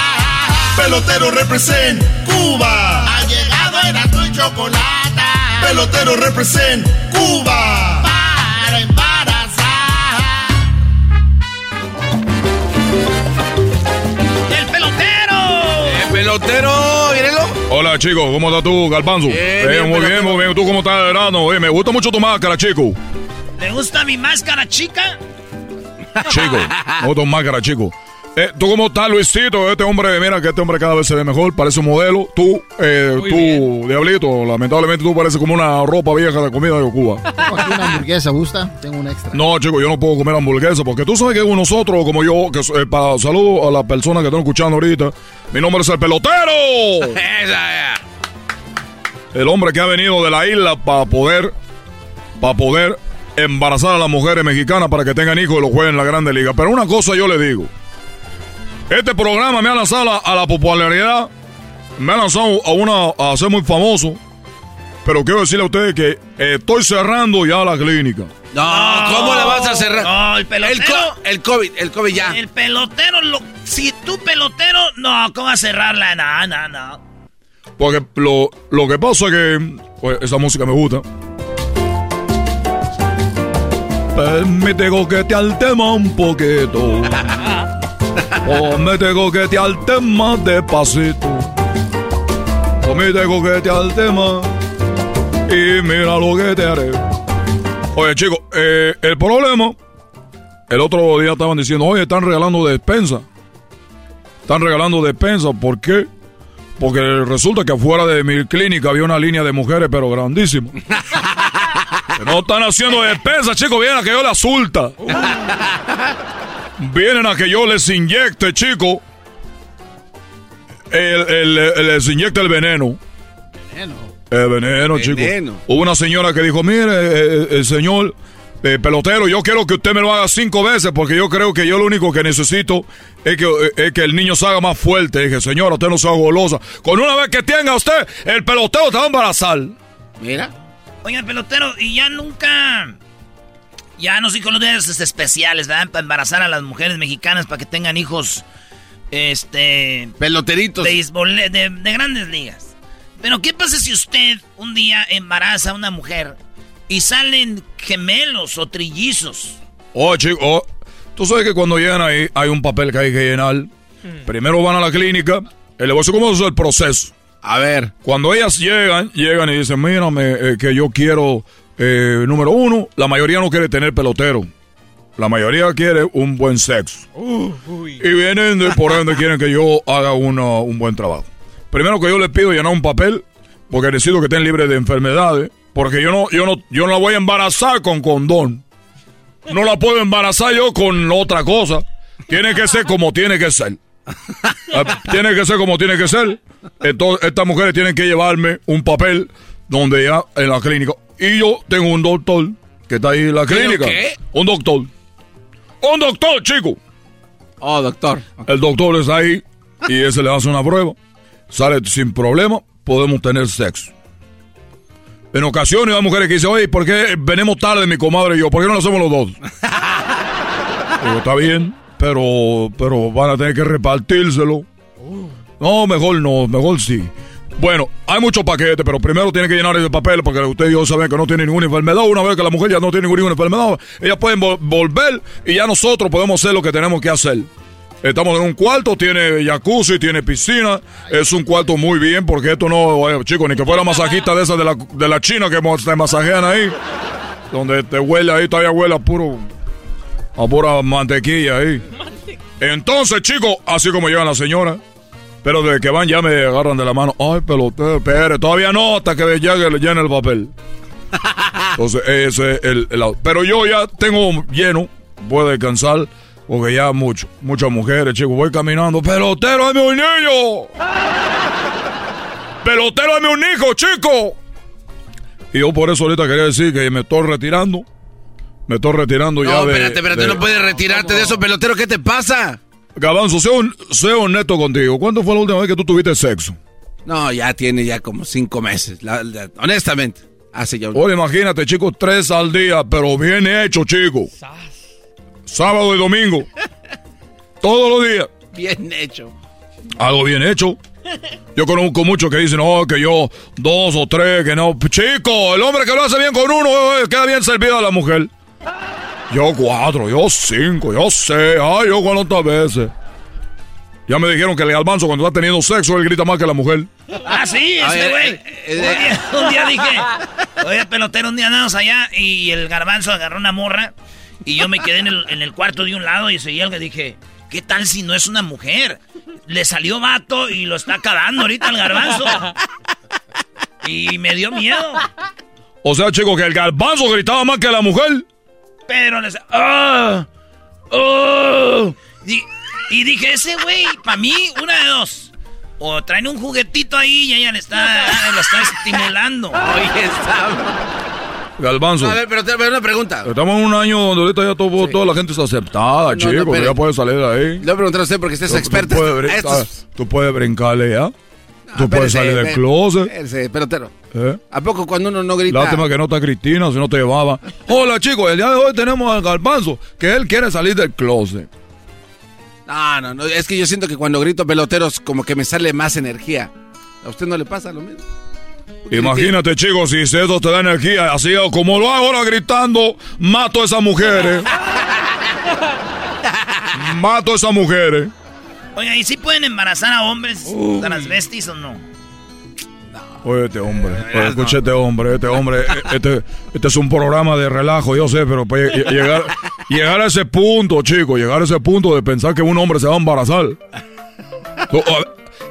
Pelotero represent Cuba. Ha llegado el azul y chocolate. Pelotero represent Cuba. Para embarazar. ¡El pelotero! ¡Eh, pelotero! ¡Mírelo! Hola, chico, ¿cómo estás tú, Garbanzo? Bien, Eh, bien, muy bien, muy bien. ¿Tú cómo estás, Verano? Oye, me gusta mucho tu máscara, chico. ¿Le gusta mi máscara, chica? Chico, [LAUGHS] me gusta tu máscara, chico. Eh, ¿Tú cómo estás, Luisito? Este hombre, mira que este hombre cada vez se ve mejor, parece un modelo. Tú, eh, tú, Diablito, lamentablemente tú pareces como una ropa vieja de comida de Cuba. Tengo [LAUGHS] aquí una hamburguesa, ¿gusta? Tengo un extra. No, chico, yo no puedo comer hamburguesa porque tú sabes que nosotros, como yo, que eh, para saludo a las personas que están escuchando ahorita, mi nombre es el pelotero. [LAUGHS] El hombre que ha venido de la isla para poder, para poder embarazar a las mujeres mexicanas para que tengan hijos y los jueguen en la Grande Liga. Pero una cosa yo le digo. Este programa me ha lanzado a la, a la popularidad, me ha lanzado a, una, a ser muy famoso, Pero quiero decirle a ustedes que estoy cerrando ya la clínica. No, ¿cómo la vas a cerrar? No, el pelotero. El, co- el COVID, el COVID ya. El pelotero, lo, si tú pelotero, no, ¿cómo vas a cerrarla? No, no, no. Porque lo, lo que pasa es que pues, esa música me gusta. Permite coquetear el tema un poquito. [LAUGHS] Permite coquetear el tema despacito. Permite coquetear el tema. Y mira lo que te haré. Oye, chicos, eh, el problema. El otro día estaban diciendo, oye, están regalando despensa. Están regalando despensa. ¿Por qué? Porque resulta que afuera de mi clínica había una línea de mujeres, pero grandísima. [LAUGHS] Que no están haciendo despensa, chicos. Vienen a que yo les sulta. [LAUGHS] Vienen a que yo les inyecte, chicos. El, el- el- les inyecte el veneno. El veneno, Veneno. chicos. Hubo una señora que dijo, mire, eh, eh, señor eh, pelotero, yo quiero que usted me lo haga cinco veces porque yo creo que yo lo único que necesito es que, es que el niño se haga más fuerte. dije, señora, usted no sea golosa. Con una vez que tenga usted, el pelotero te va a embarazar. Mira. Oiga, pelotero, y ya nunca. Ya no sé con los días especiales, ¿verdad? Para embarazar a las mujeres mexicanas para que tengan hijos. Este. Peloteritos. De, beisbol- de, de grandes ligas. Pero, ¿qué pasa si usted un día embaraza a una mujer y salen gemelos o trillizos? Oh, chico, oh, tú sabes que cuando llegan ahí hay un papel que hay que llenar. Primero van a la clínica. El negocio, ¿cómo es el proceso? A ver. Cuando ellas llegan, llegan y dicen, mírame, eh, que yo quiero, eh, número uno, la mayoría no quiere tener pelotero. La mayoría quiere un buen sexo. Y vienen, de, por ende, quieren que yo haga una- un buen trabajo. Primero que yo les pido llenar un papel, porque necesito que estén libres de enfermedades, porque yo no, yo no, yo no la voy a embarazar con condón. No la puedo embarazar yo con otra cosa. Tiene que ser como tiene que ser. Eh, tiene que ser como tiene que ser. Entonces, estas mujeres tienen que llevarme un papel donde ya en la clínica. Y yo tengo un doctor que está ahí en la ¿Pero clínica. qué? Un doctor. Un doctor, chico. Oh, doctor. El doctor está ahí y ese le hace una prueba. Sale sin problema, podemos tener sexo. En ocasiones hay mujeres que dicen, oye, ¿por qué venimos tarde mi comadre y yo? ¿Por qué no lo hacemos los dos? [LAUGHS] Digo, está bien, pero, pero van a tener que repartírselo. No, mejor no, mejor sí. Bueno, hay muchos paquetes, pero primero tiene que llenar ese papel porque ustedes y yo saben que no tiene ninguna enfermedad. Una vez que la mujer ya no tiene ninguna enfermedad, ellas pueden vol- volver y ya nosotros podemos hacer lo que tenemos que hacer. Estamos en un cuarto, tiene jacuzzi, tiene piscina. Es un cuarto muy bien porque esto no, eh, chicos, ni que fuera masajista de esa de la, de la China que te masajean ahí. Donde te huele ahí, todavía huele a puro, a pura mantequilla ahí. Entonces, chicos, así como llevan la señora. Pero desde que van ya me agarran de la mano. Ay, pelotero, espere, todavía no, hasta que llegue le llene el papel. [LAUGHS] Entonces, ese es el, el- Pero yo ya tengo lleno, voy a descansar, porque ya mucho, muchas mujeres, chicos, voy caminando. ¡Pelotero, dame un niño! [LAUGHS] ¡Pelotero, dame un hijo, chico! Y yo por eso ahorita quería decir que me estoy retirando. Me estoy retirando ya No, de... espérate, espérate, de- no puedes retirarte de eso, pelotero. ¿Qué te pasa? Gabanzo, sé honesto contigo. ¿Cuándo fue la última vez que tú tuviste sexo? No, ya tiene ya como cinco meses. la- la- honestamente. Hace ya un... Ahora imagínate, chicos, tres al día, pero bien hecho, chicos. Sábado y domingo. [LAUGHS] Todos los días. Bien hecho. Algo bien hecho. Yo conozco muchos que dicen, no, que yo dos o tres, que no. Chico, el hombre que lo hace bien con uno, eh, queda bien servido a la mujer. Yo cuatro, yo cinco, yo seis, ay, yo cuántas veces. Ya me dijeron que el galbanzo cuando está teniendo sexo, él grita más que la mujer. Ah, sí, ver, güey. eh, eh, un, día, un día dije, [LAUGHS] oye, pelotero, un día andamos allá y el garbanzo agarró una morra y yo me quedé en el, en el cuarto de un lado y seguía algo y dije, ¿qué tal si no es una mujer? Le salió vato y lo está acabando ahorita el garbanzo. Y me dio miedo. O sea, chicos, que el galbanzo gritaba más que la mujer. Pero les... ¡Ah! ¡Oh! Y, y dije, ese güey, para mí, una de dos. O traen un juguetito ahí y ella le está, lo está estimulando. Oye, Sam. Galbanzo. A ver, pero te voy a una pregunta. Estamos en un año donde ahorita ya todo- toda la gente es aceptada, no, chicos. pero- ya puede salir de ahí. Le voy a preguntar a usted porque usted es experto. Tú puedes, tú puedes brincarle ya. Tú puedes salir del closet. Ese, pelotero. ¿Eh? ¿A poco cuando uno no grita? Lástima que no está Cristina, si no te llevaba. [LAUGHS] Hola chicos, el día de hoy tenemos al Garbanzo, que él quiere salir del closet. No, no, no, es que yo siento que cuando grito peloteros como que me sale más energía. ¿A usted no le pasa lo mismo? Imagínate, chicos, si eso te da energía, así como lo hago ahora gritando, mato a esas mujeres. [LAUGHS] mato a esas mujeres. Oiga, ¿y si pueden embarazar a hombres transvestis o no? Oye, este hombre, oye, escucha este hombre, este hombre, [LAUGHS] eh, este, este es un programa de relajo, yo sé, pero para lle- llegar, llegar a ese punto, chico, llegar a ese punto de pensar que un hombre se va a embarazar.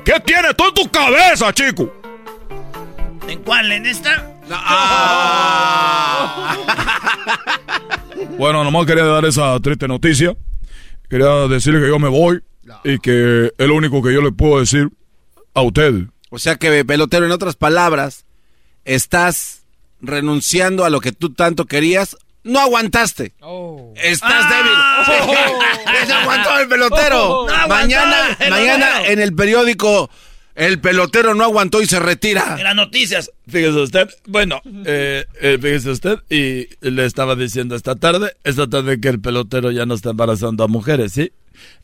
¿Qué tienes tú en tu cabeza, chico? ¿En cuál? ¿En esta? Bueno, nomás quería dar esa triste noticia. Quería decirle que yo me voy y que es lo único que yo le puedo decir a usted. O sea que, pelotero, en otras palabras, estás renunciando a lo que tú tanto querías. No aguantaste. Estás débil. [LAUGHS] Se aguantó el pelotero. No mañana, el mañana pelotero. en el periódico, el pelotero no aguantó y se retira. En las noticias. Fíjese usted, bueno, eh, eh, fíjese usted, y le estaba diciendo esta tarde, esta tarde que el pelotero ya no está embarazando a mujeres, ¿sí?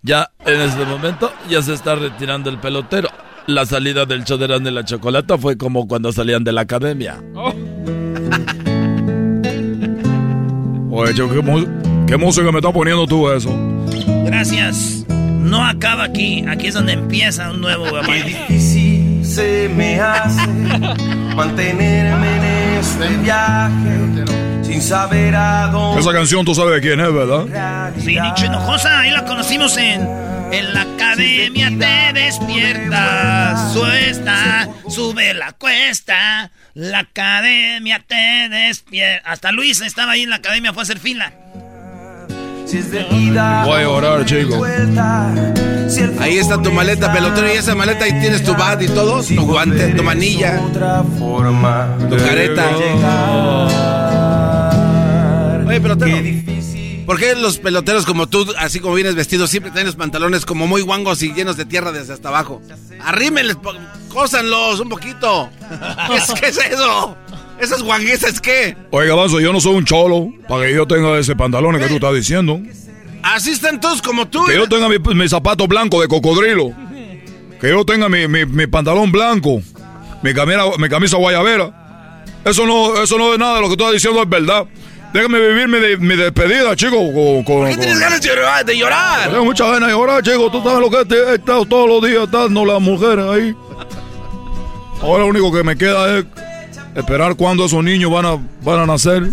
Ya en este momento ya se está retirando el pelotero. La salida del show de la Chocolata fue como cuando salían de la academia. [LAUGHS] Oye, chico, ¿qué, qué música me está poniendo tú eso? Gracias. No acaba aquí. Aquí es donde empieza un nuevo Qué difícil se me hace mantenerme en este viaje sin saber a dónde. Esa canción tú sabes de quién es, ¿verdad? Sí, Nicho Hinojosa, ahí la conocimos en, en la academia te despierta, suesta, sube la cuesta, la academia te despierta. Hasta Luis estaba ahí en la academia, fue a hacer fila. Si es de vida, Voy a orar, chico. Ahí está tu maleta, pelotero, y esa maleta ahí tienes tu bat y todo, tu guante, tu manilla, tu careta. Oye, pelotero, ¿por qué los peloteros como tú, así como vienes vestido, siempre tienen los pantalones como muy guangos y llenos de tierra desde hasta abajo? Arrímenles, cósanlos un poquito. ¿Qué [LAUGHS] es, qué es eso? ¿Esas guanguesas qué? Oiga, Vaso, yo no soy un cholo para que yo tenga ese pantalón que tú estás diciendo. Así están todos como tú. Que yo tenga mi, mi zapato blanco de cocodrilo. Que yo tenga mi, mi- mi pantalón blanco. Mi, camisa, mi camisa guayabera. Eso no, eso no es nada de lo que tú estás diciendo, es verdad. Déjame vivir mi, de- mi despedida, chico. Con, con- ¿Qué tienes con- ganas de llorar? De llorar? Tengo muchas ganas de llorar, chico. Tú sabes lo que te he estado todos los días dando las mujeres ahí. Ahora lo único que me queda es esperar cuando esos niños van a, van a nacer.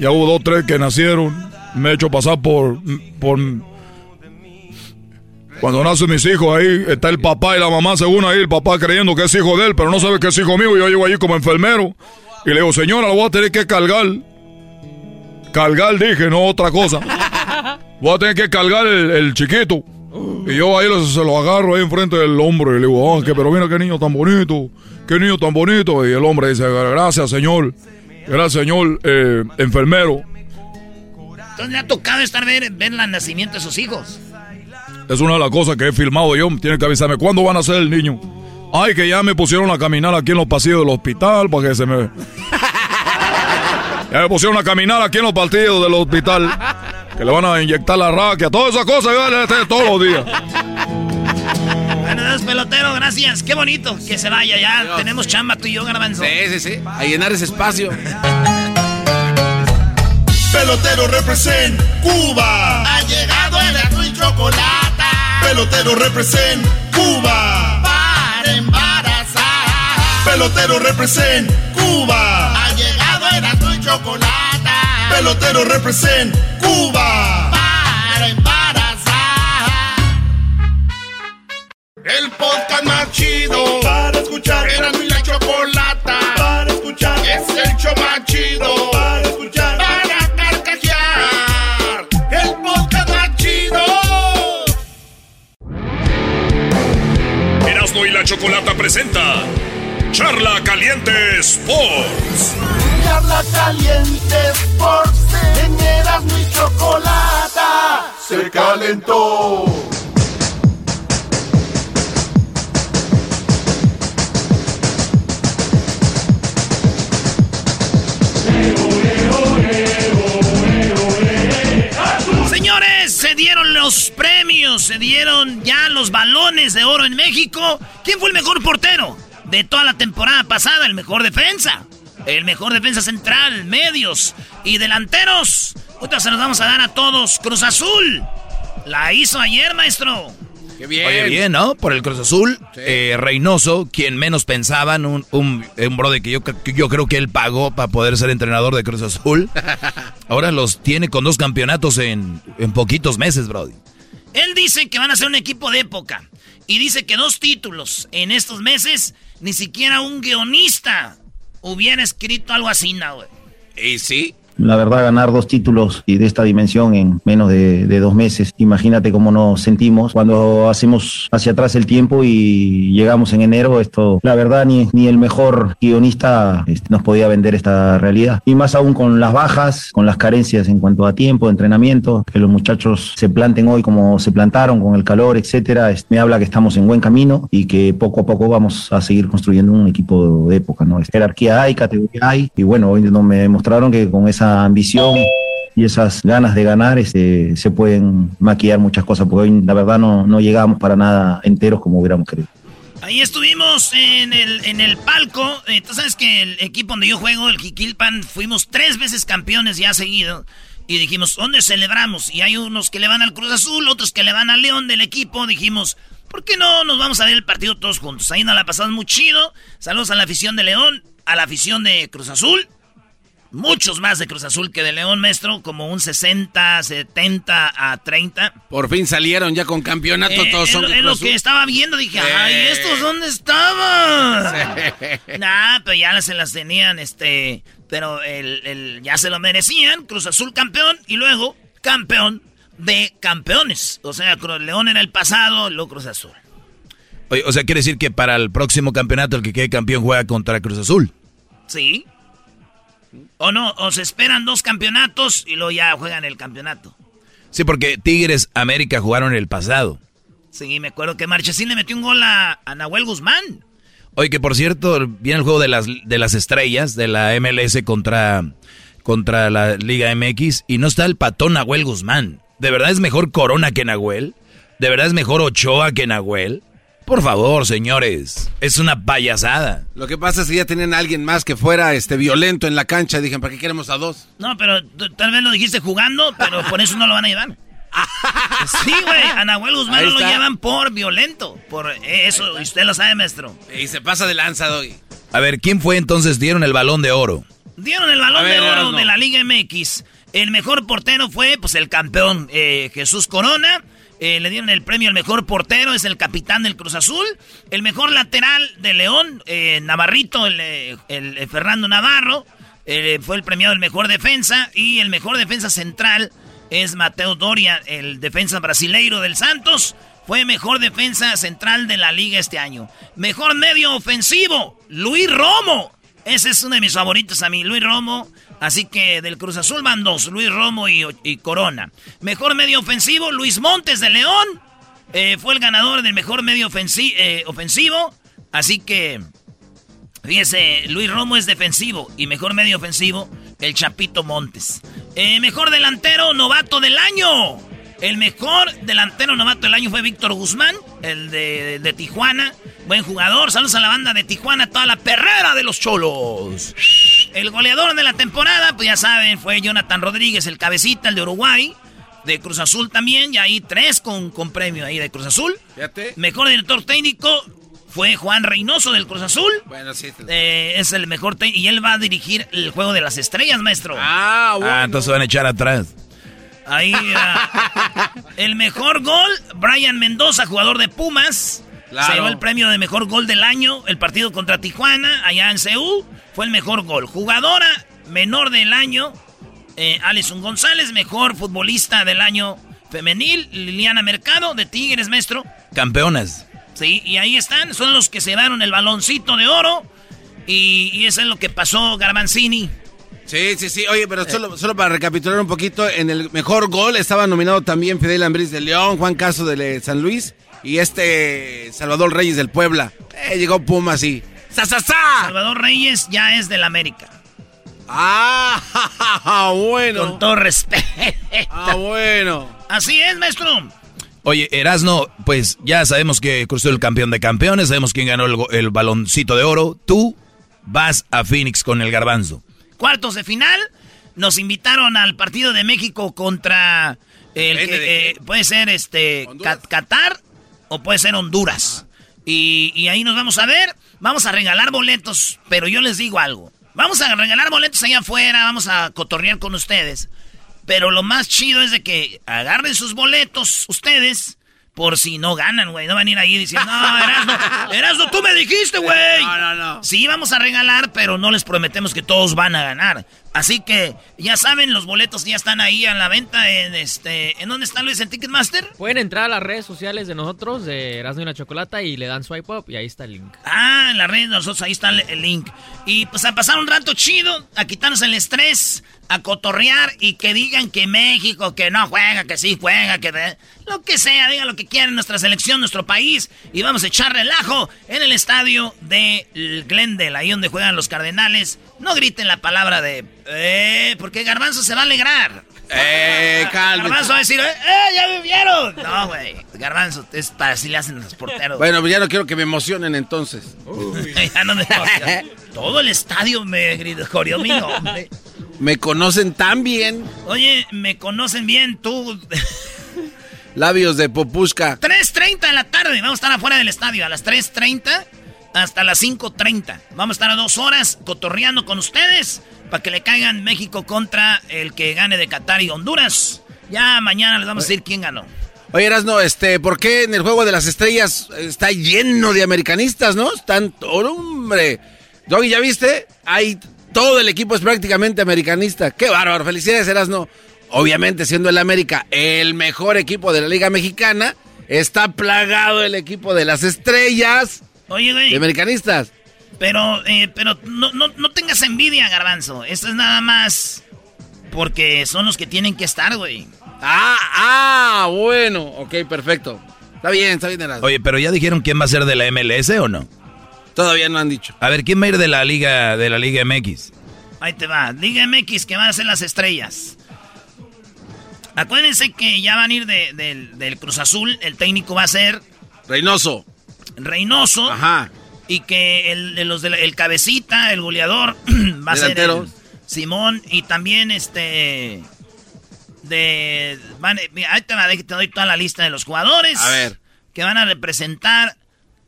Ya hubo dos, tres que nacieron. Me he hecho pasar por, por... Cuando nacen mis hijos ahí, está el papá y la mamá, según ahí, el papá creyendo que es hijo de él, pero no sabe que es hijo mío. Yo llego allí como enfermero y le digo, señora, lo voy a tener que cargar. Cargar, dije, no otra cosa. Voy a tener que cargar el, chiquito. Y yo ahí se lo agarro ahí enfrente del hombro y le digo, ah, que, pero mira qué niño tan bonito, qué niño tan bonito. Y el hombre dice, gracias señor, gracias señor eh, enfermero. Entonces le ha tocado estar ver, ver el nacimiento de sus hijos. Es una de las cosas que he filmado yo. Tiene que avisarme cuándo van a ser el niño. Ay, que ya me pusieron a caminar aquí en los pasillos del hospital para que se me. [LAUGHS] Ya me pusieron a caminar aquí en los pasillos del hospital. Que le van a inyectar la raquia, todas esas cosas estoy todos los días. Pelotero, gracias. Qué bonito que se vaya ya. Tenemos chamba tú y yo, garbanzo. Sí, sí, sí. A llenar ese espacio. Pelotero represent Cuba. Ha llegado el azul y chocolate. Pelotero represent Cuba. Para embarazar. Pelotero represent Cuba. Ha llegado el azul y chocolate. Pelotero represent Cuba. El podcast más chido para escuchar. Era mi la chocolata para escuchar. Es el show más chido para escuchar. Para carcajear. El podcast más chido. Erasmo y la Chocolata presenta Charla Caliente Sports. Charla caliente Sports. En Erasmo y chocolata. Se calentó. Los premios, se dieron ya los balones de oro en México. ¿Quién fue el mejor portero de toda la temporada pasada? El mejor defensa. El mejor defensa central, medios y delanteros. Ahorita se los vamos a dar a todos. Cruz Azul. La hizo ayer, maestro. Qué bien. Oye, bien, ¿no? Por el Cruz Azul. Eh, Reynoso, quien menos pensaban, un, un, un brother que yo, que yo creo que él pagó para poder ser entrenador de Cruz Azul. [LAUGHS] Ahora los tiene con dos campeonatos en, en poquitos meses, brody. Él dice que van a ser un equipo de época. Y dice que dos títulos en estos meses, ni siquiera un guionista hubiera escrito algo así, ¿no, güey? Y sí. La verdad, ganar dos títulos y de esta dimensión en menos de, de, dos meses, imagínate cómo nos sentimos cuando hacemos hacia atrás el tiempo y llegamos en enero. Esto, la verdad, ni, ni el mejor guionista este, nos podía vender esta realidad. Y más aún con las bajas, con las carencias en cuanto a tiempo, entrenamiento, que los muchachos se planten hoy como se plantaron, con el calor, etcétera. Este, me habla que estamos en buen camino y que poco a poco vamos a seguir construyendo un equipo de época. ¿no? Jerarquía hay, categoría hay, y bueno, hoy no me demostraron que con esa ambición y esas ganas de ganar este, se pueden maquillar muchas cosas, porque hoy la verdad no, no llegamos para nada enteros como hubiéramos querido. Ahí estuvimos en el, en el palco. Eh, Tú sabes que el equipo donde yo juego, el Jiquilpan, fuimos tres veces campeones ya seguido. Y dijimos, ¿dónde celebramos? Y hay unos que le van al Cruz Azul, otros que le van al León del equipo. Dijimos, ¿por qué no nos vamos a ver el partido todos juntos? Ahí nos la pasamos muy chido. Saludos a la afición de León, a la afición de Cruz Azul. Muchos más de Cruz Azul que de León, maestro, como un 60, 70 a 30. Por fin salieron ya con campeonato, Eh, todos es son es lo Azul. que estaba viendo, dije, Sí. ay, ¿estos dónde estaban? Nah, pero ya se las tenían, este, pero el, el- ya se lo merecían, Cruz Azul campeón y luego campeón de campeones. O sea, Cruz León en el pasado, luego Cruz Azul. Oye, o sea, quiere decir que para el próximo campeonato el que quede campeón juega contra Cruz Azul. ¿Sí? O no, o se esperan dos campeonatos y luego ya juegan el campeonato. Sí, porque Tigres América jugaron el pasado. Sí, me acuerdo que Marchesín le metió un gol a, a Nahuel Guzmán. Oye, que por cierto, viene el juego de las, de las estrellas de la MLS contra, contra la Liga MX y no está el patón Nahuel Guzmán. ¿De verdad es mejor Corona que Nahuel? ¿De verdad es mejor Ochoa que Nahuel? Por favor, señores, es una payasada. Lo que pasa es que ya tenían a alguien más que fuera este violento en la cancha. Dijeron, ¿para qué queremos a dos? No, pero tal vez lo dijiste jugando, pero por eso no lo van a llevar. [LAUGHS] Sí, güey, a Nahuel Guzmán no lo llevan por violento. Por eso, y usted lo sabe, maestro. Y se pasa de lanza, Doggy. A ver, ¿quién fue entonces? Dieron el balón de oro. Dieron el balón ver, de oro de la Liga MX. El mejor portero fue, pues, el campeón eh, Jesús Corona. Eh, le dieron el premio al mejor portero, es el capitán del Cruz Azul. El mejor lateral de León, eh, Navarrito, el, eh, el, Fernando Navarro. fue el premiado el mejor defensa. Y el mejor defensa central es Mateo Doria, el defensa brasileiro del Santos. Fue mejor defensa central de la liga este año. Mejor medio ofensivo, Luis Romo. Ese es uno de mis favoritos a mí, Luis Romo. Así que del Cruz Azul van dos, Luis Romo y, Corona. Mejor medio ofensivo, Luis Montes de León. Eh, fue el ganador del mejor medio eh, ofensivo. Así que, fíjese, Luis Romo es defensivo y mejor medio ofensivo, el Chapito Montes. Eh, mejor delantero, novato del año. El mejor delantero novato del año fue Víctor Guzmán, el de, de Tijuana. Buen jugador. Saludos a la banda de Tijuana, toda la perrera de los cholos. El goleador de la temporada, pues ya saben, fue Jonathan Rodríguez, el cabecita, el de Uruguay. De Cruz Azul también, y ahí tres con, con premio ahí de Cruz Azul. Fíjate. Mejor director técnico fue Juan Reynoso del Cruz Azul. Bueno, sí. Eh, es el mejor técnico. Y él va a dirigir el juego de las estrellas, maestro. Ah, Ah, entonces van a echar atrás. Ahí, ah, el mejor gol, Brian Mendoza, jugador de Pumas. Claro. Se llevó el premio de mejor gol del año, el partido contra Tijuana, allá en CU. Fue el mejor gol. Jugadora menor del año, eh, Alison González, mejor futbolista del año femenil, Liliana Mercado, de Tigres, maestro. Campeonas. Sí, y ahí están, son los que se llevaron el baloncito de oro. Y, y eso es lo que pasó, Garbanzini. Sí, sí, sí. Oye, pero solo, solo para recapitular un poquito, en el mejor gol estaba nominado también Fidel Ambriz de León, Juan Caso de San Luis y este Salvador Reyes del Puebla. Eh, llegó Puma así. ¡Sa, sa, sa! Salvador Reyes ya es del América. Ah, [LAUGHS] bueno. Con todo respeto. Ah, bueno. Así es, maestro. Oye, Erasno, pues ya sabemos que cruzó el campeón de campeones, sabemos quién ganó el, el baloncito de oro. Tú vas a Phoenix con el garbanzo. Cuartos de final, nos invitaron al partido de México contra el que, eh, puede ser este Qatar o puede ser Honduras. Y, y ahí nos vamos a ver. Vamos a regalar boletos, pero yo les digo algo. Vamos a regalar boletos allá afuera, vamos a cotorrear con ustedes. Pero lo más chido es de que agarren sus boletos ustedes por si no ganan, güey. No van a ir ahí diciendo, no, Erasmo, Erasmo, tú me dijiste, güey. No, no, no. Sí, vamos a regalar, pero no les prometemos que todos van a ganar. Así que, ya saben, los boletos ya están ahí a la venta en este... ¿En dónde está Luis? ¿En Ticketmaster? Pueden entrar a las redes sociales de nosotros, de Erasmo y la Chocolata, y le dan swipe up y ahí está el link. Ah, en las redes de nosotros, ahí está el, link. Y pues a pasar un rato chido, a quitarnos el estrés, a cotorrear y que digan que México, que no juega, que sí juega, que de- lo que sea, digan lo que quieran, nuestra selección, nuestro país. Y vamos a echar relajo en el estadio de Glendale, ahí donde juegan los Cardenales. No griten la palabra de... Eh, porque Garbanzo se va a alegrar. Eh, [LAUGHS] cálmate. Garbanzo va a decir, ¡eh, ya me vieron! No, güey. Garbanzo, es para así le hacen los porteros. Bueno, pues ya no quiero que me emocionen entonces. [LAUGHS] ya no me emociona. [LAUGHS] Todo el estadio me gritó mi nombre. Me conocen tan bien. Oye, me conocen bien tú. Labios de popushka. 3.30 de la tarde. Vamos a estar afuera del estadio a las 3.30 hasta las 5.30. Vamos a estar a dos horas cotorreando con ustedes para que le caigan México contra el que gane de Qatar y Honduras. Ya mañana les vamos a decir quién ganó. Oye, Erasno, este, ¿por qué en el Juego de las Estrellas está lleno de americanistas, no? Están, oh, hombre. Doggy, ¿ya viste? Hay, todo el equipo es prácticamente americanista. ¡Qué bárbaro! Felicidades, Erasno. Obviamente, siendo el América el mejor equipo de la Liga Mexicana, está plagado el equipo de las estrellas Oye, güey. de americanistas. Pero, eh, pero no, no, no tengas envidia, Garbanzo. Esto es nada más porque son los que tienen que estar, güey. Ah, ah, bueno. Ok, perfecto. Está bien, está bien. Oye, pero ya dijeron quién va a ser de la MLS o no? Todavía no han dicho. A ver, ¿quién va a ir de la Liga de la Liga MX? Ahí te va. Liga MX que van a ser las estrellas. Acuérdense que ya van a ir de- del- del Cruz Azul. El técnico va a ser Reynoso. Reynoso. Ajá. Y que el, de los de la- el cabecita, el goleador, [CLEARS THROAT] va a ser el. Simón. Y también este. De. Van, mira, ahí te, va, te doy toda la lista de los jugadores. A ver. Que van a representar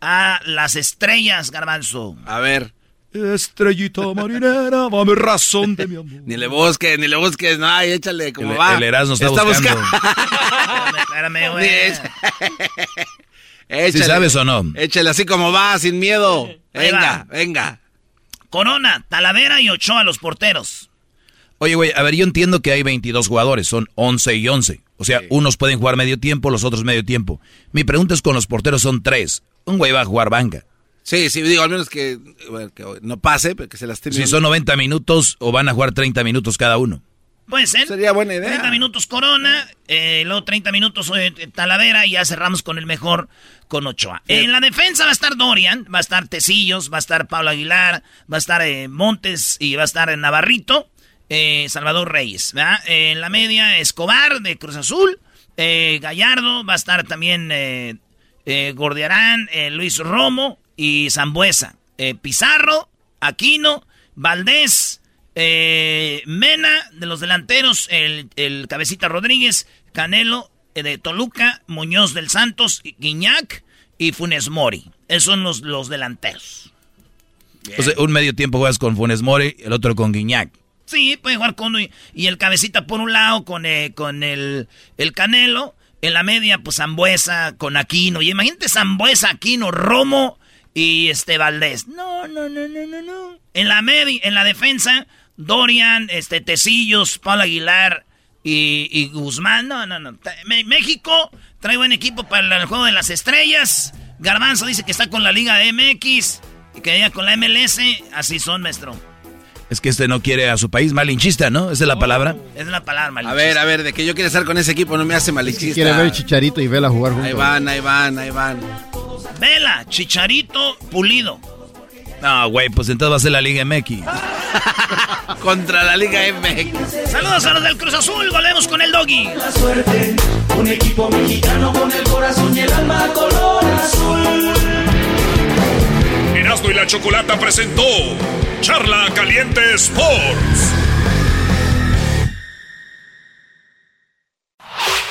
a las estrellas, Garbanzo. A ver. Estrellita marinera, dame razón de mi amor. [LAUGHS] Ni le busques, ni le busques, no, ay, échale como El- va. el Erasmo está buscando. [LAUGHS] Espérame, espérame, güey. [LAUGHS] Échale. ¿Sí sabes o no? Échale así como va, sin miedo. Venga, venga. Corona, Talavera y Ochoa, los porteros. Oye, güey, a ver, yo entiendo que hay 22 jugadores, son 11 y 11. O sea, unos pueden jugar medio tiempo, los otros medio tiempo. Mi pregunta es con los porteros son tres. Un güey va a jugar banca. Sí, sí, digo, al menos que, bueno, que no pase, pero que se lastime. Si son 90 minutos o van a jugar 30 minutos cada uno. Puede ser. Sería buena idea. 30 minutos Corona, eh, luego 30 minutos eh, Talavera y ya cerramos con el mejor con Ochoa. En la defensa va a estar Dorian, va a estar Tecillos, va a estar Pablo Aguilar, va a estar eh, Montes y va a estar Navarrito, Salvador Reyes. ¿verdad? En la media Escobar de Cruz Azul, Gallardo, va a estar también Gordiarán, Luis Romo y Zambuesa. Pizarro, Aquino, Valdés, eh, Mena, de los delanteros, el, el Cabecita Rodríguez, Canelo, eh, de Toluca, Muñoz del Santos, Guiñac y Funes Mori. Esos son los, los delanteros. Sea, un medio tiempo juegas con Funes Mori, el otro con Guiñac. Sí, puede jugar con y el Cabecita por un lado, con, eh, con el, el Canelo. En la media, pues Zambuesa con Aquino. Y imagínate Zambuesa, Aquino, Romo y este Valdés. No, no, no, no, no, no. En la media, en la defensa, Dorian, este Tecillos, Pablo Aguilar y, y Guzmán. No, no, no. México trae buen equipo para el juego de las estrellas. Garbanzo dice que está con la Liga MX y que ella con la MLS. Así son, maestro. Es que este no quiere a su país, malinchista, ¿no? Esa es la palabra. Es la palabra, A ver, a ver, de que yo quiero estar con ese equipo no me hace malichista. Quiere ver Chicharito y Vela jugar juntos. Ahí van, ahí van, ahí van. Vela, Chicharito, Pulido. No, güey, pues entonces va a ser la Liga MX. [LAUGHS] Contra la Liga MX. Saludos a los del Cruz Azul, volvemos con el doggy. La suerte Un equipo mexicano con el corazón y el alma color azul. Erasmo y la Chocolata presentó Charla Caliente Sports.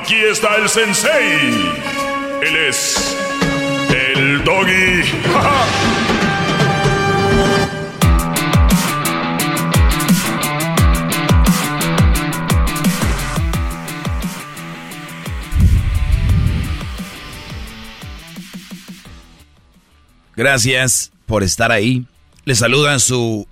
Aquí está el sensei. Él es el doggy. Gracias por estar ahí. Le saluda su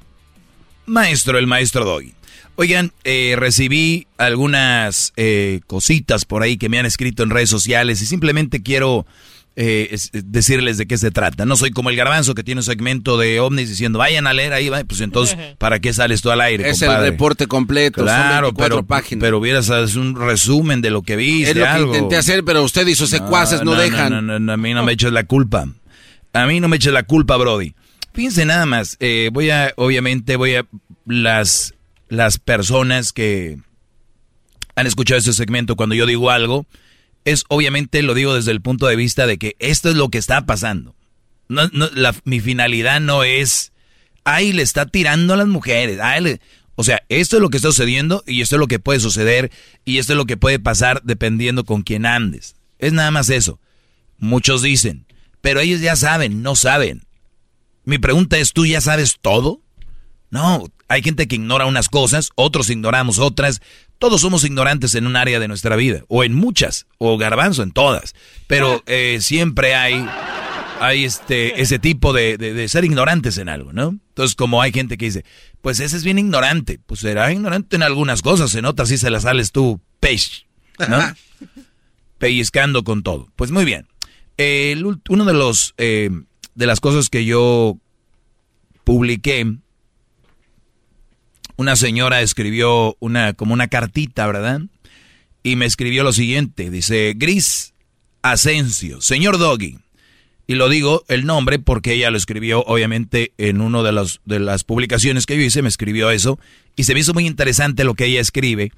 maestro, el maestro Doggy. Oigan, eh, recibí algunas eh, cositas por ahí que me han escrito en redes sociales y simplemente quiero eh, es- decirles de qué se trata. No soy como el garbanzo que tiene un segmento de ovnis diciendo, vayan a leer ahí, va". pues entonces, ¿para qué sales tú al aire? Es el reporte completo, son Claro, 24 pero, páginas. pero hubieras un resumen de lo que viste. Es lo que intenté hacer, pero usted y sus secuaces no, dejan. No, no, no, a mí no me [LAUGHS] eches la culpa. A mí no me eches la culpa, Brody. Fíjense nada más. eh, voy a, obviamente, voy a las las personas que han escuchado este segmento cuando yo digo algo es obviamente lo digo desde el punto de vista de que esto es lo que está pasando. No, no, la- mi finalidad no es, ay, le está tirando a las mujeres. ay, le-". O sea, esto es lo que está sucediendo y esto es lo que puede suceder y esto es lo que puede pasar dependiendo con quién andes. Es nada más eso. Muchos dicen, pero ellos ya saben, no saben. Mi pregunta es, ¿tú ya sabes todo? No, hay gente que ignora unas cosas, otros ignoramos otras. Todos somos ignorantes en un área de nuestra vida, o en muchas, o garbanzo en todas. Pero eh, siempre hay, hay este, ese tipo de, de- de ser ignorantes en algo, ¿no? Entonces, como hay gente que dice, pues ese es bien ignorante, pues será ignorante en algunas cosas, en otras sí se las sales tú, peix, ¿no? Pellizcando con todo. Pues muy bien. El ult- uno de los eh, de las cosas que yo publiqué una señora escribió una como una cartita, ¿verdad? Y me escribió lo siguiente, dice Gris Asensio, señor Doggy. Y lo digo el nombre porque ella lo escribió obviamente en una de, los, de las publicaciones que yo hice, me escribió eso. Y se me hizo muy interesante lo que ella escribe.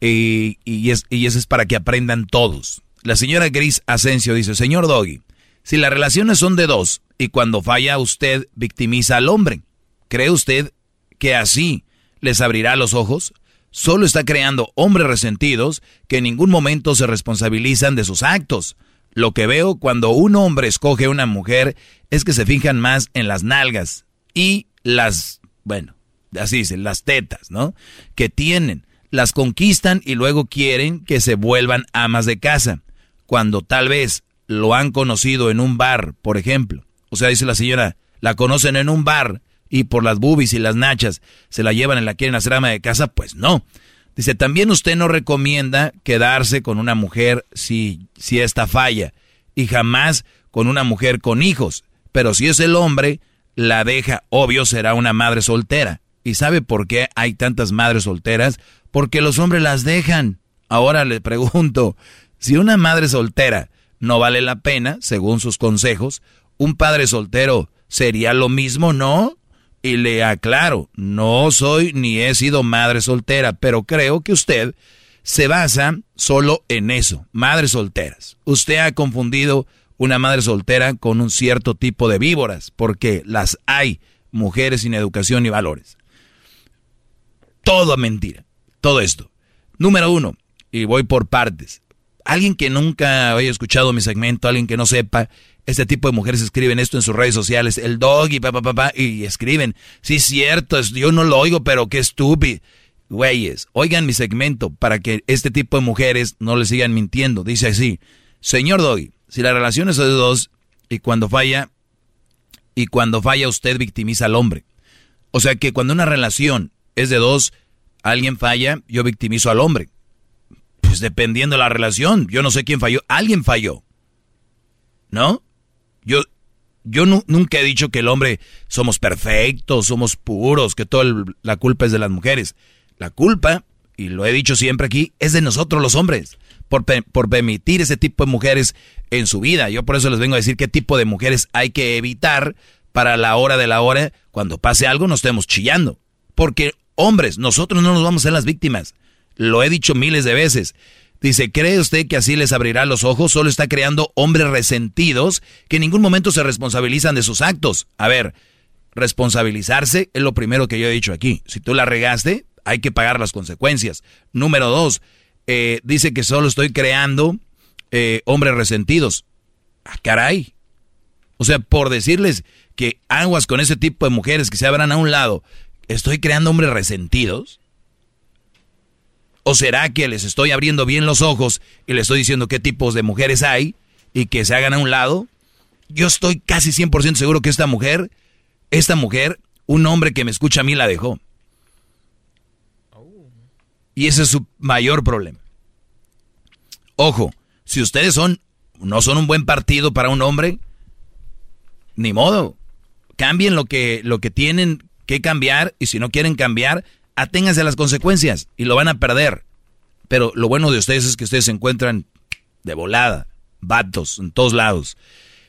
Y, y, es, y eso es para que aprendan todos. La señora Gris Asensio dice, señor Doggy, si las relaciones son de dos y cuando falla usted victimiza al hombre, ¿cree usted que así les abrirá los ojos? Solo está creando hombres resentidos que en ningún momento se responsabilizan de sus actos. Lo que veo cuando un hombre escoge a una mujer es que se fijan más en las nalgas y las, bueno, así dicen, las tetas, ¿no? Que tienen. Las conquistan y luego quieren que se vuelvan amas de casa. Cuando tal vez lo han conocido en un bar, por ejemplo. O sea, dice la señora, la conocen en un bar y por las boobies y las nachas se la llevan y la quieren hacer ama de casa, pues no. Dice, también usted no recomienda quedarse con una mujer si, si esta falla y jamás con una mujer con hijos. Pero si es el hombre, la deja, obvio será una madre soltera. ¿Y sabe por qué hay tantas madres solteras? Porque los hombres las dejan. Ahora le pregunto, si una madre soltera no vale la pena, según sus consejos, un padre soltero sería lo mismo, ¿no? Y le aclaro, no soy ni he sido madre soltera, pero creo que usted se basa solo en eso, madres solteras. Usted ha confundido una madre soltera con un cierto tipo de víboras, porque las hay, mujeres sin educación y valores. Todo mentira, todo esto. Número uno, y voy por partes. Alguien que nunca haya escuchado mi segmento, alguien que no sepa, este tipo de mujeres escriben esto en sus redes sociales, el dog y papá, papá, y escriben, sí cierto, yo no lo oigo, pero qué estúpido. Güeyes, oigan mi segmento para que este tipo de mujeres no le sigan mintiendo. Dice así, señor Doggy, si la relación es de dos y cuando falla, y cuando falla usted victimiza al hombre. O sea que cuando una relación es de dos, alguien falla, yo victimizo al hombre. Pues dependiendo de la relación, yo no sé quién falló, alguien falló. ¿No? Yo, yo nunca he dicho que el hombre somos perfectos, somos puros, que toda la culpa es de las mujeres. La culpa, y lo he dicho siempre aquí, es de nosotros los hombres, por, permitir ese tipo de mujeres en su vida. Yo por eso les vengo a decir qué tipo de mujeres hay que evitar para la hora de la hora, cuando pase algo, no estemos chillando. Porque, hombres, nosotros no nos vamos a ser las víctimas. Lo he dicho miles de veces. Dice, ¿cree usted que así les abrirá los ojos? Solo está creando hombres resentidos que en ningún momento se responsabilizan de sus actos. A ver, responsabilizarse es lo primero que yo he dicho aquí. Si tú la regaste, hay que pagar las consecuencias. Número dos, eh, dice que solo estoy creando eh, hombres resentidos. Ah, caray. O sea, por decirles que aguas con ese tipo de mujeres que se abran a un lado, ¿estoy creando hombres resentidos? ¿O será que les estoy abriendo bien los ojos y les estoy diciendo qué tipos de mujeres hay y que se hagan a un lado? Yo estoy casi 100% seguro que esta mujer, esta mujer, un hombre que me escucha a mí la dejó. Y ese es su mayor problema. Ojo, si ustedes son, no son un buen partido para un hombre, ni modo. Cambien lo que, lo que tienen que cambiar y si no quieren cambiar, aténganse a las consecuencias y lo van a perder. Pero lo bueno de ustedes es que ustedes se encuentran de volada, vatos, en todos lados.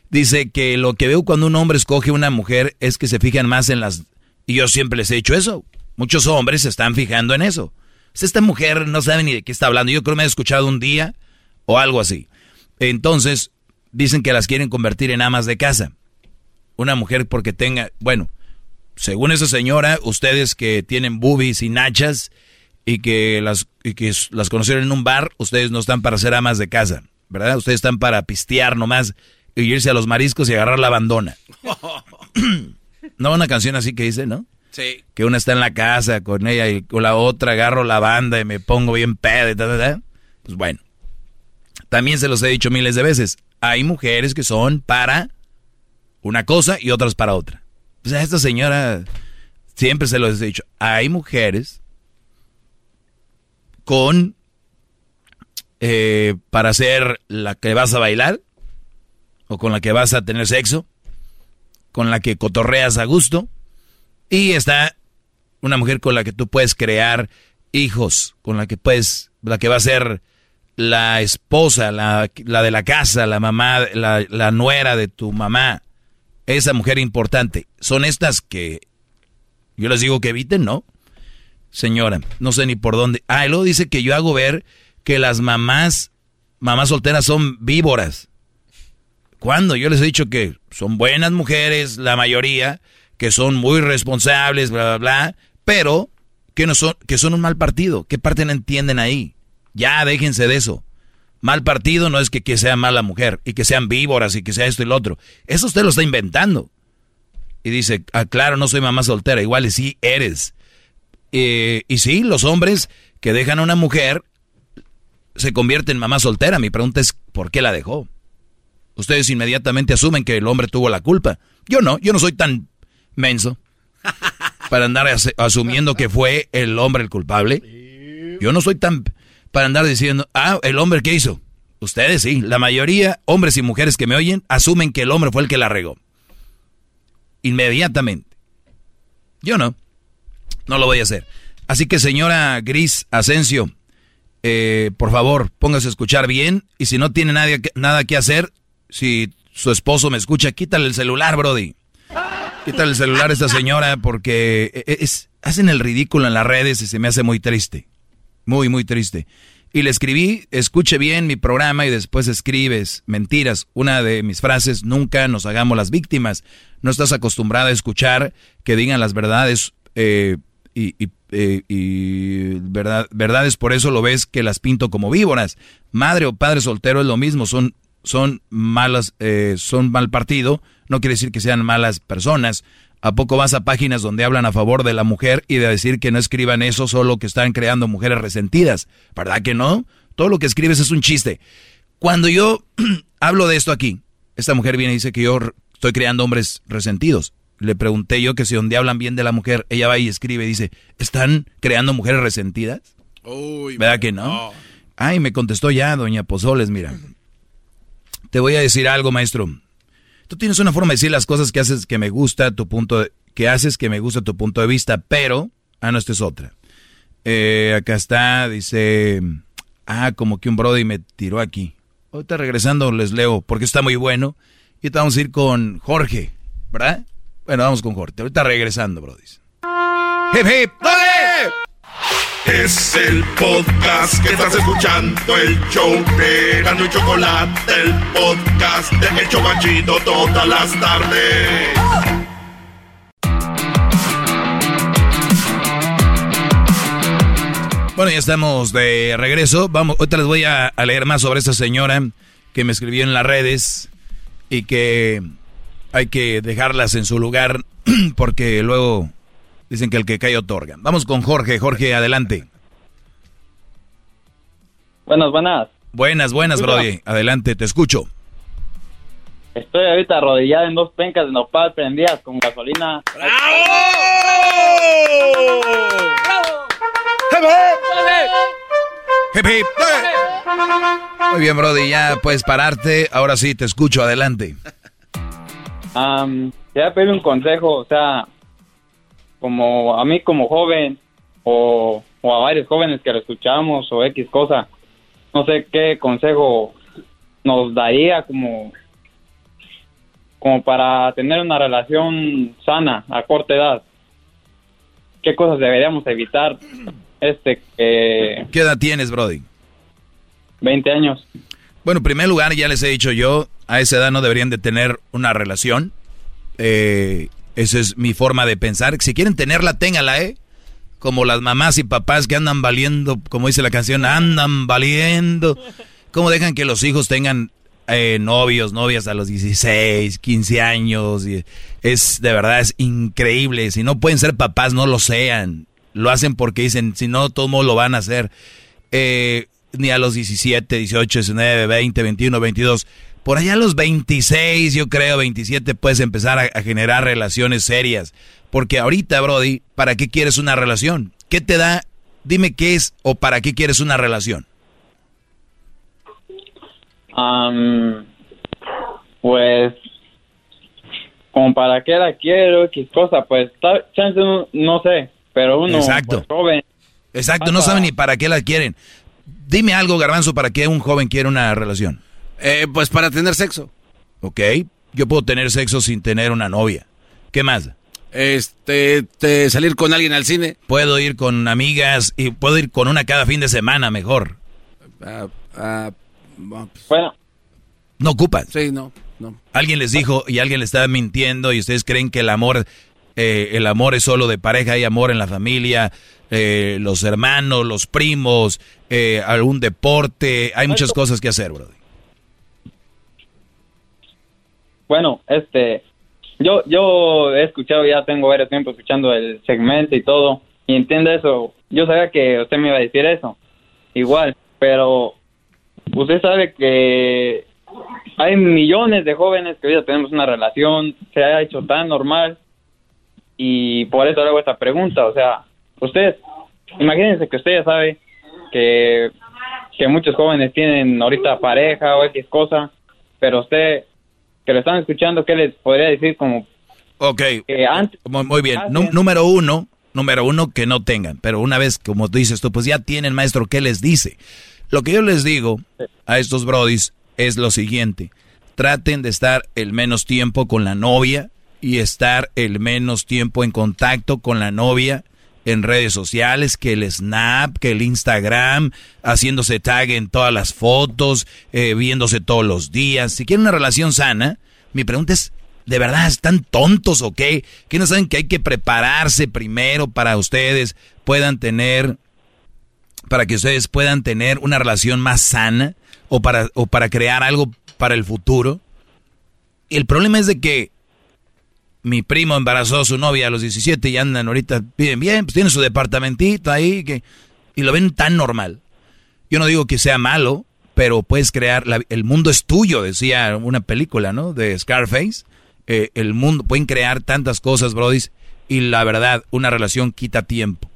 Dice que lo que veo cuando un hombre escoge una mujer es que se fijan más en las... Y yo siempre les he dicho eso. Muchos hombres se están fijando en eso. esta mujer no sabe ni de qué está hablando. Yo creo que me he escuchado un día o algo así. Entonces, dicen que las quieren convertir en amas de casa. Una mujer porque tenga... Bueno, según esa señora, ustedes que tienen boobies y nachas y que las, que las conocieron en un bar, ustedes no están para ser amas de casa, ¿verdad? Ustedes están para pistear nomás y irse a los mariscos y agarrar la bandona. [CLEARS THROAT] no, una canción así que dice, ¿no? Sí. Que una está en la casa con ella y con la otra agarro la banda y me pongo bien pedo y tal, Pues bueno. También se los he dicho miles de veces. Hay mujeres que son para una cosa y otras para otra. Pues a esta señora siempre se lo he dicho. Hay mujeres con eh, para ser la que vas a bailar o con la que vas a tener sexo, con la que cotorreas a gusto y está una mujer con la que tú puedes crear hijos, con la que puedes, la que va a ser la esposa, la, la de la casa, la mamá, la, la nuera de tu mamá esa mujer importante. Son estas que yo les digo que eviten, ¿no? Señora, no sé ni por dónde. Ah, y luego dice que yo hago ver que las mamás, mamás solteras son víboras. ¿Cuándo? Yo les he dicho que son buenas mujeres, la mayoría, que son muy responsables, bla, bla, bla, pero que, no son, que son un mal partido. ¿Qué parte no entienden ahí? Ya, déjense de eso. Mal partido no es que, que sea mala mujer y que sean víboras y que sea esto y lo otro. Eso usted lo está inventando. Y dice, ah, claro, no soy mamá soltera. Igual y sí eres. Eh, y sí, los hombres que dejan a una mujer se convierten en mamá soltera. Mi pregunta es, ¿por qué la dejó? Ustedes inmediatamente asumen que el hombre tuvo la culpa. Yo no, yo no soy tan menso [LAUGHS] para andar asumiendo que fue el hombre el culpable. Yo no soy tan para andar diciendo, ah, el hombre que hizo. Ustedes sí, la mayoría, hombres y mujeres que me oyen, asumen que el hombre fue el que la regó. Inmediatamente. Yo no. No lo voy a hacer. Así que señora Gris Asensio, eh, por favor, póngase a escuchar bien. Y si no tiene nada, que hacer, si su esposo me escucha, quítale el celular, Brody. Quítale el celular a esta señora porque e, e, es, hacen el ridículo en las redes y se me hace muy triste. Muy, muy triste. Y le escribí, escuche bien mi programa y después escribes mentiras. Una de mis frases, nunca nos hagamos las víctimas. No estás acostumbrada a escuchar que digan las verdades eh, y, eh, verdad, verdades, por eso lo ves que las pinto como víboras. Madre o padre soltero es lo mismo, son, son malas, eh, son mal partido, no quiere decir que sean malas personas. ¿A poco vas a páginas donde hablan a favor de la mujer y de decir que no escriban eso, solo que están creando mujeres resentidas? ¿Verdad que no? Todo lo que escribes es un chiste. Cuando yo [CLEARS THROAT] hablo de esto aquí, esta mujer viene y dice que yo estoy creando hombres resentidos. Le pregunté yo que si donde hablan bien de la mujer, ella va y escribe y dice, ¿están creando mujeres resentidas? ¿Verdad que no? Ay, me contestó ya, doña Pozoles, mira. Te voy a decir algo, maestro. Tú tienes una forma de decir las cosas que haces que me gusta tu punto de, que haces que me gusta tu punto de vista, pero ah no esta es otra. Eh, acá está, dice, ah como que un brody me tiró aquí. Ahorita regresando les leo porque está muy bueno. Y ahorita vamos a ir con Jorge, ¿verdad? Bueno, vamos con Jorge. Ahorita regresando, brody. ¡Hip, hip! Es el podcast que estás escuchando, el show de Gano y Chocolate, el podcast de El Chocachito todas las tardes. Bueno, ya estamos de regreso. Vamos, ahorita les voy a, a leer más sobre esta señora que me escribió en las redes y que hay que dejarlas en su lugar [CLEARS THROAT] porque luego dicen que el que cae otorga. Vamos con Jorge. Jorge, adelante. Buenas, buenas. Buenas, buenas, Brody. Adelante, te escucho. Estoy ahorita arrodillado en dos pencas de nopal prendidas con gasolina. Hip, hip. Muy bien, Brody, ya puedes pararte. Ahora sí, te escucho, adelante. Um, quería pedir un consejo, o sea, como a mí como joven o, o a varios jóvenes que lo escuchamos o X cosa, no sé qué consejo nos daría como como para tener una relación sana a corta edad. ¿Qué cosas deberíamos evitar? Este que ¿Qué edad tienes, Brody? 20 años. Bueno, en primer lugar, ya les he dicho yo, a esa edad no deberían de tener una relación. Eh, esa es mi forma de pensar. Si quieren tenerla, téngala, ¿eh? Como las mamás y papás que andan valiendo, como dice la canción, andan valiendo. ¿Cómo dejan que los hijos tengan eh, novios, novias a los 16, 15 años? Y es, de verdad, es increíble. Si no pueden ser papás, no lo sean. Lo hacen porque dicen, si no, todo mundo lo van a hacer. Eh, ni a los 17, 18, 19, 20, 21, 22. Por allá a los 26, yo creo, 27, puedes empezar a, a, generar relaciones serias. Porque ahorita, Brody, ¿para qué quieres una relación? ¿Qué te da? Dime qué es o para qué quieres una relación. Um, pues, como para qué la quiero, qué cosa, pues, chance no, no sé, pero uno Exacto. Pues, joven. Exacto, no saben ni para qué la quieren. Dime algo, Garbanzo, para qué un joven quiere una relación. Eh, pues para tener sexo. Ok, yo puedo tener sexo sin tener una novia. ¿Qué más? Este, te, salir con alguien al cine. Puedo ir con amigas y puedo ir con una cada fin de semana mejor. Uh, uh, pues. bueno. No ocupan. Sí, no, no. Alguien les dijo y alguien le está mintiendo y ustedes creen que el amor, eh, el amor es solo de pareja, hay amor en la familia, eh, los hermanos, los primos, eh, algún deporte, hay muchas cosas que hacer, brother. Bueno, este, yo, yo he escuchado, ya tengo varios tiempo escuchando el segmento y todo, y entiendo eso. Yo sabía que usted me iba a decir eso, igual, pero usted sabe que hay millones de jóvenes que hoy tenemos una relación, se ha hecho tan normal, y por eso hago esta pregunta, o sea, usted, imagínense que usted ya sabe que, que muchos jóvenes tienen ahorita pareja o X cosa, pero usted que lo están escuchando, ¿qué les podría decir como Ok, que antes, muy bien. Nú- número uno, número uno, que no tengan. Pero una vez, como tú dices tú, pues ya tienen, maestro, ¿qué les dice? Lo que yo les digo a estos brodis es lo siguiente. Traten de estar el menos tiempo con la novia y estar el menos tiempo en contacto con la novia en redes sociales, que el Snap, que el Instagram, haciéndose tag en todas las fotos, eh, viéndose todos los días. Si quieren una relación sana, mi pregunta es, ¿de verdad están tontos o qué? ¿Que no saben que hay que prepararse primero para ustedes puedan tener, para que ustedes puedan tener una relación más sana o para, o para crear algo para el futuro? El problema es de que mi primo embarazó a su novia a los 17 y andan ahorita, bien, bien, pues tiene su departamentito ahí que, y lo ven tan normal. Yo no digo que sea malo, pero puedes crear, el mundo es tuyo, decía una película, ¿no? De Scarface. Eh, el mundo, pueden crear tantas cosas, brodis, y la verdad, una relación quita tiempo.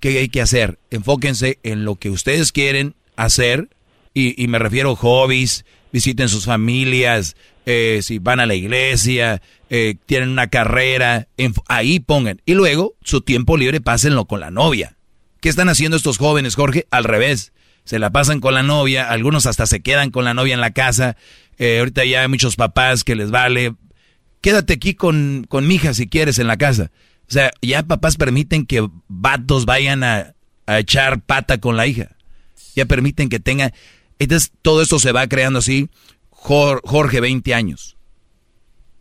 ¿Qué hay que hacer? Enfóquense en lo que ustedes quieren hacer, y, y me refiero a hobbies, visiten sus familias, eh, si van a la iglesia, eh, tienen una carrera, ahí pongan. Y luego su tiempo libre pásenlo con la novia. ¿Qué están haciendo estos jóvenes, Jorge? Al revés. Se la pasan con la novia, algunos hasta se quedan con la novia en la casa. Eh, ahorita ya hay muchos papás que les vale. Quédate aquí con, con mi hija si quieres en la casa. O sea, ya papás permiten que vatos vayan a, a echar pata con la hija. Ya permiten que tengan... Entonces todo esto se va creando así. Jorge, 20 años.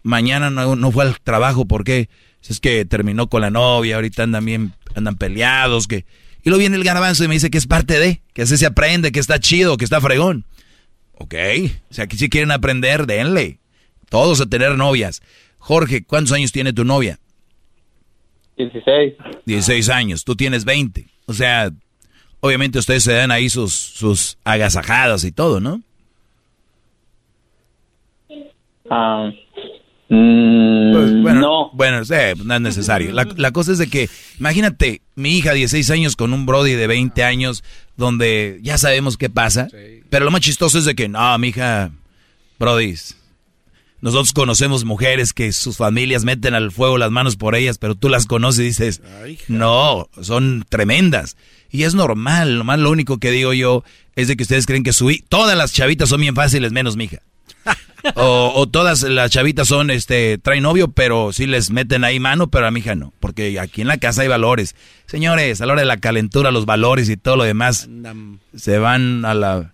Mañana no, fue al trabajo porque es que terminó con la novia, ahorita andan bien, andan peleados, que... Y luego viene el garbanzo y me dice que es parte de, que así se aprende, que está chido, que está fregón. Ok, o sea, que si quieren aprender, denle. Todos a tener novias. Jorge, ¿cuántos años tiene tu novia? 16. 16 años, tú tienes 20. O sea, obviamente ustedes se dan ahí sus, sus agasajadas y todo, ¿no? Ah, mm, pues, bueno, no. Bueno, no es necesario. La, cosa es de que, imagínate, mi hija 16 años con un Brody de 20 años, donde ya sabemos qué pasa. Pero lo más chistoso es de que, no, mi hija, Brody, nosotros conocemos mujeres que sus familias meten al fuego las manos por ellas, pero tú las conoces y dices, no, son tremendas. Y es normal, lo más lo único que digo yo es de que ustedes creen que su todas las chavitas son bien fáciles, menos mi hija. [LAUGHS] o, todas las chavitas son, este, traen novio, pero sí les meten ahí mano, pero a mi hija no. Porque aquí en la casa hay valores. Señores, a la hora de la calentura, los valores y todo lo demás se van a la...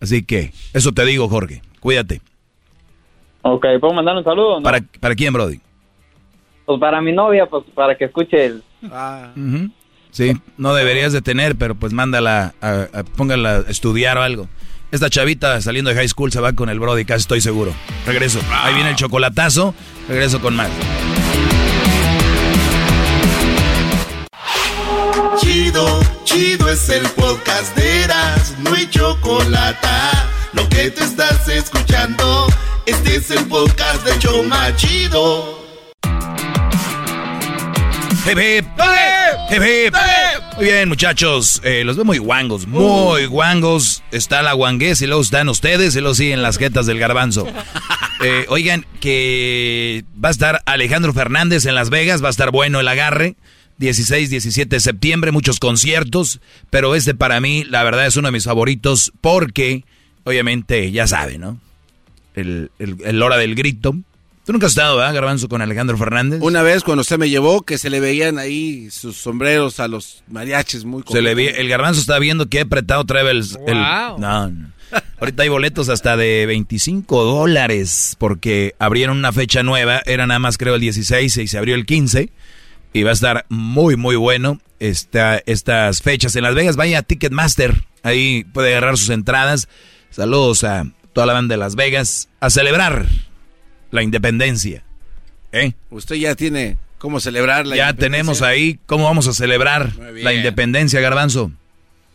Así que, eso te digo, Jorge. Cuídate. Ok, ¿puedo mandar un saludo? ¿Para, ¿Para quién, Brody? Pues para mi novia, pues para que escuche el... Ah. Sí, no deberías de tener, pero pues mándala, a, póngala a estudiar o algo. Esta chavita saliendo de high school se va con el Brody, casi estoy seguro. Regreso. Ahí viene el chocolatazo. Regreso con más. Chido, chido es el podcast de Eras, no hay chocolate. Lo que te estás escuchando, este es el podcast de Choma Chido. Muy bien, muchachos. Eh, los veo muy guangos, muy guangos. Está la guanguez y luego están ustedes y luego siguen las jetas del garbanzo. [LAUGHS] Eh, oigan, que va a estar Alejandro Fernández en Las Vegas, va a estar bueno el agarre. 16, 17 de septiembre, muchos conciertos, pero este para mí, la verdad, es uno de mis favoritos porque, obviamente, ya sabe, ¿no? El, el, el hora del grito, Tú nunca has estado, ¿verdad, Garbanzo, con Alejandro Fernández? Una vez cuando usted me llevó, que se le veían ahí sus sombreros a los mariachis muy Se le vi, El Garbanzo está viendo que he apretado otra vez el... No, no. Ahorita hay boletos hasta de 25 dólares porque abrieron una fecha nueva. Era nada más creo el 16 y se abrió el 15. Y va a estar muy, muy bueno esta, estas fechas en Las Vegas. Vaya a Ticketmaster. Ahí puede agarrar sus entradas. Saludos a toda la banda de Las Vegas. A celebrar la independencia. ¿Eh? Usted ya tiene cómo celebrar la ya tenemos ahí cómo vamos a celebrar la independencia, Garbanzo.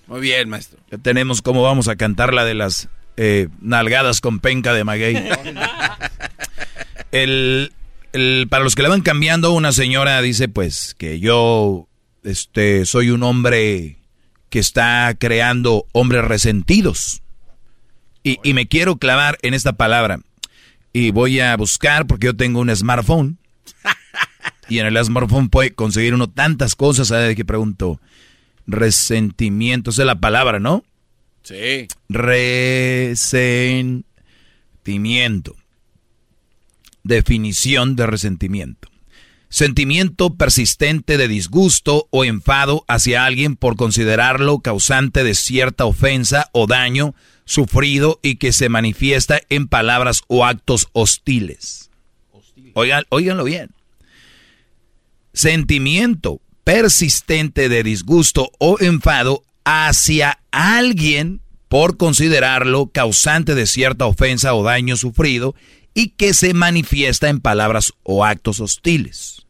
Muy bien, maestro. Ya tenemos cómo vamos a cantar la de las eh, nalgadas con penca de maguey. [LAUGHS] el, para los que le van cambiando, una señora dice pues que yo este, soy un hombre que está creando hombres resentidos. Y, y me quiero clavar en esta palabra y voy a buscar porque yo tengo un smartphone. [LAUGHS] y en el smartphone puede conseguir uno tantas cosas. ¿Sabe que pregunto? Resentimiento, esa es la palabra, ¿no? Sí. Resentimiento. Definición de resentimiento. Sentimiento persistente de disgusto o enfado hacia alguien por considerarlo causante de cierta ofensa o daño sufrido y que se manifiesta en palabras o actos hostiles. Oigan, óiganlo bien. Sentimiento persistente de disgusto o enfado hacia alguien por considerarlo causante de cierta ofensa o daño sufrido y que se manifiesta en palabras o actos hostiles.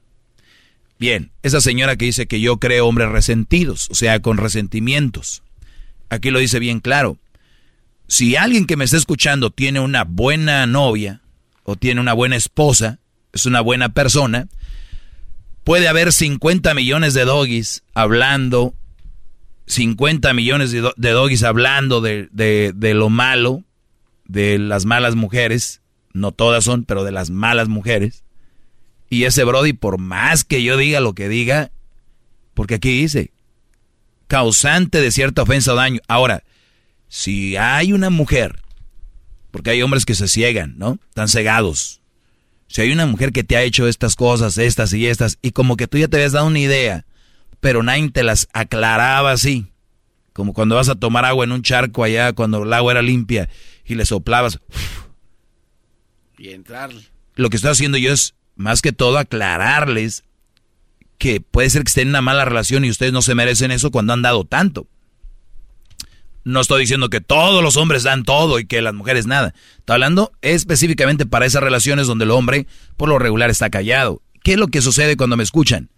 Bien, esa señora que dice que yo creo hombres resentidos, o sea, con resentimientos. Aquí lo dice bien claro si alguien que me está escuchando tiene una buena novia o tiene una buena esposa, es una buena persona, puede haber 50 millones de doggies hablando, 50 millones de, doggies hablando de, de, lo malo, de las malas mujeres, no todas son, pero de las malas mujeres. Y ese Brody, por más que yo diga lo que diga, porque aquí dice, causante de cierta ofensa o daño. Ahora, si hay una mujer, porque hay hombres que se ciegan, ¿no? Están cegados. Si hay una mujer que te ha hecho estas cosas, estas y estas, y como que tú ya te habías dado una idea, pero nadie te las aclaraba así. Como cuando vas a tomar agua en un charco allá, cuando el agua era limpia, y le soplabas. [SNIFFS] Y entrar. Lo que estoy haciendo yo es, más que todo, aclararles que puede ser que estén en una mala relación y ustedes no se merecen eso cuando han dado tanto. No estoy diciendo que todos los hombres dan todo y que las mujeres nada. Estoy hablando específicamente para esas relaciones donde el hombre por lo regular está callado. ¿Qué es lo que sucede cuando me escuchan?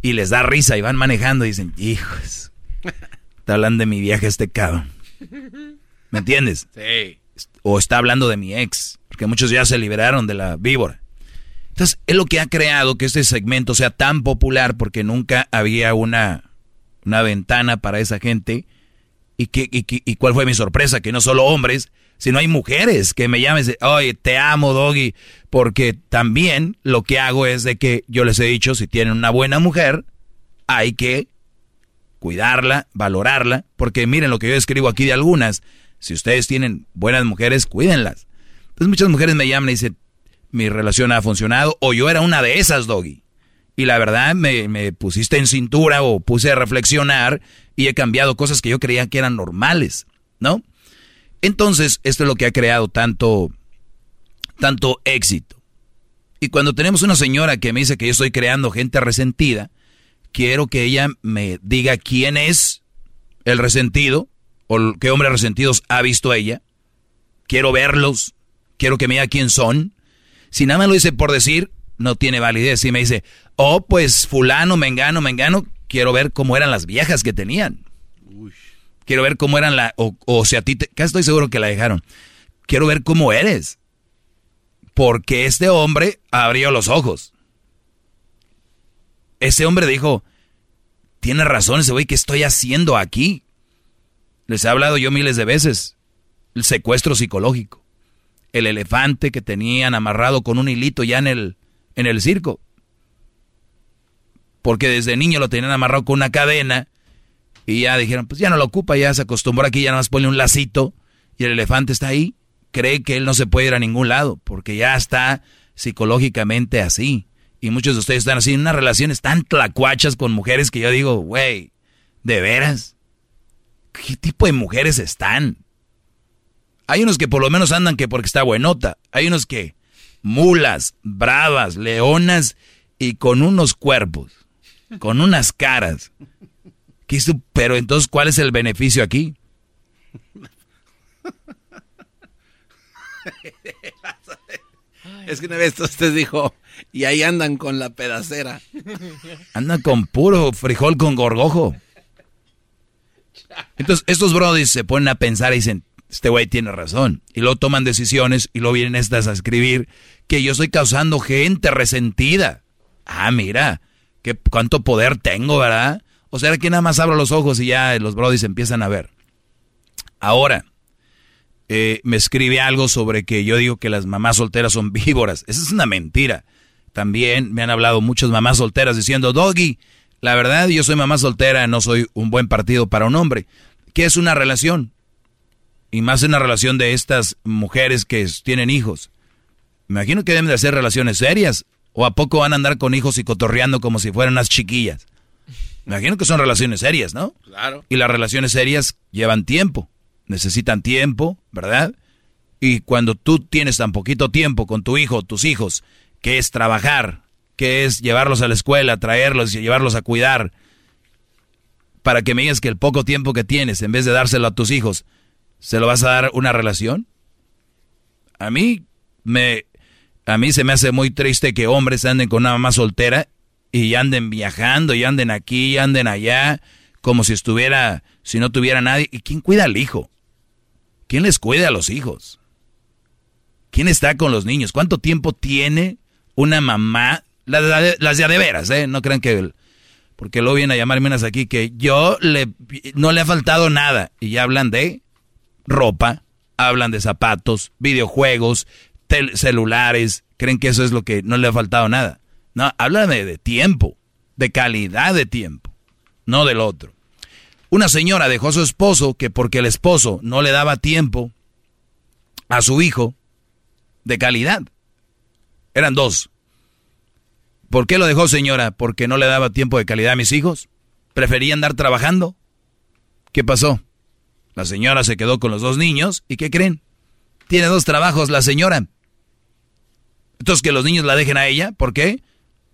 Y les da risa y van manejando y dicen, hijos, está hablando de mi viaje este cabrón. ¿Me entiendes? Sí. O está hablando de mi ex, porque muchos ya se liberaron de la víbora. Entonces, es lo que ha creado que este segmento sea tan popular porque nunca había una, una ventana para esa gente. ¿Y, que, y, y, cuál fue mi sorpresa? Que no solo hombres, sino hay mujeres que me llaman y dicen, oye, te amo, Doggy, porque también lo que hago es de que yo les he dicho, si tienen una buena mujer, hay que cuidarla, valorarla, porque miren lo que yo escribo aquí de algunas, si ustedes tienen buenas mujeres, cuídenlas. Entonces muchas mujeres me llaman y dicen, mi relación ha funcionado, o yo era una de esas, Doggy. Y la verdad me, me, pusiste en cintura o puse a reflexionar y he cambiado cosas que yo creía que eran normales, ¿no? Entonces, esto es lo que ha creado tanto, tanto éxito. Y cuando tenemos una señora que me dice que yo estoy creando gente resentida, quiero que ella me diga quién es el resentido o qué hombres resentidos ha visto ella. Quiero verlos, quiero que me diga quién son. Si nada más lo dice por decir, no tiene validez. Si me dice, oh, pues fulano, mengano, mengano, quiero ver cómo eran las viejas que tenían. Quiero ver cómo eran la, o, o si a ti, te, casi estoy seguro que la dejaron. Quiero ver cómo eres. Porque este hombre abrió los ojos. Ese hombre dijo, tiene razón ese güey, ¿qué estoy haciendo aquí? Les he hablado yo miles de veces. El secuestro psicológico. El elefante que tenían amarrado con un hilito ya en el, en el circo. Porque desde niño lo tenían amarrado con una cadena. Y ya dijeron, pues ya no lo ocupa, ya se acostumbró aquí, ya nada más pone un lacito. Y el elefante está ahí. Cree que él no se puede ir a ningún lado. Porque ya está psicológicamente así. Y muchos de ustedes están así en unas relaciones tan tlacuachas con mujeres que yo digo, güey, ¿de veras? ¿Qué tipo de mujeres están? Hay unos que por lo menos andan que porque está buenota. Hay unos que mulas, bravas, leonas y con unos cuerpos, con unas caras. Pero entonces, ¿cuál es el beneficio aquí? Es que una vez usted dijo, y ahí andan con la pedacera. Andan con puro frijol con gorgojo. Entonces, estos brodis se ponen a pensar y dicen, este güey tiene razón. Y luego toman decisiones y luego vienen estas a escribir que yo estoy causando gente resentida. Ah, mira, qué, cuánto poder tengo, ¿verdad? O sea, que nada más abro los ojos y ya los brodis empiezan a ver. Ahora, eh, me escribe algo sobre que yo digo que las mamás solteras son víboras. Esa es una mentira. También me han hablado muchas mamás solteras diciendo, Doggy, la verdad yo soy mamá soltera, no soy un buen partido para un hombre. ¿Qué es una relación? Y más una relación de estas mujeres que tienen hijos. Me imagino que deben de hacer relaciones serias. ¿O a poco van a andar con hijos y cotorreando como si fueran unas chiquillas? Me imagino que son relaciones serias, ¿no? Claro. Y las relaciones serias llevan tiempo. Necesitan tiempo, ¿verdad? Y cuando tú tienes tan poquito tiempo con tu hijo, tus hijos, que es trabajar, que es llevarlos a la escuela, traerlos y llevarlos a cuidar, para que me digas que el poco tiempo que tienes, en vez de dárselo a tus hijos, ¿se lo vas a dar una relación? A mí me a mí se me hace muy triste que hombres anden con una mamá soltera y anden viajando y anden aquí y anden allá como si estuviera si no tuviera nadie. ¿Y quién cuida al hijo? ¿Quién les cuida a los hijos? ¿Quién está con los niños? ¿Cuánto tiempo tiene una mamá? Las, las de a de veras, ¿eh? No crean que... Porque luego vienen a llamarme unas aquí que yo le, no le ha faltado nada. Y ya hablan de ropa, hablan de zapatos, videojuegos, celulares, creen que eso es lo que no le ha faltado nada. No, háblame de tiempo, de calidad de tiempo, no del otro. Una señora dejó a su esposo que porque el esposo no le daba tiempo a su hijo de calidad. Eran dos. ¿Por qué lo dejó señora? Porque no le daba tiempo de calidad a mis hijos. Prefería andar trabajando. ¿Qué pasó? La señora se quedó con los dos niños y ¿qué creen? Tiene dos trabajos la señora. Entonces que los niños la dejen a ella, ¿por qué?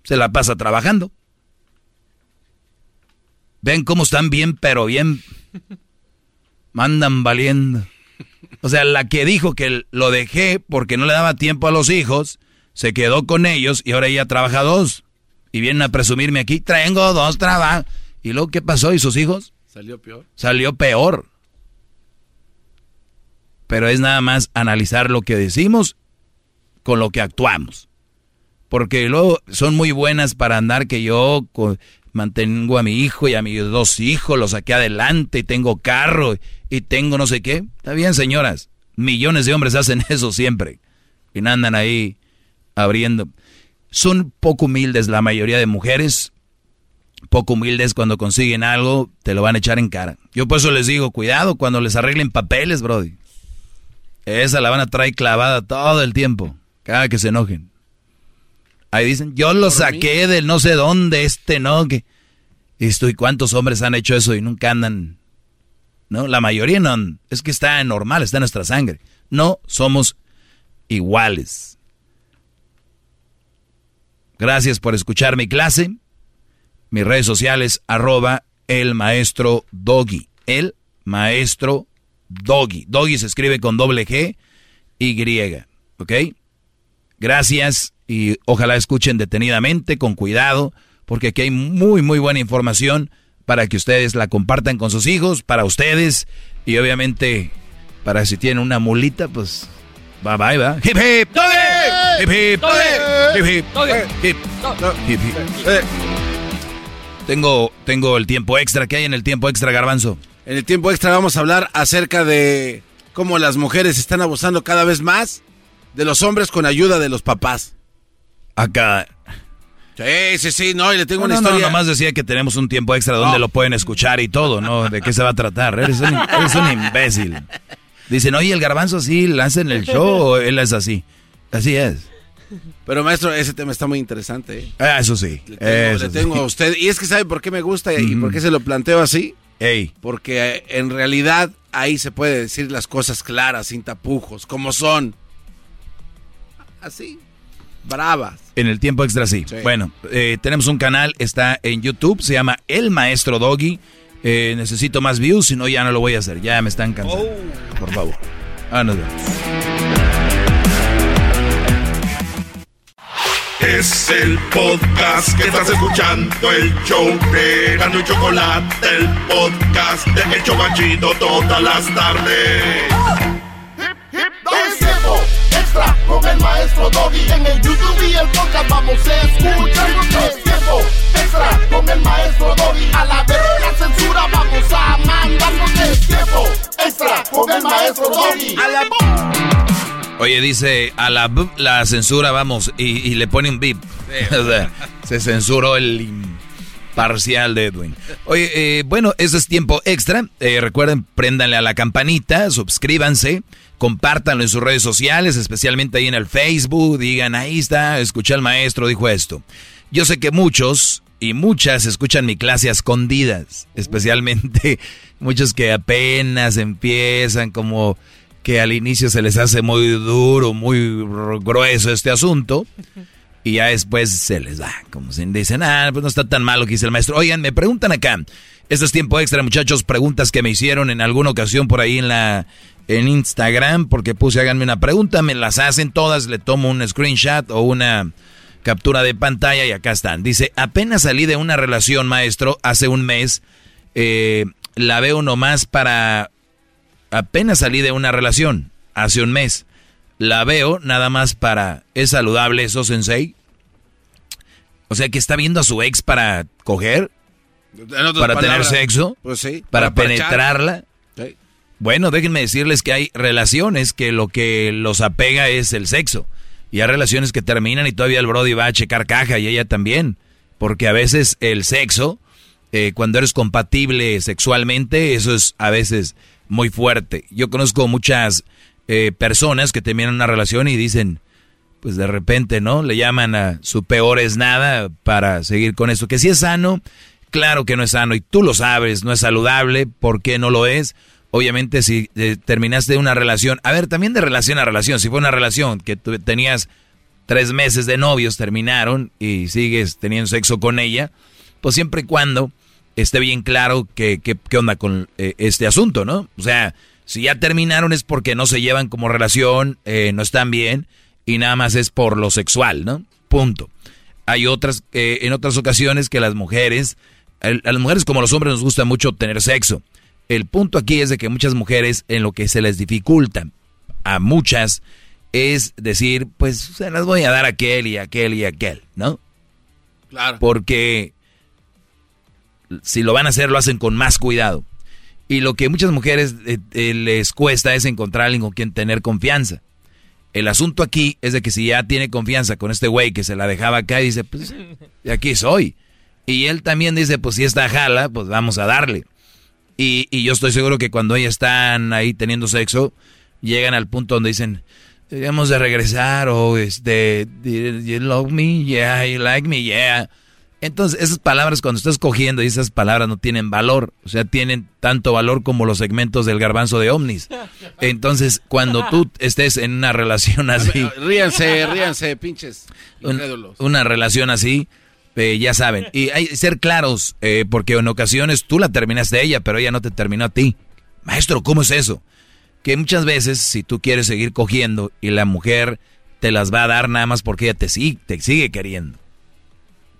Se la pasa trabajando. Ven cómo están bien, pero bien. Mandan valiendo. O sea, la que dijo que lo dejé porque no le daba tiempo a los hijos, se quedó con ellos y ahora ella trabaja dos. Y vienen a presumirme aquí, tengo dos trabajos. ¿Y luego qué pasó? ¿Y sus hijos? Salió peor. Salió peor. Pero es nada más analizar lo que decimos con lo que actuamos. Porque luego son muy buenas para andar que yo mantengo a mi hijo y a mis dos hijos, los saqué adelante y tengo carro y tengo no sé qué. Está bien, señoras. Millones de hombres [LAUGHS] hacen eso siempre. Y andan ahí abriendo. Son poco humildes la mayoría de mujeres. Poco humildes cuando consiguen algo, te lo van a echar en cara. Yo por eso les digo, cuidado cuando les arreglen papeles, Brody. Esa la van a traer clavada todo el tiempo, cada que se enojen. Ahí dicen, yo lo saqué del no sé dónde, este no, que... ¿Y cuántos hombres han hecho eso y nunca andan? ¿No? La mayoría no. Es que está normal, está en nuestra sangre. No somos iguales. Gracias por escuchar mi clase. Mis redes sociales, arroba el maestro Doggy. El maestro Doggy. Doggy se escribe con doble G y. ¿Ok? Gracias y ojalá escuchen detenidamente, con cuidado, porque aquí hay muy, muy buena información para que ustedes la compartan con sus hijos, para ustedes y obviamente para si tienen una mulita, pues bye bye, va. Hip hip, doggy, hip hip, doggy, hip hip, hip hip, hip Tengo, tengo el tiempo extra. ¿Qué hay en el tiempo extra, Garbanzo? En el tiempo extra vamos a hablar acerca de cómo las mujeres están abusando cada vez más de los hombres con ayuda de los papás. Acá. Sí, sí, sí, no, y le tengo no, una no, historia. No, nomás decía que tenemos un tiempo extra donde lo pueden escuchar y todo, ¿no? ¿De qué se va a tratar? Eres un, eres un imbécil. Dicen, oye, el garbanzo sí, lanza en el show o él es así. Así es. Pero maestro, ese tema está muy interesante. ¿eh? Ah, eso sí. Le tengo, eso le tengo sí. a usted. Y es que sabe por qué me gusta y por qué se lo planteo así. Ey. Porque eh, en realidad ahí se puede decir las cosas claras, sin tapujos, como son. Así, bravas. En el tiempo extra sí. Sí. Bueno, eh, tenemos un canal, está en YouTube, se llama El Maestro Doggy. Eh, necesito más views, si no ya no lo voy a hacer. Ya me están cansando. Por favor. Ah, nos vemos. Es el podcast que estás escuchando, el show de Gano y Chocolate, el podcast de El Chobachito todas las tardes. Es tiempo extra con el maestro Doggy. En el YouTube y el podcast vamos a escuchar. Es tiempo extra con el maestro Doggy. A la verga la censura vamos a mandarnos. Es tiempo extra con el maestro Doggy. A la Oye, dice a la, la censura, vamos, y, y le pone un bip. [LAUGHS] O sea, se censuró el imparcial de Edwin. Oye, eh, bueno, eso es tiempo extra. Eh, recuerden, préndanle a la campanita, suscríbanse, compártanlo en sus redes sociales, especialmente ahí en el Facebook. Digan, ahí está, escuché al maestro, dijo esto. Yo sé que muchos y muchas escuchan mi clase a escondidas, especialmente [LAUGHS] muchos que apenas empiezan como que al inicio se les hace muy duro, muy grueso este asunto. Y ya después se les da, como si dicen, ah, pues no está tan malo que dice el maestro. Oigan, me preguntan acá. Esto es tiempo extra, muchachos. Preguntas que me hicieron en alguna ocasión por ahí en la en Instagram, porque puse háganme una pregunta, me las hacen todas, le tomo un screenshot o una captura de pantalla y acá están. Dice, apenas salí de una relación, maestro, hace un mes. eh, la veo nomás para apenas salí de una relación, hace un mes. La veo nada más para... ¿Es saludable eso, Sensei? O sea, que está viendo a su ex para coger, para tener sexo, Pues sí. para, penetrarla. Sí. Bueno, déjenme decirles que hay relaciones que lo que los apega es el sexo. Y hay relaciones que terminan y todavía el Brody va a checar caja y ella también. Porque a veces el sexo, eh, cuando eres compatible sexualmente, eso es a veces muy fuerte. Yo conozco muchas eh, personas que terminan una relación y dicen, pues de repente, ¿no? Le llaman a su peor es nada para seguir con eso. Que si es sano, claro que no es sano y tú lo sabes, no es saludable, ¿por qué no lo es? Obviamente si eh, terminaste una relación, a ver, también de relación a relación, si fue una relación que tú tenías tres meses de novios, terminaron y sigues teniendo sexo con ella, pues siempre y cuando esté bien claro qué que, onda con eh, este asunto, ¿no? O sea, si ya terminaron es porque no se llevan como relación, eh, no están bien y nada más es por lo sexual, ¿no? Punto. Hay otras, en otras ocasiones que las mujeres, a las mujeres como los hombres nos gusta mucho tener sexo. El punto aquí es de que muchas mujeres en lo que se les dificulta a muchas es decir, pues se las voy a dar a aquel y a aquel y a aquel, ¿no? Claro. Porque si lo van a hacer, lo hacen con más cuidado. Y lo que muchas mujeres eh, eh, les cuesta es encontrar a alguien con quien tener confianza. El asunto aquí es de que si ya tiene confianza con este güey que se la dejaba acá y dice, pues de aquí soy. Y él también dice, pues si está jala, pues vamos a darle. Y, y yo estoy seguro que cuando ellas están ahí teniendo sexo, llegan al punto donde dicen, deberíamos de regresar o este, you love me, yeah, you like me, yeah. Entonces, esas palabras cuando estás cogiendo y esas palabras no tienen valor, o sea, tienen tanto valor como los segmentos del garbanzo de Omnis. Entonces, cuando tú estés en una relación así... ríanse, ríanse, pinches. una relación así, eh, ya saben. Y hay ser claros, eh, porque en ocasiones tú la terminaste a ella, pero ella no te terminó a ti. Maestro, ¿cómo es eso? Que muchas veces, si tú quieres seguir cogiendo y la mujer te las va a dar nada más porque ella te, te sigue queriendo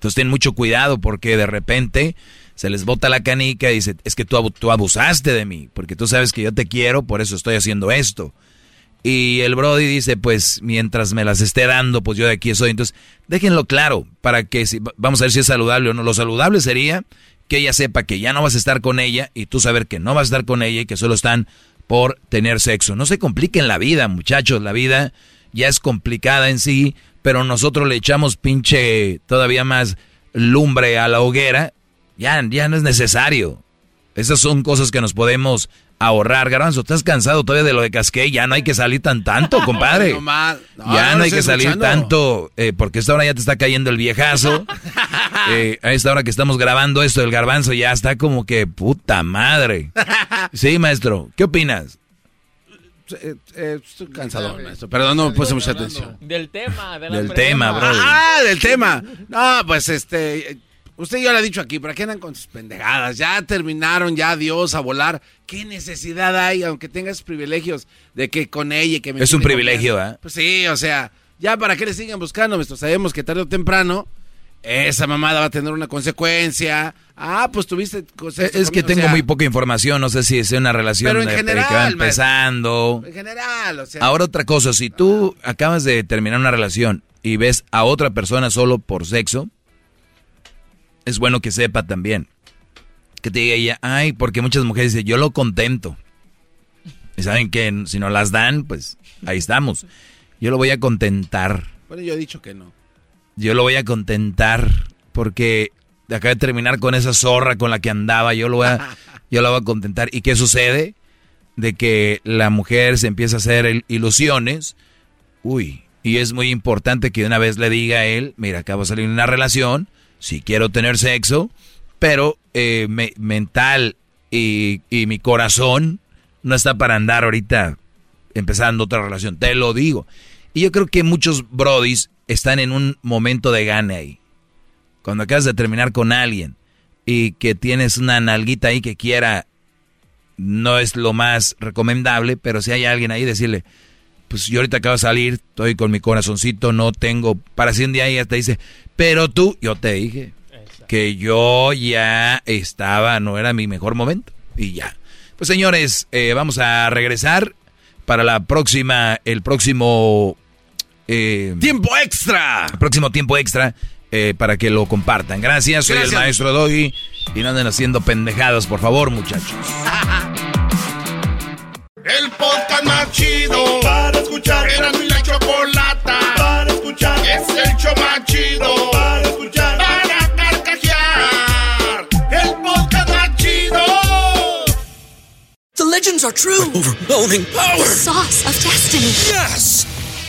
entonces ten mucho cuidado porque de repente se les bota la canica y dice, es que tú, tú abusaste de mí, porque tú sabes que yo te quiero, por eso estoy haciendo esto. Y el Brody dice, pues mientras me las esté dando, pues yo de aquí soy. Entonces, déjenlo claro, para que si, vamos a ver si es saludable o no. Lo saludable sería que ella sepa que ya no vas a estar con ella y tú saber que no vas a estar con ella y que solo están por tener sexo. No se compliquen la vida, muchachos, la vida ya es complicada en sí, pero nosotros le echamos pinche todavía más lumbre a la hoguera, ya, ya no es necesario. Esas son cosas que nos podemos ahorrar. Garbanzo, ¿estás cansado todavía de lo de Casqué? Ya no hay que salir tan tanto, [LAUGHS] compadre. ya no, hay que salir tanto, eh, porque esta hora ya te está cayendo el viejazo. [LAUGHS] Eh, a esta hora que estamos grabando esto del garbanzo ya está como que puta madre. [LAUGHS] Sí, maestro, ¿qué opinas? Eh, eh, estoy cansado, maestro. Perdón, no puse mucha atención. Del tema, del tema, bro. Ah, del tema. No, pues este. Usted ya lo ha dicho aquí, ¿para qué andan con sus pendejadas? Ya terminaron, ya adiós a volar. ¿Qué necesidad hay, aunque tengas privilegios, de que con ella que me Es un privilegio, ¿eh? Pues sí, o sea, ya para qué le sigan buscando, maestro. Sabemos que tarde o temprano esa mamada va a tener una consecuencia. Ah, pues tuviste cosas. Es que tengo muy poca información, no sé si es una relación pero en general, que va empezando. En general, o sea. Ahora otra cosa, si tú acabas de terminar una relación y ves a otra persona solo por sexo, es bueno que sepa también. Que te diga ella, ay, porque muchas mujeres dicen, yo lo contento. Y saben que si no las dan, pues ahí estamos. Yo lo voy a contentar. Bueno, yo he dicho que no yo lo voy a contentar porque acaba de terminar con esa zorra con la que andaba, yo lo voy a, [LAUGHS] yo lo voy a contentar. ¿Y qué sucede? De que la mujer se empieza a hacer ilusiones. Uy, y es muy importante que una vez le diga a él, mira, acabo de salir de una relación, si quiero tener sexo, pero eh, mental y, y mi corazón no está para andar ahorita empezando otra relación, te lo digo. Y yo creo que muchos brodis están en un momento de gane ahí. Cuando acabas de terminar con alguien y que tienes una nalguita ahí que quiera, no es lo más recomendable, pero si hay alguien ahí, decirle, pues yo ahorita acabo de salir, estoy con mi corazoncito, no tengo, para si un día ella te dice, pero tú, yo te dije que yo ya estaba, no era mi mejor momento, y ya. Pues señores, eh, vamos a regresar para la próxima, el próximo eh, tiempo extra. Próximo tiempo extra eh, para que lo compartan. Gracias, soy el maestro Doggy. Y no anden haciendo pendejadas, por favor, muchachos. [LAUGHS] el escuchar. Era mi la chocolata. Para escuchar. Es el show más chido. Para escuchar. Para carcajear. El podcast más chido. The legends are true. But overwhelming power. The sauce of destiny. Yes.